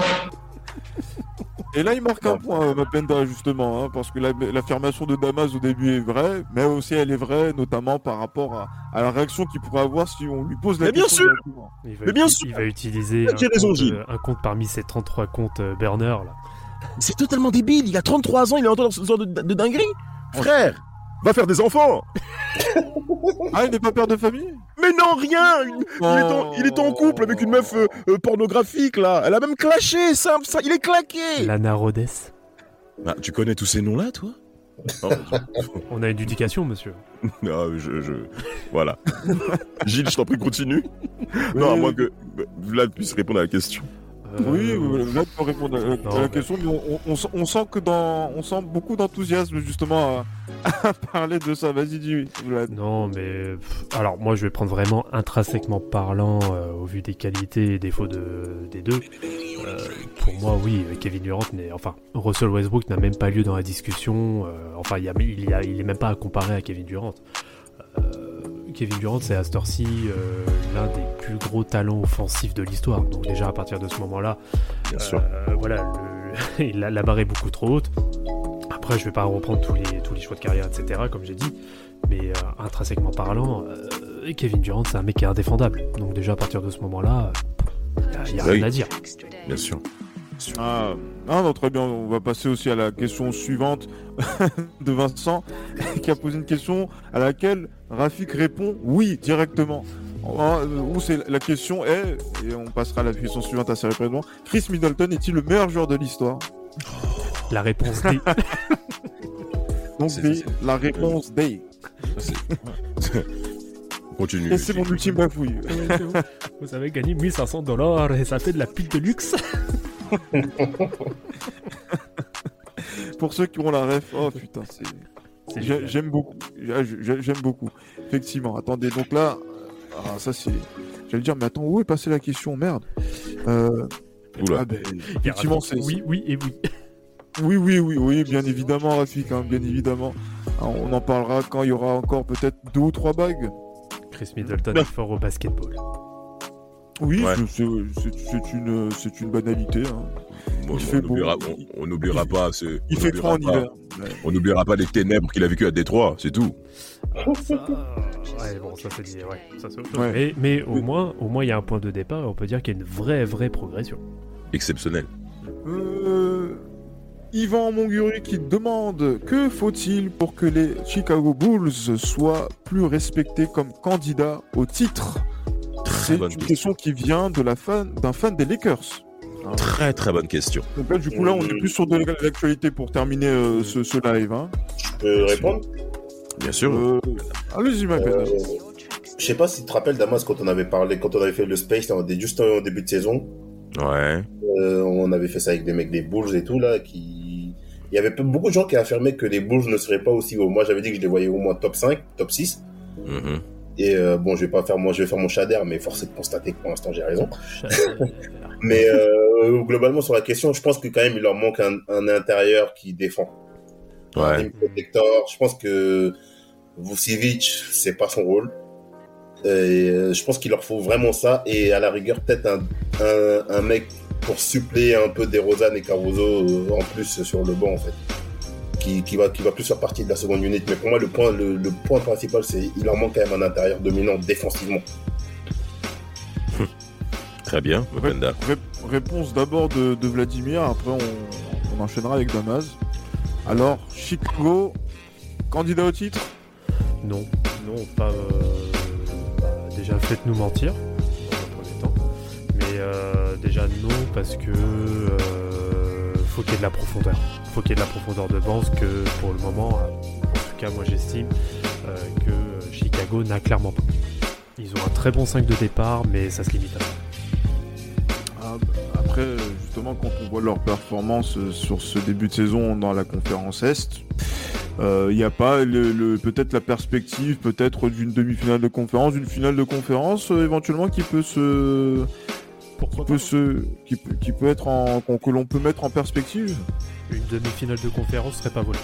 Et là, il marque un point, euh, Mapenda, justement, hein, parce que la- l'affirmation de Damas au début est vraie, mais aussi elle est vraie, notamment par rapport à, à la réaction qu'il pourrait avoir si on lui pose la Mais bien question. sûr. Il va, Mais bien sûr. il va utiliser un j'ai raison, compte, Gilles. euh, un compte parmi ses 33 comptes euh, burner là. c'est totalement débile il a 33 ans il est encore dans ce genre de, de dinguerie frère va faire des enfants Ah, il n'est pas père de famille? Mais non rien il, il est en, il est en couple avec une meuf euh, euh, pornographique là elle a même clashé simple ça il est claqué Lana Rhodes. Ah, tu connais tous ces noms là toi? Oh, On a une éducation, monsieur. Non, je, je... Voilà. Gilles, je t'en prie, continue. Non, à moins que Vlad puisse répondre à la question. Euh, Oui, euh, là, tu peux répondre à, à Non, la mais- question, mais on, on- on sent- que dans, on sent beaucoup d'enthousiasme justement à, à parler de ça. Vas-y, dis Vlad. Non, mais alors moi je vais prendre vraiment intrinsèquement parlant euh, au vu des qualités et défauts de, des deux. Euh, pour moi, oui, Kevin Durant n'est enfin Russell Westbrook n'a même pas lieu dans la discussion. euh, enfin, il y a, il y a, il est même pas à comparer à Kevin Durant. Kevin Durant, c'est à cette heure-ci euh, l'un des plus gros talents offensifs de l'histoire. Donc déjà à partir de ce moment-là, Bien euh, voilà, le- a- la barre est beaucoup trop haute. Après, je vais pas reprendre tous les, tous les choix de carrière, etc., comme j'ai dit. Mais euh, intrinsèquement parlant, euh, Kevin Durant, c'est un mec qui est indéfendable. Donc déjà, à partir de ce moment-là, il n'y a, Oui. rien à dire. Bien sûr. Ah, ah non, très bien. On va passer aussi à la question suivante de Vincent, qui a posé une question à laquelle Rafik répond oui directement. Ah, Où c'est la question est, et on passera à la question suivante assez rapidement. Chris Middleton est-il le meilleur joueur de l'histoire? La réponse D. Donc C'est- D, la réponse D. Continue. Et c'est mon ultime bafouille. Vous avez gagné 1500 dollars et ça fait de la pile de luxe. Pour ceux qui ont la ref, oh putain, c'est. J'aime beaucoup. J'ai- j'ai- J'aime beaucoup. Effectivement. Attendez, donc là, ah, ça c'est. J'allais dire, mais attends, où est passée la question? Merde. Euh, Oula. ah, ben, effectivement, c'est. Oui, oui et oui. Oui, oui, oui, oui, bien évidemment, Rafik, hein, bien évidemment. Ah, On en parlera quand il y aura encore peut-être deux ou trois bagues. Chris Middleton est fort au basketball. Oui, Ouais. c'est- une, c'est une banalité. hein. Bon, Il on fait beau. n'oubliera- on- on n'oubliera pas ce. Il on fait froid en hiver. Ouais. On n'oubliera pas les ténèbres qu'il a vécu à Détroit, c'est tout. Ça, ouais, bon, ça c'est dit, ouais, ça c'est autre chose. Ouais. Mais, mais au moins, au moins, il y a un point de départ et on peut dire qu'il y a une vraie, vraie progression. Exceptionnel. Euh, Yvan Monguru qui demande que faut-il pour que les Chicago Bulls soient plus respectés comme candidats au titre? C'est bonne une question. question qui vient de la fan d'un fan des Lakers. Très très bonne question. Donc là, du coup, là, on est plus sur de l'actualité pour terminer euh, ce, ce live. Hein. Je peux répondre? Bien sûr. Euh, Allez-y, ma Euh, Je sais pas si tu te rappelles, Damas, quand on avait parlé, quand on avait fait le Space, là, juste en début de saison, Ouais. euh, on avait fait ça avec des mecs des Bulls et tout, là, qui... Il y avait beaucoup de gens qui affirmaient que les Bulls ne seraient pas aussi hauts. Moi, j'avais dit que je les voyais au moins top 5, top 6. Mhm. Et euh, bon, je vais pas faire moi, je vais faire mon shader, mais force est de constater que pour l'instant j'ai raison. Mais euh, globalement sur la question, je pense que quand même il leur manque un, un intérieur qui défend. Ouais. Je pense que Vucevic, c'est pas son rôle. Et euh, je pense qu'il leur faut vraiment ça et à la rigueur peut-être un, un, un mec pour suppléer un peu des Rosanne et Caruso euh, en plus sur le banc en fait. Qui, qui va qui va plus faire partie de la seconde unité. Mais pour moi le point le, le point principal c'est il leur manque quand même un intérieur dominant défensivement. Très bien, Openda. Ré- réponse d'abord de, de Vladimir, après on, on enchaînera avec Damas. Alors, Chicago, candidat au titre? Non, non, pas. euh, bah, déjà, faites-nous mentir, dans un premier temps. Mais euh, déjà, non, parce que. euh, faut qu'il y ait de la profondeur. Faut qu'il y ait de la profondeur de banc, que pour le moment, euh, en tout cas, moi j'estime euh, que Chicago n'a clairement pas. Ils ont un très bon 5 de départ, mais ça se limite à ça. Ah, bah, Après, justement, quand on voit leur performance euh, sur ce début de saison dans la conférence Est, il n'y a pas peut-être la perspective peut-être d'une demi-finale de conférence, d'une finale de conférence euh, éventuellement qui peut se Pourquoi peut se qui, peut- qui peut être en que l'on peut mettre en perspective. Une demi-finale de conférence serait pas volée.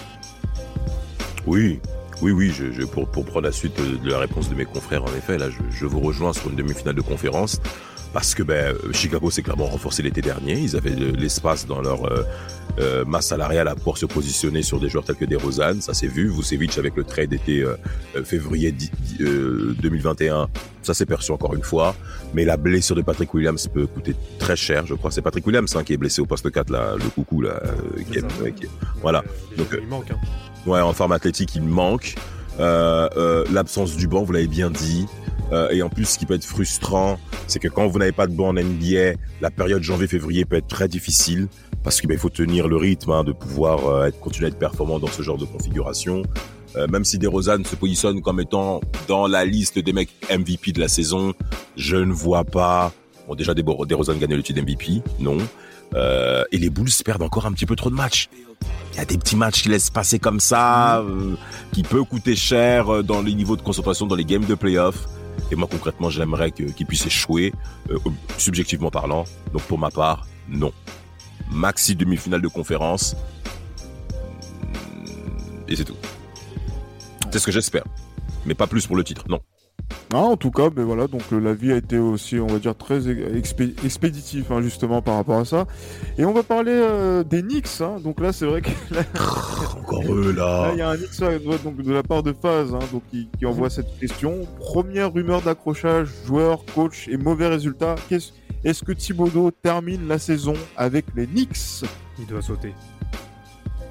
Oui, oui, oui, je, je- pour, pour prendre la suite de, de la réponse de mes confrères, en effet, là, je, je vous rejoins sur une demi-finale de conférence. Parce que ben, Chicago s'est clairement renforcé l'été dernier. Ils avaient de l'espace dans leur euh, euh, masse salariale à pouvoir se positionner sur des joueurs tels que des Rosanne. Ça s'est vu. Vucevic avec le trade d'été euh, euh, février di- di- euh, 2021, ça s'est perçu encore une fois. Mais la blessure de Patrick Williams peut coûter très cher, je crois. C'est Patrick Williams hein, qui est blessé au poste 4, là, le coucou, là. euh, qui est- C'est ça. ouais, qui est- voilà. Euh, Donc, euh, il manque. Hein. Ouais, en forme athlétique, il manque. Euh, euh, L'absence du banc, vous l'avez bien dit. Euh, et en plus, ce qui peut être frustrant, c'est que quand vous n'avez pas de banc en NBA, la période janvier-février peut être très difficile parce qu'il faut tenir le rythme hein, de pouvoir euh, être, continuer à être performant dans ce genre de configuration. Euh, même si DeRozan se positionne comme étant dans la liste des mecs MVP de la saison, je ne vois pas. Bon, déjà, DeRozan gagne le titre MVP, non. Euh, et les Bulls perdent encore un petit peu trop de matchs. Il y a des petits matchs qui laissent passer comme ça, euh, qui peut coûter cher euh, dans les niveaux de concentration dans les games de playoff. Et moi concrètement, j'aimerais qu'ils puissent échouer, subjectivement parlant. Donc pour ma part, non. Maxi demi-finale de conférence. Et c'est tout. C'est ce que j'espère. Mais pas plus pour le titre, non. Ah, en tout cas, ben voilà, donc euh, la vie a été aussi, on va dire, très expé- expéditif hein, justement par rapport à ça. Et on va parler euh, des Knicks. hein. Donc là, c'est vrai que là, Encore eux là, il y a un Knicks donc de la part de Faz, hein, donc qui, qui envoie cette question. Première rumeur d'accrochage, joueur, coach et mauvais résultat. Est-ce que Thibodeau termine la saison avec les Knicks? Il doit sauter.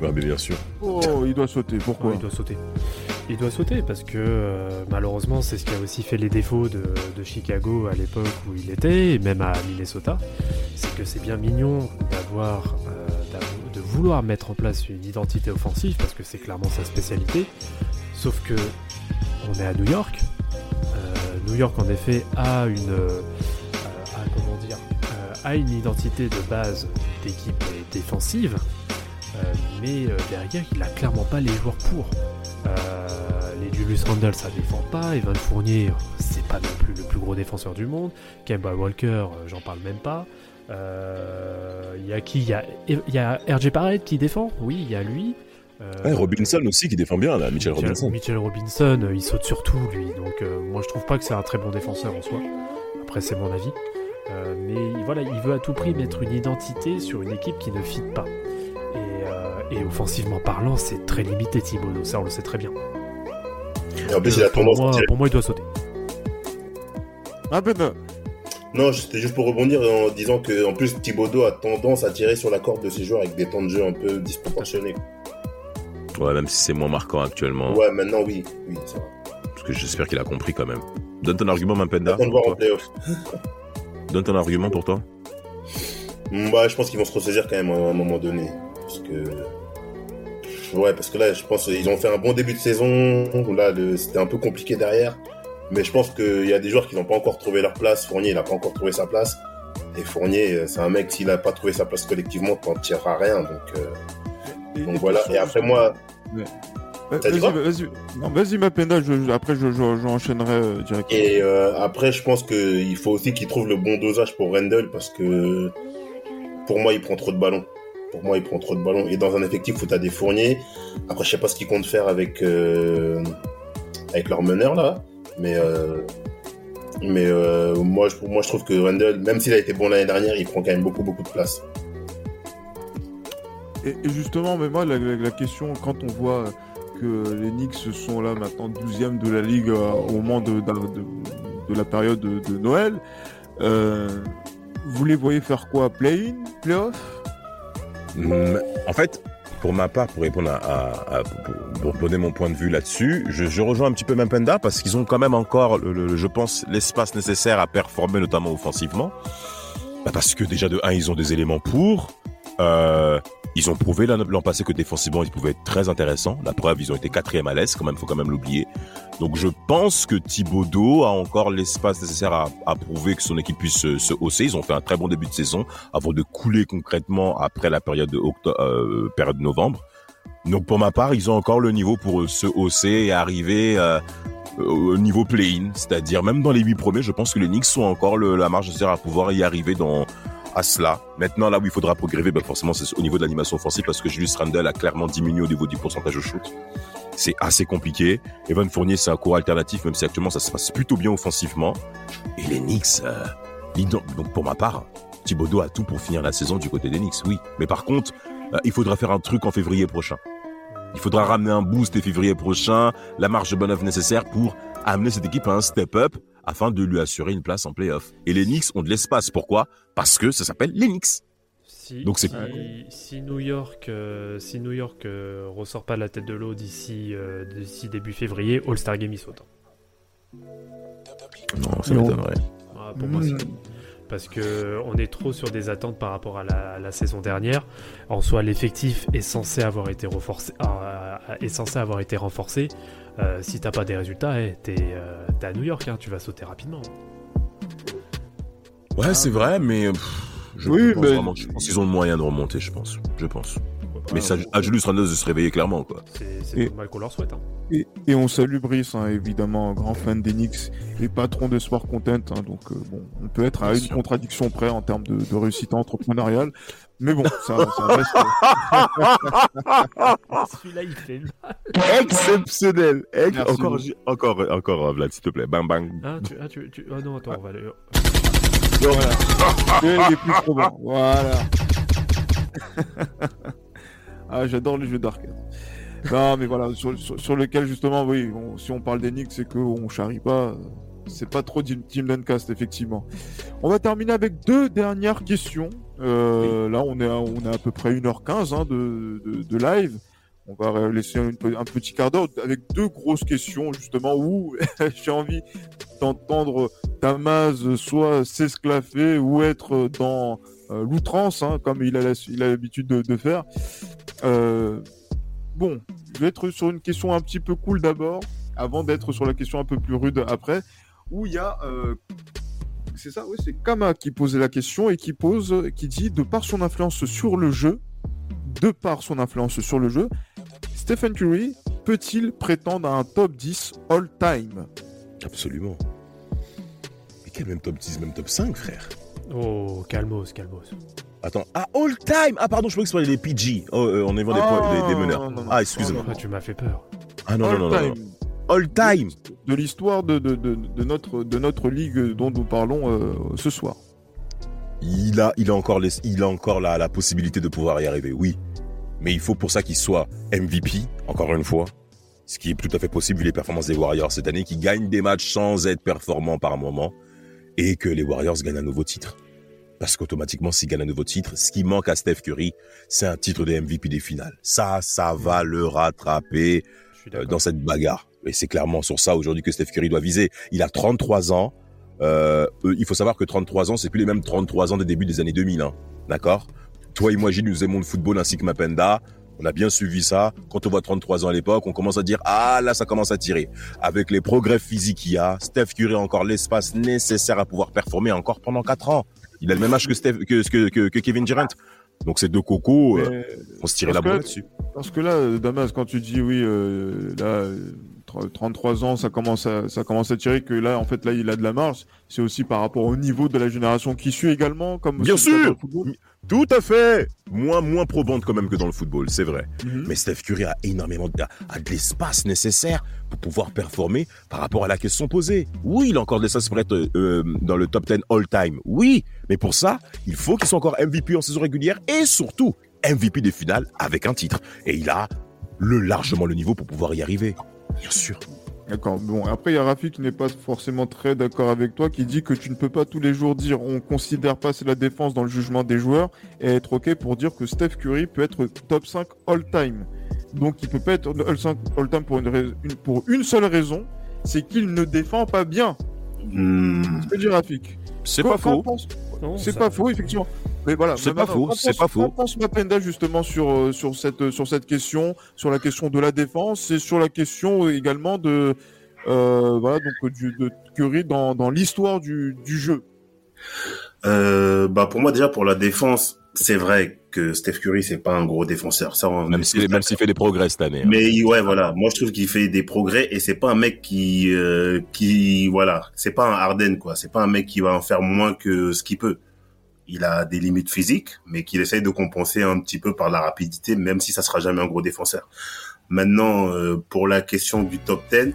Mais bien sûr. Oh, il doit sauter. Pourquoi Ouais, il doit sauter. Il doit sauter parce que euh, malheureusement c'est ce qui a aussi fait les défauts de, de Chicago à l'époque où il était, et même à Minnesota. C'est que c'est bien mignon d'avoir, euh, de vouloir mettre en place une identité offensive parce que c'est clairement sa spécialité. Sauf que on est à New York. Euh, New York en effet a une, euh, a, comment dire, euh, a une identité de base d'équipe défensive. Euh, mais euh, derrière, il a clairement pas les joueurs pour. Euh, les Julius Randle, ça défend pas. Evan Fournier, c'est pas non plus le plus gros défenseur du monde. Kemba Walker, j'en parle même pas. Euh, Il y a qui? Il y a, a RJ Barrett qui défend? Oui, il y a lui. Euh, Ouais, Robinson aussi qui défend bien là, Mitchell Mitchell Robinson. Mitchell Robinson, il saute sur tout lui. Donc euh, moi je trouve pas que c'est un très bon défenseur en soi. Après c'est mon avis. Mais voilà, il veut à tout prix mettre une identité sur une équipe qui ne fit pas. Et, euh, offensivement parlant, c'est très limité Thibaut, ça on le sait très bien. Et en plus, il a pour, tendance à moi, pour moi, il doit sauter. Un peu de... Non, c'était juste pour rebondir en disant que en plus Thibodeau a tendance à tirer sur la corde de ses joueurs avec des temps de jeu un peu disproportionnés. Ouais, même si c'est moins marquant actuellement. Ouais, maintenant oui, oui, c'est vrai. Parce que j'espère qu'il a compris quand même. Donne ton argument, Mampenda. Attends de voir en playoff. Donne ton argument pour toi. Bah, je pense qu'ils vont se ressaisir quand même à un moment donné. Parce que. Ouais, parce que là, je pense qu'ils ont fait un bon début de saison. Là, le- c'était un peu compliqué derrière. Mais je pense qu'il y a des joueurs qui n'ont pas encore trouvé leur place. Fournier, il n'a pas encore trouvé sa place. Et Fournier, euh, c'est un mec, s'il n'a pas trouvé sa place collectivement, t'en tireras rien. Donc, euh, donc voilà. Et après, moi, Vas-y, vas-y. Non, vas-y, Mapenda, je, je- après, je, je, j'enchaînerai euh, directement. Et euh, après, je pense qu'il faut aussi qu'il trouve le bon dosage pour Rendell parce que pour moi, il prend trop de ballons. Pour moi, il prend trop de ballons. Et dans un effectif où tu as des fourniers, après, je sais pas ce qu'ils comptent faire avec, euh, avec leur meneur là. Mais, euh, mais euh, moi, je, moi, je trouve que Rendell, même s'il a été bon l'année dernière, il prend quand même beaucoup, beaucoup de place. Et, justement, mais moi, la, question, quand on voit que les Knicks sont là maintenant 12e de la ligue au moment de, de, de- la période de, Noël, vous les voyez faire quoi? Play-in? Play-off? En fait, pour ma part, pour répondre à, à- pour, donner mon point de vue là-dessus, je, rejoins un petit peu Mampenda parce qu'ils ont quand même encore, le, le- je pense, l'espace nécessaire à performer, notamment offensivement. Bah, parce que déjà de 1, ils ont des éléments pour. Euh, ils ont prouvé l'an passé que défensivement, ils pouvaient être très intéressants. La preuve, ils ont été quatrième à l'Est, quand même, faut quand même l'oublier. Donc je pense que Thibodeau a encore l'espace nécessaire à, prouver que son équipe puisse se, se hausser. Ils ont fait un très bon début de saison avant de couler concrètement après la période de euh, novembre. Donc pour ma part, ils ont encore le niveau pour euh, se hausser et arriver euh, au niveau play-in, c'est-à-dire même dans les huit premiers, je pense que les Knicks ont encore la marge nécessaire à pouvoir y arriver dans à cela. Maintenant, là où il faudra progresser, ben forcément, c'est au niveau de l'animation offensive parce que Julius Randle a clairement diminué au niveau du pourcentage au shoot. C'est assez compliqué. Evan Fournier, c'est un cours alternatif, même si actuellement ça se passe plutôt bien offensivement. Et les Knicks, euh, donc pour ma part, Thibodeau a tout pour finir la saison du côté des Knicks, oui. Mais par contre, euh, il faudra faire un truc en février prochain. Il faudra ramener un boost et février prochain, la marge de manœuvre nécessaire pour amener cette équipe à un step-up afin de lui assurer une place en playoff. Et les Knicks ont de l'espace. Pourquoi? Parce que ça s'appelle les Knicks. Si, Donc c'est- si, si New York, euh, si New York euh, ressort pas de la tête de l'eau d'ici euh, début février, All Star Game il saute. Non, ça m'étonnerait. Ah, pour moi, c'est parce que on est trop sur des attentes par rapport à la, à la saison dernière. En soi, l'effectif est censé avoir été renforcé, euh, est censé avoir été renforcé. Euh, si t'as pas des résultats, eh, t'es euh, t'es à New York, hein, tu vas sauter rapidement. Ouais, c'est vrai, mais pff, je, Oui, pense mais- vraiment que- je pense qu'ils ont le moyen de remonter, je pense. Je pense. Mais Ah, ça, à Julius Randle de se réveiller clairement, quoi. c'est Et- pas mal qu'on leur souhaite. hein. et, et on salue Brice, hein, évidemment, grand fan des Knicks et patron de Sport Content. hein, donc, euh, bon, on peut être à Bien une sûr. contradiction près en termes de, de réussite entrepreneuriale. Mais bon, ça, ça reste Celui-là, il fait mal. Exceptionnel. Ex- encore, encore, encore, euh, Vlad, s'il te plaît. Bang, bang. Ah, tu, ah, tu, tu- ah non, attends, on va aller. Voilà. Et les plus probants. Voilà. ah, j'adore les jeux d'arcade. Non, mais voilà, sur, sur, sur lequel justement, oui, on- si on parle des Knicks, c'est qu'on charrie pas. C'est pas trop Team Team Duncast, effectivement. On va terminer avec deux dernières questions. Euh, Là, on est, à, on est à peu près 1h15 hein, de, de, de live. On va laisser une un petit quart d'heure avec deux grosses questions, justement, où j'ai envie d'entendre Tamaz soit s'esclaffer ou être dans euh, l'outrance, hein, comme il a la- il a l'habitude de, de faire. Euh, bon, je vais être sur une question un petit peu cool d'abord, avant d'être sur la question un peu plus rude après, où il y a... euh, c'est ça, oui, c'est Kama qui posait la question et qui pose, qui dit, de par son influence sur le jeu, de par son influence sur le jeu, Stephen Curry peut-il prétendre à un top 10 all-time Absolument. Mais quel même top 10, même top 5, frère? Oh, calmos, calmos. Attends, ah, all time Ah, pardon, je croyais que ce soit les PG. Oh, euh, on est des, Ah, des, des meneurs. non, non, non. Ah, excusez-moi. Ah, tu m'as fait peur. Ah, non, non, non, non, non. All-time. All time de l'histoire de, de, de, de notre, de notre ligue dont nous parlons euh, ce soir. il a, il a encore, les, il a encore la, la possibilité de pouvoir y arriver, oui. Mais il faut pour ça qu'il soit MVP, encore une fois. Ce qui est tout à fait possible vu les performances des Warriors cette année, qui gagnent des matchs sans être performants par moment. Et que les Warriors gagnent un nouveau titre. Parce qu'automatiquement, s'ils gagnent un nouveau titre, ce qui manque à Steph Curry, c'est un titre de MVP des finales. Ça, ça va le rattraper euh, dans cette bagarre. Et c'est clairement sur ça aujourd'hui que Steph Curry doit viser. Il a 33 ans. Euh, il faut savoir que 33 ans, c'est plus les mêmes 33 ans des débuts des années 2000. Hein. D'accord? Toi et moi, Gilles, nous aimons le football ainsi que Mapenda. On a bien suivi ça. Quand on voit 33 ans à l'époque, on commence à dire ah là ça commence à tirer. Avec les progrès physiques qu'il y a, Steph Curry a encore l'espace nécessaire à pouvoir performer encore pendant 4 ans. Il a le même âge que Steph, que, que, que, que Kevin Durant. Donc ces deux cocos, euh, on se tirait la boule là-dessus. Parce que là, Damas, quand tu dis oui, euh, là, euh, 33 ans, ça commence à, ça commence à tirer que là, en fait, là, il a de la marge. C'est aussi par rapport au niveau de la génération qui suit également, comme Bien sûr. Tout à fait. Moins moins probante quand même que dans le football, c'est vrai. Mhm. Mais Steph Curry a énormément de, a de l'espace nécessaire pour pouvoir performer par rapport à la question posée. Oui, il a encore de l'espace pour être euh, euh, dans le top 10 all-time. Oui, mais pour ça, il faut qu'il soit encore MVP en saison régulière et surtout MVP des finales avec un titre. Et il a le largement le niveau pour pouvoir y arriver. Bien sûr. D'accord. Bon, après, il y a Rafi qui n'est pas forcément très d'accord avec toi, qui dit que tu ne peux pas tous les jours dire on considère pas c'est la défense dans le jugement des joueurs et être OK pour dire que Steph Curry peut être top 5 all-time. Donc, il peut pas être all 5 all-time pour une, pour une seule raison, c'est qu'il ne défend pas bien. Hmm. C'est ce que dit Rafik. C'est pas faux. pense- Non, C'est ça- pas faux, effectivement. Mais voilà. C'est pas faux, c'est pense- pas faux. qu'en pense Mapenda justement sur, euh, sur, cette, euh, sur cette question, sur la question de la défense et sur la question également de, euh, voilà, donc, du, de Curry dans, dans l'histoire du, du jeu. Euh, bah pour moi déjà pour la défense, c'est vrai que Steph Curry c'est pas un gros défenseur. Ça, on Même s'il fait des progrès cette année. hein. Mais ouais, voilà. Moi, je trouve qu'il fait des progrès et c'est pas un mec qui, euh, qui, voilà, c'est pas un Harden quoi. C'est pas un mec qui va en faire moins que ce qu'il peut. Il a des limites physiques, mais qu'il essaye de compenser un petit peu par la rapidité, même si ça sera jamais un gros défenseur. Maintenant, euh, pour la question du top 10,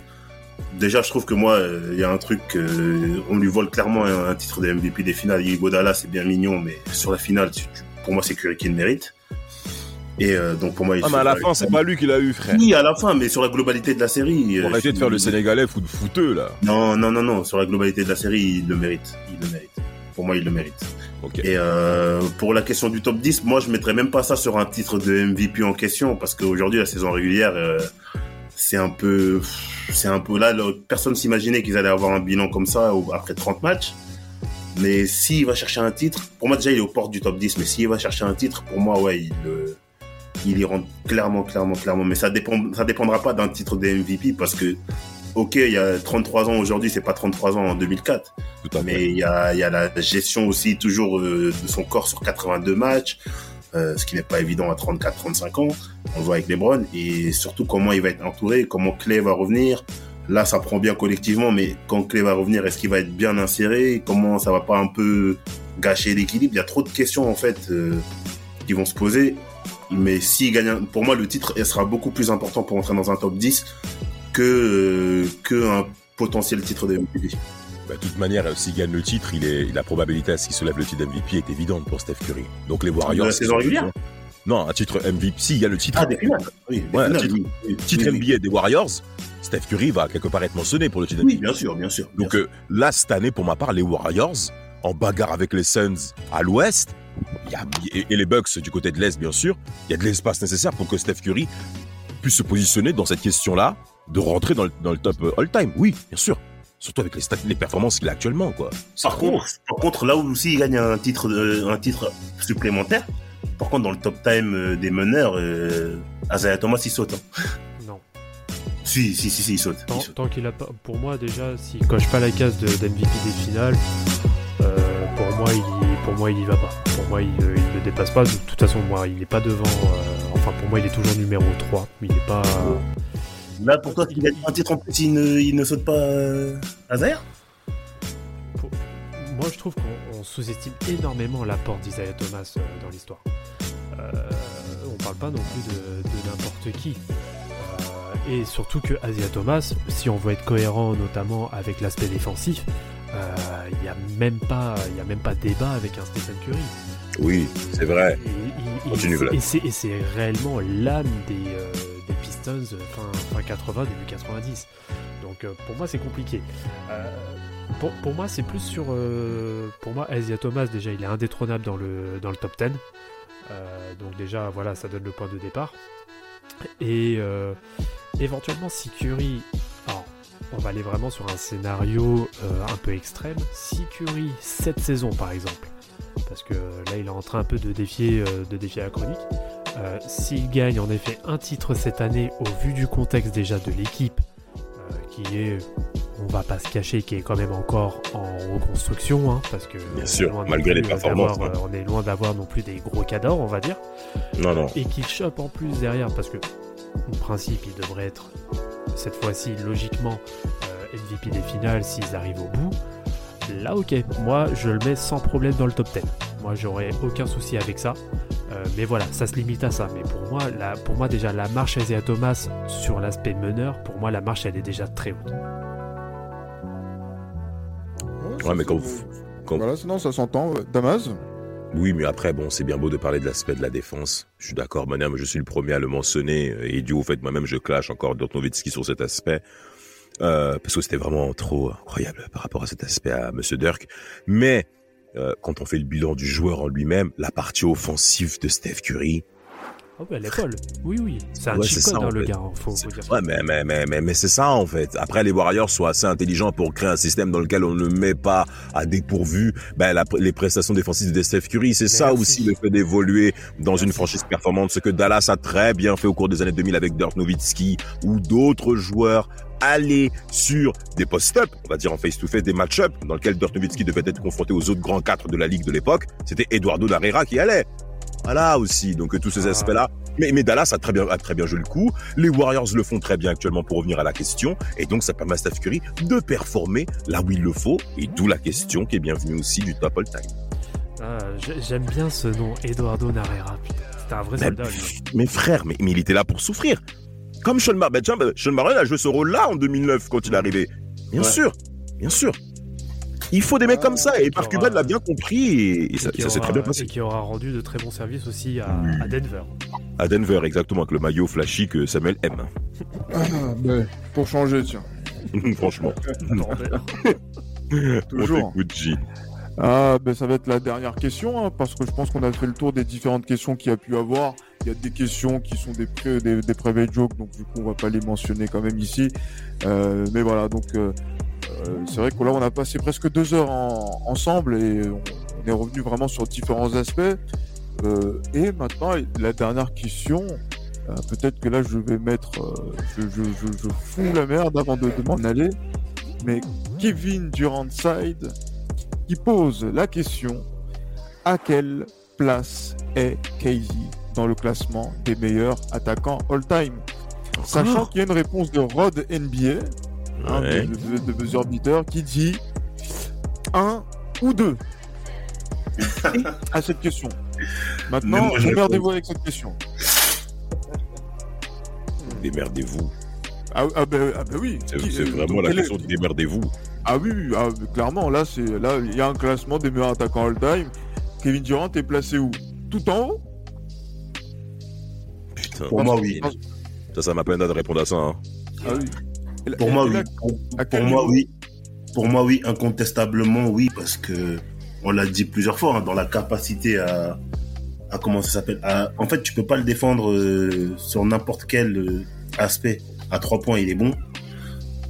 déjà, je trouve que moi, euh, il y a un truc, euh, on lui vole clairement un, un titre de MVP des finales. Iguodala, c'est bien mignon, mais sur la finale, tu- tu- pour moi, c'est Curry qui le mérite. Et euh, donc pour moi, il Ah, mais à la fin, c'est pas lui qui l'a eu, frère. oui, à la fin, mais sur la globalité de la série. Faut euh, arrêter de faire le Sénégalais foot fouteux, là. Non, non, non, non. Sur la globalité de la série, il le mérite. Il le mérite. Pour moi, il le mérite. Et euh, pour la question du top 10, moi, je mettrais même pas ça sur un titre de MVP en question, parce qu'aujourd'hui, la saison régulière, euh, c'est un peu, c'est un peu là. personne s'imaginait qu'ils allaient avoir un bilan comme ça après 30 matchs. Mais s'il va chercher un titre, pour moi déjà il est aux portes du top 10, mais s'il va chercher un titre, pour moi ouais, il, euh, il y rentre clairement, clairement, clairement. Mais ça dépend, ça dépendra pas d'un titre de MVP parce que, ok, il y a 33 ans aujourd'hui, c'est pas 33 ans en 2004. Tout à fait. Mais il y a, il y a la gestion aussi toujours euh, de son corps sur 82 matchs, euh, ce qui n'est pas évident à 34-35 ans. On le voit avec LeBron et surtout comment il va être entouré, comment Clay va revenir. Là, ça prend bien collectivement, mais quand Clay va revenir, est-ce qu'il va être bien inséré? Comment ça va pas un peu gâcher l'équilibre? Il y a trop de questions en fait euh, qui vont se poser. Mais s'il gagne, un- pour moi, le titre elle sera beaucoup plus important pour entrer dans un top 10 que euh, que un potentiel titre de MVP. Bah, de toute manière, s'il gagne le titre, il est, la probabilité à ce qu'il se lève le titre MVP est évidente pour Steph Curry. Donc les Warriors. De la saison régulière Non, un titre MVP. S'il gagne le titre, Ah, des finales. Oui, des Ouais, finales, titre- oui, oui, titre oui, oui. NBA des Warriors, Steph Curry va quelque part être mentionné pour le titre Oui, MVP. bien sûr, bien sûr. bien Donc euh, là, cette année, pour ma part, les Warriors, en bagarre avec les Suns à l'ouest, il y a- et, et les Bucks du côté de l'est, bien sûr, il y a de l'espace nécessaire pour que Steph Curry puisse se positionner dans cette question-là, de rentrer dans le, dans le top euh, all-time. Oui, bien sûr. Surtout avec les, stats, les performances qu'il a actuellement, quoi. Par contre, par contre, là où aussi il gagne un titre, un titre supplémentaire, par contre, dans le top time euh, des meneurs, euh, Thomas, il saute. hein. Non. Si, si, si, si, il saute. il Tant, qu'il a pas, pour moi déjà, s'il coche pas la case de- d'MVP des finales, euh, pour moi il, y- pour moi il y va pas. Pour moi il, euh, il le dépasse pas. De toute façon, moi il est pas devant. euh, enfin pour moi il est toujours numéro 3 Il est pas. Là, pour toi, s'il gagne un titre en plus, il ne, il ne saute pas pour- Moi je trouve qu'on on sous-estime énormément l'apport d'Isaiah Thomas euh, dans l'histoire. Euh, on parle pas non plus de, de n'importe qui. Euh, et surtout que Isaiah Thomas, si on veut être cohérent notamment avec l'aspect défensif, il n'y a même pas, y a même pas débat avec un Stephen Curry. Oui, c'est vrai. Et, et- c'est- réellement l'âme des, euh, des Pistons fin, fin 80, début 90. Donc euh, pour moi c'est compliqué. Euh, pour, pour moi c'est plus sur... euh, pour moi Isaiah Thomas déjà il est indétrônable dans le, dans le top 10. Euh, donc déjà voilà ça donne le point de départ. Et euh, éventuellement si Curry... Alors, on va aller vraiment sur un scénario un peu extrême. Si Curry, cette saison par exemple, parce que là il est en train un peu de défier, de défier la chronique. S'il gagne en effet un titre cette année, au vu du contexte déjà de l'équipe, qui est, on va pas se cacher, qui est quand même encore en reconstruction, hein, parce que sûr, malgré les plus performances, euh, on est loin d'avoir non plus des gros cadors, on va dire, Non, non. et qu'il chope en plus derrière, parce que en principe il devrait être cette fois-ci logiquement euh, MVP des finales s'ils arrivent au bout. Là, ok, moi je le mets sans problème dans le top 10. Moi j'aurais aucun souci avec ça. Euh, mais voilà, ça se limite à ça. Mais pour moi, la, pour moi déjà, la marche Isaiah Thomas sur l'aspect meneur, pour moi la marche elle est déjà très haute. Ouais, mais quand vous- quand- Voilà, sinon ça s'entend. Damas Oui, mais après, bon, c'est bien beau de parler de l'aspect de la défense. Je suis d'accord, madame, je suis le premier à le mentionner. Et du au fait, moi-même, je clash encore Dirk Nowitzki sur cet aspect. Euh, parce que c'était vraiment trop incroyable par rapport à cet aspect à Monsieur Dirk. Mais euh, quand on fait le bilan du joueur en lui-même, la partie offensive de Steph Curry, Oh, elle est folle. Oui, oui. C'est un Ouais, cheat c'est code, ça, hein, le fait. gars. Faut, C'est- faut dire. Ouais, mais, mais, mais, mais, mais c'est ça en fait. Après, les Warriors sont assez intelligents pour créer un système dans lequel on ne met pas à dépourvu ben, la- les prestations défensives de Steph Curry. C'est ça aussi le fait d'évoluer dans une franchise performante, ce que Dallas a très bien fait au cours des années 2000 avec Dirk Nowitzki ou d'autres joueurs aller sur des post-up, on va dire en face-to-face, des match-up, dans lesquels Dirk Nowitzki devait être confronté aux autres grands quatre de la ligue de l'époque. C'était Eduardo Darrera qui allait. Voilà aussi, donc tous ces Ah. aspects-là. Mais, mais Dallas a très bien, a très bien joué le coup. Les Warriors le font très bien actuellement pour revenir à la question. Et donc, ça permet à Steph Curry de performer là où il le faut. Et d'où la question qui est bienvenue aussi du top all-time. Ah, j'ai- J'aime bien ce nom, Eduardo Narera. C'était un vrai Mais, soldat. mais frère, mais, mais il était là pour souffrir. Comme Sean Mar ben, Sean Marion a joué ce rôle-là en 2009 quand il est arrivé. Bien Ouais. sûr, bien sûr. Il faut des mecs comme ça. Et Mark aura- Cuban l'a bien compris. Et, et ça, Et qui ça s'est très bien passé. Et qui aura rendu de très bons services aussi à, Oui. à Denver. À Denver, exactement, avec le maillot flashy que Samuel aime. Ah, mais pour changer, tiens. Franchement. Toujours. Ah, ben ça va être la dernière question, hein, parce que je pense qu'on a fait le tour des différentes questions qu'il y a pu avoir. Il y a des questions qui sont des, pré- des, des private jokes, donc du coup on va pas les mentionner quand même ici. Euh, mais voilà, donc euh, c'est vrai que là on a passé presque deux heures en- ensemble et on, on est revenu vraiment sur différents aspects. Euh, et maintenant la dernière question, euh, peut-être que là je vais mettre, euh, je, je, je, je fous la merde avant de, de m'en aller. Mais Kevin Durant-Side qui pose la question à quelle place est Casey dans le classement des meilleurs attaquants all-time? Sachant qu'il y a une réponse de Rod NBA, hein, Ouais. de, de, beater, qui dit 1 ou 2 à cette question. Maintenant, démerdez-vous avec cette question. Démerdez-vous. Ah, ah ben ah ben oui. C'est euh, vraiment donc, la est- question de démerdez-vous. Ah oui, oui, ah, clairement, là, c'est là, il y a un classement des meilleurs attaquants all-time. Kevin Durant est placé où? Tout en haut? Putain. Pour moi, oui. Ça, ça m'a peine de répondre à ça. hein. Ah oui. Et Pour et- moi, oui. Pour, moi, oui. Pour moi, oui. Incontestablement, oui, parce que on l'a dit plusieurs fois, hein, dans la capacité à, à comment ça s'appelle. à- En fait, tu peux pas le défendre euh, sur n'importe quel euh, aspect. À trois points, il est bon.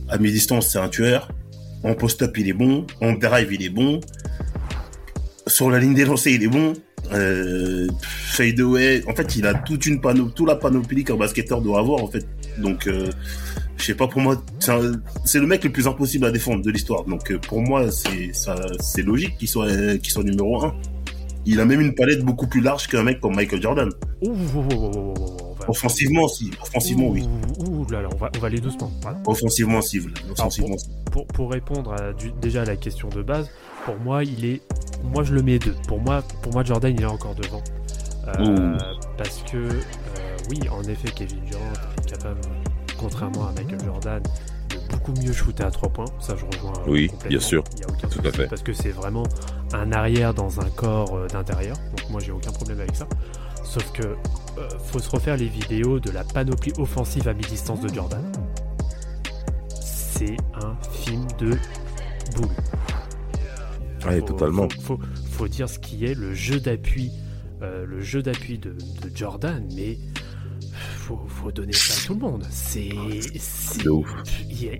À mi-distance, c'est un tueur. En post-up, il est bon. En drive, il est bon. Sur la ligne des lancers, il est bon. Euh, fade away. En fait, il a toute une panoplie, toute la panoplie qu'un basketteur doit avoir, en fait. Donc, je sais pas, pour moi, c'est le mec le plus impossible à défendre de l'histoire. Donc, euh, pour moi, c'est logique qu'il soit, qu'il soit numéro un. Il a même une palette beaucoup plus large qu'un mec comme Michael Jordan. Ouh, ouh, ouh, va- Offensivement, si. Offensivement, oui. Ouh, là, là, on va, on va aller doucement. Voilà. Offensivement, si. Offensivement, si. Pour, pour répondre à, du- déjà à la question de base, pour moi, il est. Moi, je le mets deux. Pour moi, pour moi Jordan, il est encore devant. Euh, parce que, euh, oui, en effet, Kevin Durant est capable, contrairement à Michael Jordan, de beaucoup mieux shooter à 3 points. Ça, je rejoins. euh, Oui, bien sûr. Il y a aucun Tout à fait. Parce que c'est vraiment un arrière dans un corps euh, d'intérieur. Donc, moi, j'ai aucun problème avec ça. Sauf que euh, faut se refaire les vidéos de la panoplie offensive à mi-distance de Jordan. C'est un film de boule. Ouais, Faut- totalement. Faut, faut- faut dire ce qui est le jeu d'appui, euh, le jeu d'appui de, de Jordan, mais faut, faut donner ça à tout le monde. C'est c'est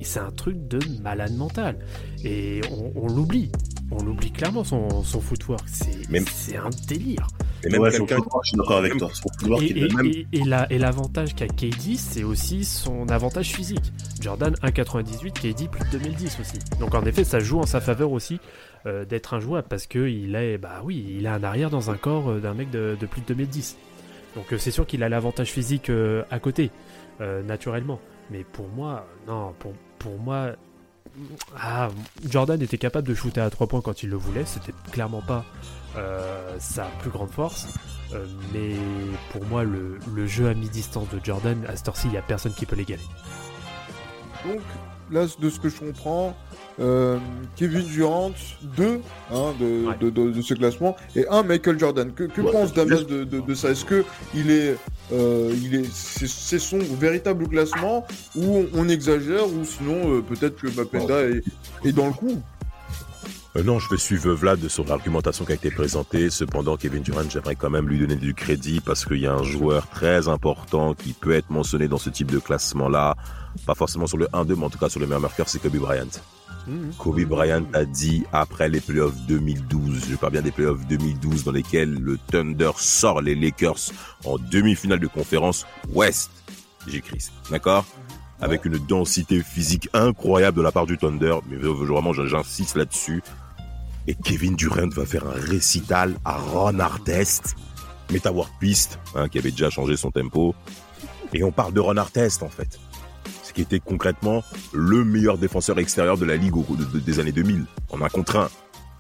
c'est un truc de malade mental et on, on l'oublie. On l'oublie clairement son, son footwork. C'est Même- un délire. Et même ouais, sur le quelqu'un footwork, je suis d'accord avec toi. Sur le footwork, Et, il et- donne- et- et la- et l'avantage qu'a KD, c'est aussi son avantage physique. Jordan 1,98, KD plus de 2010 aussi. Donc en effet, ça joue en sa faveur aussi euh, d'être un joueur parce que il est, bah oui, il a un arrière dans un corps euh, d'un mec de, de plus de 2010. Donc euh, c'est sûr qu'il a l'avantage physique euh, à côté, euh, naturellement. Mais pour moi, non, pour, moi, ah, Jordan était capable de shooter à 3 points quand il le voulait. C'était clairement pas sa plus grande force. Mais pour moi, le, le jeu à mi-distance de Jordan, à cette heure-ci, il n'y a personne qui peut l'égaler. Donc, là, de ce que je comprends, euh, Kevin Durant, 2 hein, de, Ouais. de, de- de ce classement, et un Michael Jordan. Que, que Ouais, pense Damas de, de, de ça? Est-ce que il est, euh, il est, c'est, c'est son véritable classement, ou on, on exagère, ou sinon euh, peut-être que Mapenda est, est dans le coup? Euh, non, je vais suivre Vlad sur l'argumentation qui a été présentée. Cependant, Kevin Durant, j'aimerais quand même lui donner du crédit parce qu'il y a un joueur très important qui peut être mentionné dans ce type de classement-là. Pas forcément sur le 1-2, mais en tout cas sur le meilleur marqueur, c'est Kobe Bryant. Kobe Bryant a dit après les playoffs 2012, je parle bien des playoffs 2012 dans lesquels le Thunder sort les Lakers en demi-finale de conférence Ouest. J'écris, d'accord? Avec une densité physique incroyable de la part du Thunder, mais vraiment j'insiste là-dessus. Et Kevin Durant va faire un récital à Ron Artest, Meta World hein, qui avait déjà changé son tempo. Et on parle de Ron Artest en fait. Ce qui était concrètement le meilleur défenseur extérieur de la ligue au de- de- des années 2000, en un contre un.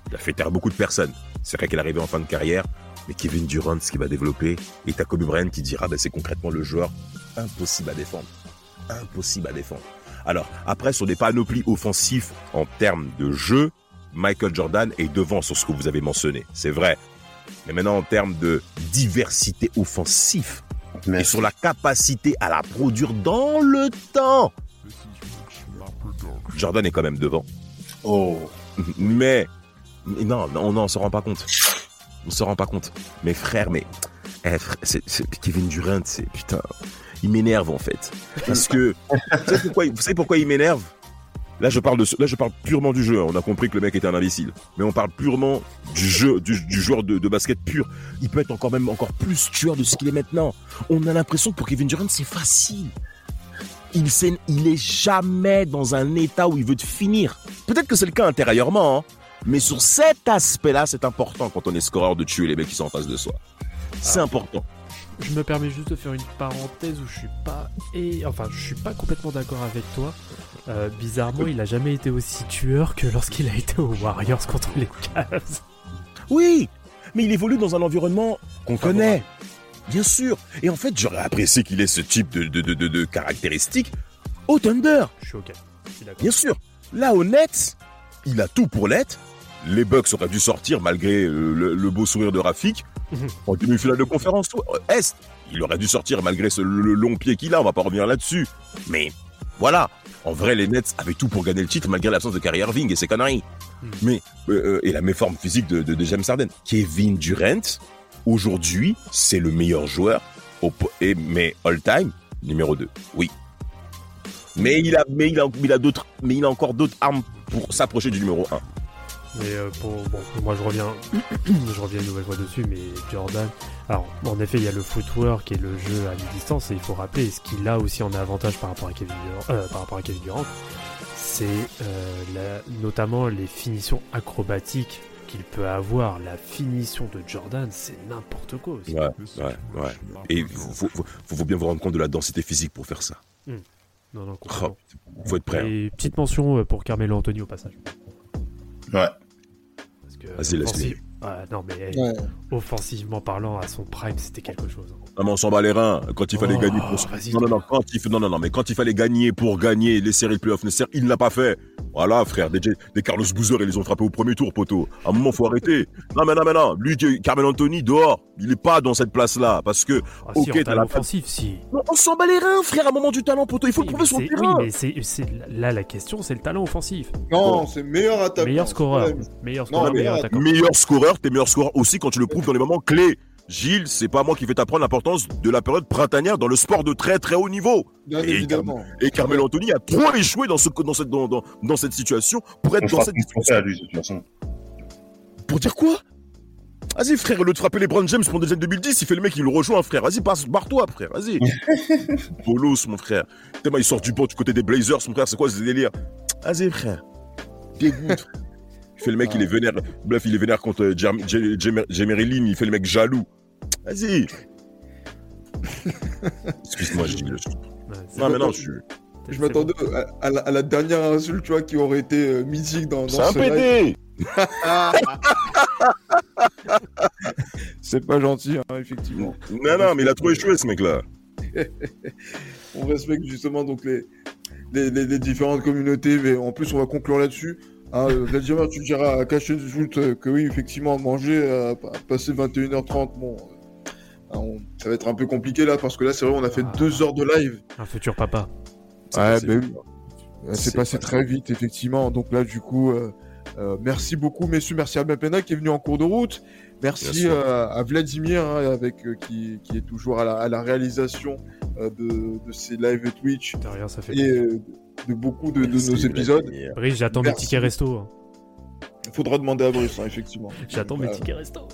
Il a fait taire beaucoup de personnes. C'est vrai qu'il est arrivé en fin de carrière, mais Kevin Durant, ce qu'il va développer, et t'as Kobe qui dira, ben, c'est concrètement le joueur impossible à défendre. Impossible à défendre. Alors, après, sur des panoplies offensifs en termes de jeu, Michael Jordan est devant sur ce que vous avez mentionné. C'est vrai. Mais maintenant, en termes de diversité offensive, et sur la capacité à la produire dans le temps, Jordan est quand même devant. Oh. Mais, mais non, non, on n'en se rend pas compte. On se rend pas compte. Mes frères, mais eh, frère, c'est, c'est- Kevin Durant, c'est putain, il m'énerve en fait. Parce que vous savez pourquoi, vous savez pourquoi il m'énerve? Là, je parle de, ce- là, je parle purement du jeu. hein. On a compris que le mec était un imbécile, mais on parle purement du jeu, du, du joueur de, de basket pur. Il peut être encore même encore plus tueur de ce qu'il est maintenant. On a l'impression que pour Kevin Durant, c'est facile. Il, s'est- il est jamais dans un état où il veut te finir. Peut-être que c'est le cas intérieurement, hein, mais sur cet aspect-là, c'est important quand on est scoreur de tuer les mecs qui sont en face de soi. C'est Ah. important. Je me permets juste de faire une parenthèse où je suis pas et enfin je suis pas complètement d'accord avec toi. Euh, bizarrement, il a jamais été aussi tueur que lorsqu'il a été aux Warriors contre les Cavs. Oui, mais il évolue dans un environnement qu'on connaît. Bien sûr. Et en fait, j'aurais apprécié qu'il ait ce type de, de, de, de- de caractéristiques au Thunder. Je suis ok. Bien sûr. Là, au Nets, il a tout pour l'être. Les Bucks auraient dû sortir malgré euh, le, le beau sourire de Rafik en demi-finale de conférence euh, Est. Il aurait dû sortir malgré ce, le, long pied qu'il a. On va pas revenir là-dessus. Mais voilà. En vrai, les Nets avaient tout pour gagner le titre malgré l'absence de Kyrie Irving et ses conneries. Mm. Mais euh, euh, et la méforme physique de, de, de James Harden. Kevin Durant, aujourd'hui, c'est le meilleur joueur. Au, et, mais all-time, numéro 2. Oui. Mais il a, mais il a, il a d'autres, mais il a encore d'autres armes pour s'approcher du numéro 1. Mais euh, pour, bon, moi je reviens, je reviens une nouvelle fois dessus, mais Jordan. Alors, en effet, il y a le footwork et le jeu à mi-distance, et il faut rappeler ce qu'il a aussi en avantage par rapport à Kevin Durant, euh, par rapport à Kevin Durant, c'est euh, la- notamment les finitions acrobatiques qu'il peut avoir. La finition de Jordan, c'est n'importe quoi aussi. Ouais, ouais, ouais. Et faut, faut, faut, faut bien vous rendre compte de la densité physique pour faire ça. Non, non, complètement. Oh, faut être prêt. hein. Et petite mention pour Carmelo Anthony au passage. Ouais. Parce que Vas-y, non, mais Ouais. offensivement parlant, à son prime, c'était quelque chose. hein. Non, mais on s'en bat les reins. Quand il fallait Oh, gagner pour. Non, non, non, quand il... non, non, non, mais quand il fallait gagner pour gagner les séries de playoffs nécessaires, il ne l'a pas fait. Voilà, frère, des, des Carlos Boozer, ils les ont frappés au premier tour, poteau. À un moment, faut arrêter. Non, mais non, mais non. Lui, Carmel Anthony, dehors, il est pas dans cette place-là. Parce que, Ah, Ok, si, en t'as talent la- offensif, si. Non, on s'en bat les reins, frère, à un moment du talent, poteau. Il faut Oui, le prouver sur le terrain. Oui, mais c'est, c'est- là, la question, c'est le talent offensif. Non, c'est meilleur attaquant. meilleur scoreur. Meilleur Non, scoreur, meilleur attaquant. Meilleur scoreur, t'es meilleur scoreur aussi quand tu le prouves dans les moments clés. Gilles, c'est pas moi qui vais t'apprendre l'importance de la période printanière dans le sport de très très haut niveau. Bien Et évidemment. Et Carmel Anthony a trop échoué dans, ce, dans, cette, dans, dans, dans cette situation pour être On dans cette plus penser à lui, de toute façon. Pour dire quoi? Vas-y frère, au lieu de frapper les Brown James pour deuxième 2010, il fait le mec, il le rejoint frère. Vas-y, passe, barre-toi frère, vas-y. Bolos mon frère. Tellement il sort du banc du côté des Blazers, mon frère, c'est quoi ce délire? Vas-y frère. Dégoûte. Il fait le mec, il est vénère. Bref, il est vénère contre euh, Jeremy Jer- Jer- Jeremy Lin, il fait le mec jaloux. Vas-y. Excuse-moi, je dis le Non mais non, je suis... Je m'attendais à, à la, à la dernière insulte, tu vois, qui aurait été euh, mythique dans, dans C'est un. PD C'est pas gentil, hein, effectivement. Non, non, mais il a trop échoué ce mec-là. On respecte justement donc les, les, les- les différentes communautés, mais en plus on va conclure là-dessus. Hein, euh, Vladimir, tu diras à Cash Joult euh, que oui, effectivement, manger, euh, pa- passer 21h30, bon, euh, on- ça va être un peu compliqué là, parce que là, c'est vrai, on a fait Ah. deux heures de live. Un futur papa. C'est Ouais, passé ben oui. Euh, C'est passé très vite, effectivement. Donc là, du coup, euh, euh, merci beaucoup, messieurs. Merci à Bapena qui est venu en cours de route. Merci euh, à Vladimir, hein, avec, euh, qui, qui est toujours à la, à la réalisation euh, de, de ces lives Twitch De rien, ça fait et euh, de beaucoup de, Merci, nos épisodes. Brice, j'attends mes tickets resto. hein. Il faudra demander à Bruce, hein, effectivement. J'attends mes Voilà, tickets resto.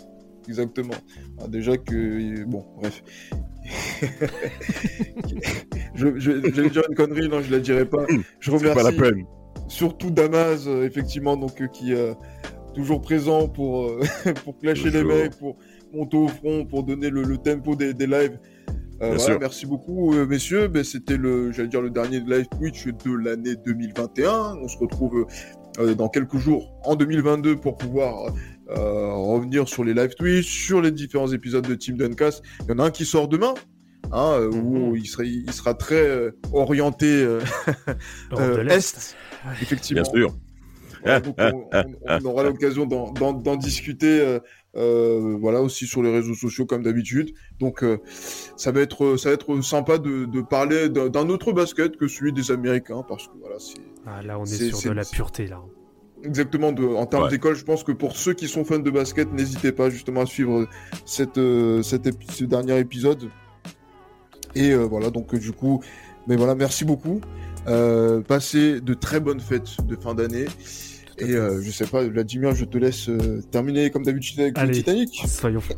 Exactement. Ah, déjà que. Bon, bref. je, dire une connerie, non, je la dirai pas. Je C'est pas la remercie peine. surtout Damas, euh, effectivement, donc euh, qui est toujours présent pour, euh, pour clasher les mecs, pour monter au front, pour donner le, le tempo des, des lives. Euh, voilà, merci beaucoup, euh, messieurs. Ben, C'était le, j'allais dire, le dernier live Twitch de l'année 2021. On se retrouve euh, dans quelques jours en 2022 pour pouvoir euh, revenir sur les live Twitch, sur les différents épisodes de Team Duncast. Il y en a un qui sort demain. Hein, euh, où Mhm. il, sera, il sera très euh, orienté. Est, effectivement. Bien sûr. Donc on, on- on aura l'occasion d'en discuter euh, voilà, aussi sur les réseaux sociaux comme d'habitude. Donc euh, ça, va être, ça va être sympa de, de parler d'un autre basket que celui des Américains parce que voilà, c'est Ah, là, on est, sur de la pureté, là. exactement de, en termes Ouais. d'école. Je pense que pour ceux qui sont fans de basket, n'hésitez pas justement à suivre cette, euh, cet épi- ce dernier épisode. Et euh, voilà, donc du coup, mais voilà, merci beaucoup. Euh, passez de très bonnes fêtes de fin d'année. Et euh, je sais pas, Vladimir, je te laisse euh, terminer comme d'habitude avec le. Titanic. Soyons fous.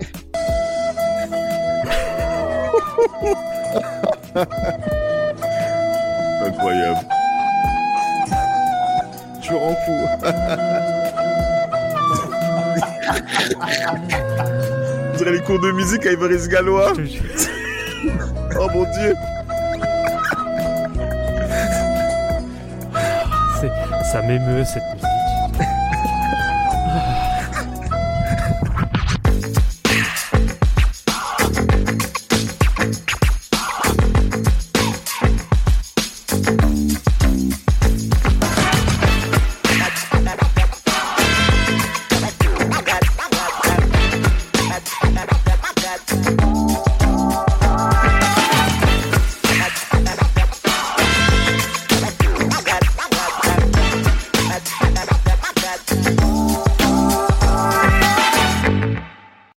Incroyable. Tu rends fou. Dirait les cours de musique à Ivaris Gallois. Oh mon dieu. C'est- Ça m'émeut, cette musique.